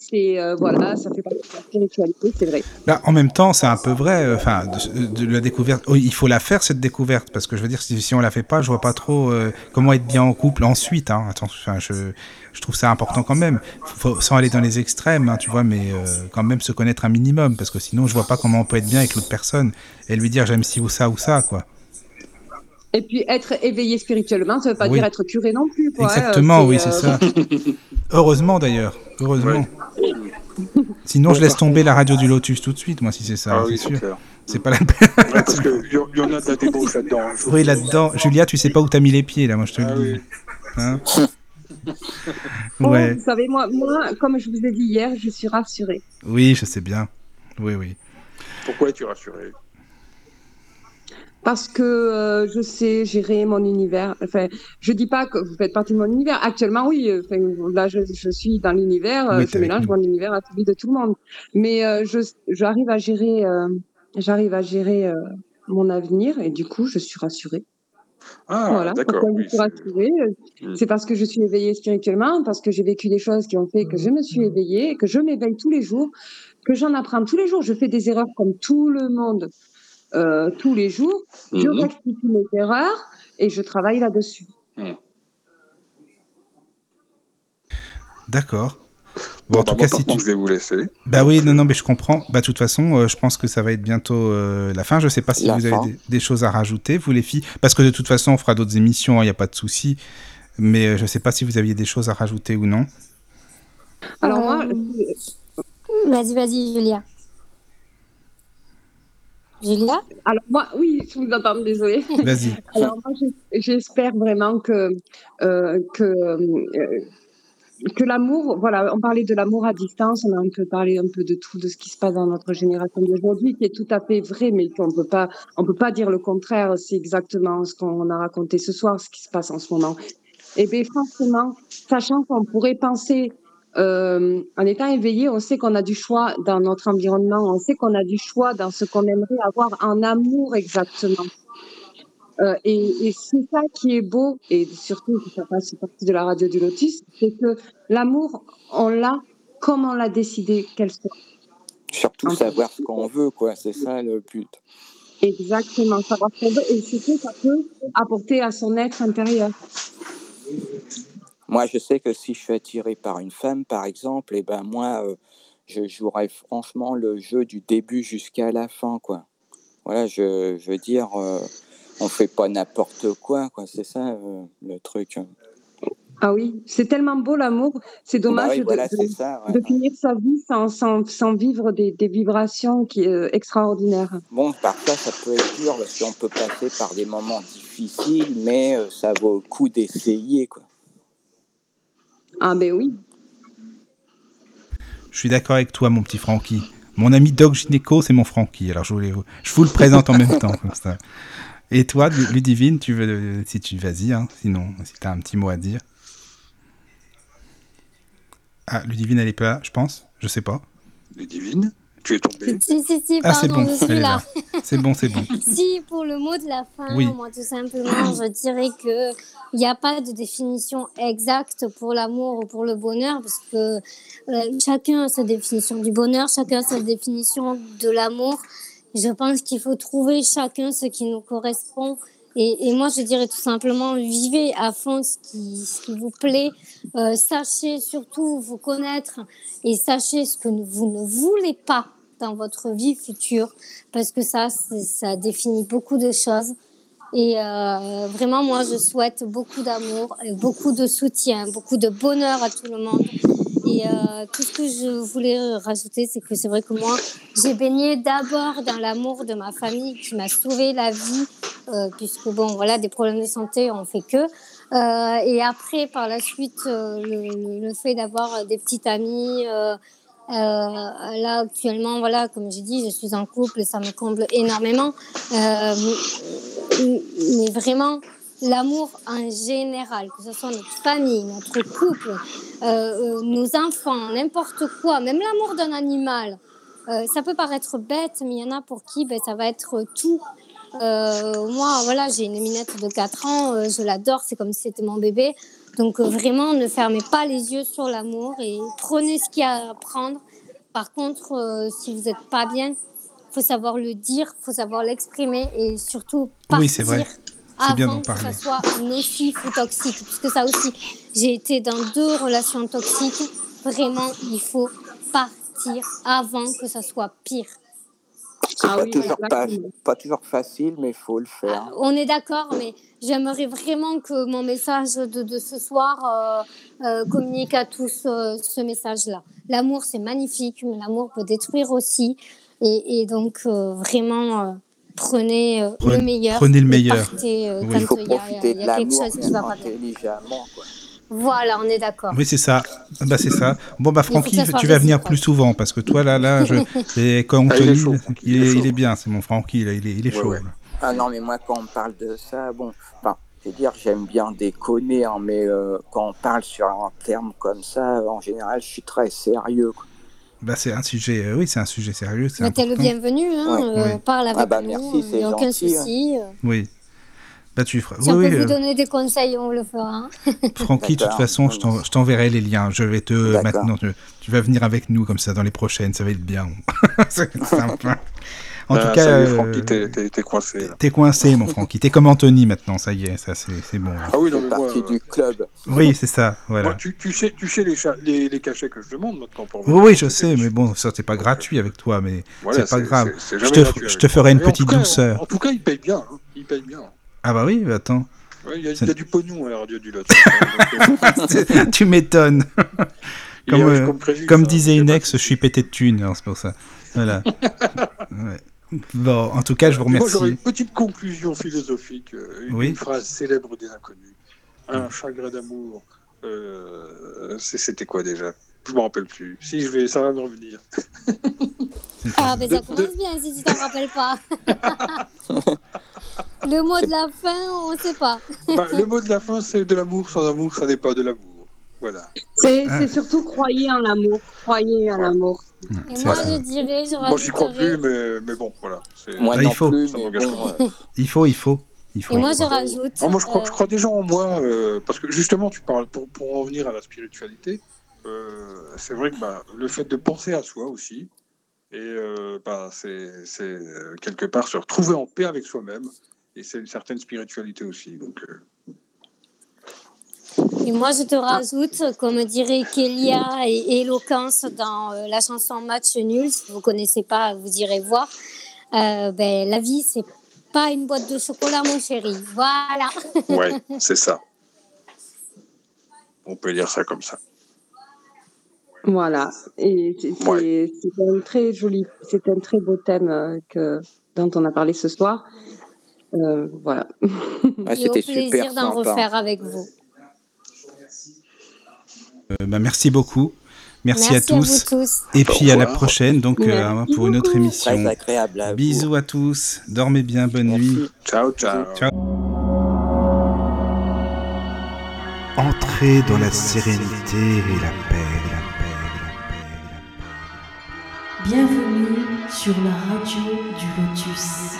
c'est- euh, voilà, ça fait partie de la spiritualité, c'est vrai. Là, en même temps, c'est un peu vrai. euh, Enfin, de, la découverte. oui, il faut la faire cette découverte parce que je veux dire, si, si on la fait pas, je vois pas trop comment être bien en couple ensuite. Hein. Attends, je, je trouve ça important quand même. Faut, sans aller dans les extrêmes, hein, tu vois, mais euh, quand même se connaître un minimum parce que sinon, je vois pas comment on peut être bien avec l'autre personne et lui dire j'aime ci ou ça ou ça, quoi. Et puis être éveillé spirituellement, ça veut pas Oui. dire être curé non plus. Quoi, hein. Exactement, oui, c'est euh, ça. Heureusement d'ailleurs, heureusement. Sinon, je laisse tomber la radio du Lotus tout de suite, moi, si c'est ça, Ah c'est oui, c'est sûr. C'est pas la peine. Ouais, parce qu'il y, y en a de la débauche là-dedans. Oui, là-dedans, Julia, tu sais pas où t'as mis les pieds, là, moi, je te Ah le dis. oui. Hein? Oh, ouais, Vous savez, moi, moi, comme je vous ai dit hier, je suis rassurée. oui, je sais bien. Oui, oui. Pourquoi es-tu rassuré Parce que euh, je sais gérer mon univers. Enfin, je dis pas que vous faites partie de mon univers. Actuellement, oui. euh, Enfin, là, je, je suis dans l'univers. euh, Oui, je mélange mon univers à celui de tout le monde. Mais euh, je, j'arrive à gérer, euh, j'arrive à gérer euh, mon avenir et du coup, je suis rassurée. Ah, voilà. d'accord. Oui, c'est- euh, Mm. C'est parce que je suis éveillée spirituellement, parce que j'ai vécu des choses qui ont fait que je me suis éveillée, que je m'éveille tous les jours, que j'en apprends tous les jours. Je fais des erreurs comme tout le monde euh, tous les jours. Je Mhm. rectifie mes erreurs et je travaille là-dessus. D'accord. Bon, en tout bah, cas, moi, par si tu... je vais vous laisser. Bah oui, non, non, mais je comprends. Bah, de toute façon, euh, je pense que ça va être bientôt euh, la fin. Je sais pas si La vous avez des, des choses à rajouter, vous les filles. Parce que de toute façon, on fera d'autres émissions, il n'y a pas de souci. Mais euh, je sais pas si vous aviez des choses à rajouter ou non. Alors moi, Euh, Vas-y, vas-y, Julia. Julia? Alors moi, oui, je vous entends, désolée. Vas-y. Alors moi, j'espère vraiment que euh, que euh, que l'amour, voilà, on parlait de l'amour à distance, on a un peu parlé un peu de tout, de ce qui se passe dans notre génération d'aujourd'hui, qui est tout à fait vrai, mais qu'on peut pas, on peut pas dire le contraire. C'est exactement ce qu'on a raconté ce soir, ce qui se passe en ce moment. Et bien franchement, sachant qu'on pourrait penser, euh, en étant éveillé, on sait qu'on a du choix dans notre environnement, on sait qu'on a du choix dans ce qu'on aimerait avoir en amour exactement. Euh, et et c'est ça qui est beau, et surtout que ça passe partie de la radio du Lotus, c'est que l'amour, on l'a comme on l'a décidé qu'elle soit. Surtout savoir ce qu'on veut, quoi. C'est ça le but. Exactement, savoir ce qu'on veut, et que ça peut apporter à son être intérieur. Moi, je sais que si je suis attiré par une femme, par exemple, et ben moi, euh, je jouerais franchement le jeu du début jusqu'à la fin, quoi. Voilà, je, je veux dire, euh, on fait pas n'importe quoi, quoi. C'est ça euh, le truc. Ah oui, c'est tellement beau l'amour, c'est dommage Bah oui, de, voilà, de- c'est ça. ouais, de ouais. finir sa vie sans, sans, sans vivre des, des vibrations qui, euh, extraordinaires. Bon, parfois, ça peut être dur parce qu'on peut passer par des moments difficiles, mais euh, ça vaut le coup d'essayer, quoi. Ah ben oui, Je suis d'accord avec toi, mon petit Francky. Mon ami Doc Gynéco, c'est mon Francky. Alors, je, voulais, je vous le présente en même temps, comme ça. Et toi, Lu- Ludivine, tu veux, si tu vas-y, hein, sinon, si tu as un petit mot à dire. Ah, Ludivine, elle est pas là, je pense. Je sais pas. Ludivine, tu es tombé. Si, si, si, Ah, c'est pardon, bon, je suis elle est là. là. C'est bon, c'est bon. Si, pour le mot de la fin, Oui. moi, tout simplement, je dirais que il n'y a pas de définition exacte pour l'amour ou pour le bonheur, parce que euh, chacun a sa définition du bonheur, chacun a sa définition de l'amour. Je pense qu'il faut trouver chacun ce qui nous correspond. Et, et moi, je dirais tout simplement, vivez à fond ce qui, ce qui vous plaît. Euh, sachez surtout vous connaître et sachez ce que vous ne voulez pas dans votre vie future, parce que ça, ça définit beaucoup de choses. Et euh, vraiment, moi, je souhaite beaucoup d'amour, beaucoup de soutien, beaucoup de bonheur à tout le monde. Et euh, tout ce que je voulais rajouter, c'est que c'est vrai que moi, j'ai baigné d'abord dans l'amour de ma famille qui m'a sauvé la vie, euh, puisque bon, voilà, des problèmes de santé, on fait que. Euh, et après, par la suite, euh, le, le- fait d'avoir des petites amies, euh, Euh, là, actuellement, voilà, comme j'ai dit, je suis en couple, ça me comble énormément. Mais vraiment, l'amour en général, que ce soit notre famille, notre couple, euh, euh, nos enfants, n'importe quoi, même l'amour d'un animal. Euh, ça peut paraître bête, mais il y en a pour qui ben, ça va être tout. Euh, moi, voilà, j'ai une minette de 4 ans, je l'adore, c'est comme si c'était mon bébé. Donc vraiment, ne fermez pas les yeux sur l'amour et prenez ce qu'il y a à prendre. Par contre, si vous n'êtes pas bien, faut savoir le dire, faut savoir l'exprimer et surtout partir Oui, c'est vrai. Avant que ça soit nocif ou toxique. Parce que ça aussi, j'ai été dans deux relations toxiques. Vraiment, il faut partir avant que ça soit pire. C'est Ah pas, oui, toujours pas, exactement. pas toujours facile, mais il faut le faire. On est d'accord, mais j'aimerais vraiment que mon message de, de ce soir euh, euh, communique à tous euh, ce message-là. L'amour, c'est magnifique, mais l'amour peut détruire aussi. Et, et donc, euh, vraiment, euh, prenez euh, Prenez- le meilleur. prenez le meilleur. partez, euh, Oui. Il faut profiter de l'amour, intelligemment. Quoi. Voilà, on est d'accord. Oui, c'est ça. Ah Bah, c'est ça. Bon, bah, Francky, tu vas venir plus souvent parce que toi, là, là, je... et quand Ah, il est chaud, il, est il bien, c'est mon Francky, là, il est, il est Ouais, chaud. ouais. Ah non, mais moi, quand on parle de ça, bon, enfin, je veux dire, j'aime bien déconner, hein, mais euh, quand on parle sur un terme comme ça, en général, je suis très sérieux. quoi. Bah, c'est un sujet, euh, oui, c'est un sujet sérieux, c'est Mais t'es le bienvenu, hein, Ouais, euh, parle avec Ah bah, nous, il n'y a aucun gentil, souci. euh. Oui. Bah, tu feras. Si on oui, peut oui, vous euh, donner des conseils, on le fera. hein. Francky, de toute façon, je t'en- je t'enverrai les liens. Je vais te D'accord. maintenant, tu, tu vas venir avec nous comme ça dans les prochaines, ça va être bien. c'est sympa. En Ah, tout cas, ça y est, euh, Francky, t'es- t'es t'es coincé. t'es coincé, mon Francky. T'es comme Anthony maintenant, ça y est, ça c'est c'est bon. là. Ah oui, moi, partie euh, du club. Oui, c'est ça, moi, voilà. tu, tu sais, tu sais les, cha- les, les cachets que je demande maintenant pour Oui, je sais, mais bon, ça c'est pas gratuit avec toi, mais Voilà, c'est pas grave. c'est Je te, gratuit je avec te moi. ferai une petite cas, douceur. En, en tout cas, il paye bien. hein. Il paye bien. Ah bah oui, attends. Ouais, il, y a, y du pognon à la radio du Lot. Donc, euh, tu m'étonnes. Comme, euh, prévu, Comme ça, disait il y a une pas de ex, je suis pété de thunes, alors c'est pour ça. Voilà. Ouais. Bon, en tout cas, je vous Moi, j'aurais une remercie. petite conclusion philosophique, euh, une, Oui. une phrase célèbre des inconnus. Un chagrin d'amour. euh, C'était quoi déjà? Je me rappelle plus. Si je vais, ça va me revenir. Ah, ben ça commence bien si tu t'en rappelles pas. le mot de la fin, on sait pas. Bah, le mot de la fin, c'est de l'amour. Sans amour, ça n'est pas de l'amour. Voilà. C'est Ah. c'est surtout croyez en l'amour. Croyez en l'amour. Et C'est moi, ça. je dirais, je Moi, j'y crois plus, mais, mais bon, voilà. Moi Ah, il non faut. plus, Ça mais bon, Il faut, il faut. Il faut. Et moi, je rajoute. Ah, moi, je crois, euh, je crois déjà en moi, euh, parce que justement, tu parles, pour, pour en venir à la spiritualité, euh, c'est vrai que bah, le fait de penser à soi aussi, et euh, bah, c'est c'est, quelque part se retrouver en paix avec soi-même, et c'est une certaine spiritualité aussi. Donc, euh, Et moi, je te rajoute, comme dirait Kélia et éloquence dans euh, la chanson Match Nul, si vous connaissez pas, vous irez voir. Euh, ben, la vie, c'est pas une boîte de chocolat, mon chéri. Voilà. ouais, c'est ça. On peut dire ça comme ça. Voilà. Et c'est un très joli, c'est un très beau thème euh, que, dont on a parlé ce soir. Euh, voilà. au c'était plaisir super d'en sympa. refaire avec vous. Euh, bah, merci beaucoup. Merci, à tous. vous tous. Et puis à la revoir. prochaine, donc euh, pour une autre émission. Très agréable à vous. Bisous à tous. Dormez bien. Bonne Merci. nuit. Ciao, ciao. Ciao. Entrez dans la sérénité et la paix, la paix, la paix, la paix. Bienvenue sur la radio du Lotus.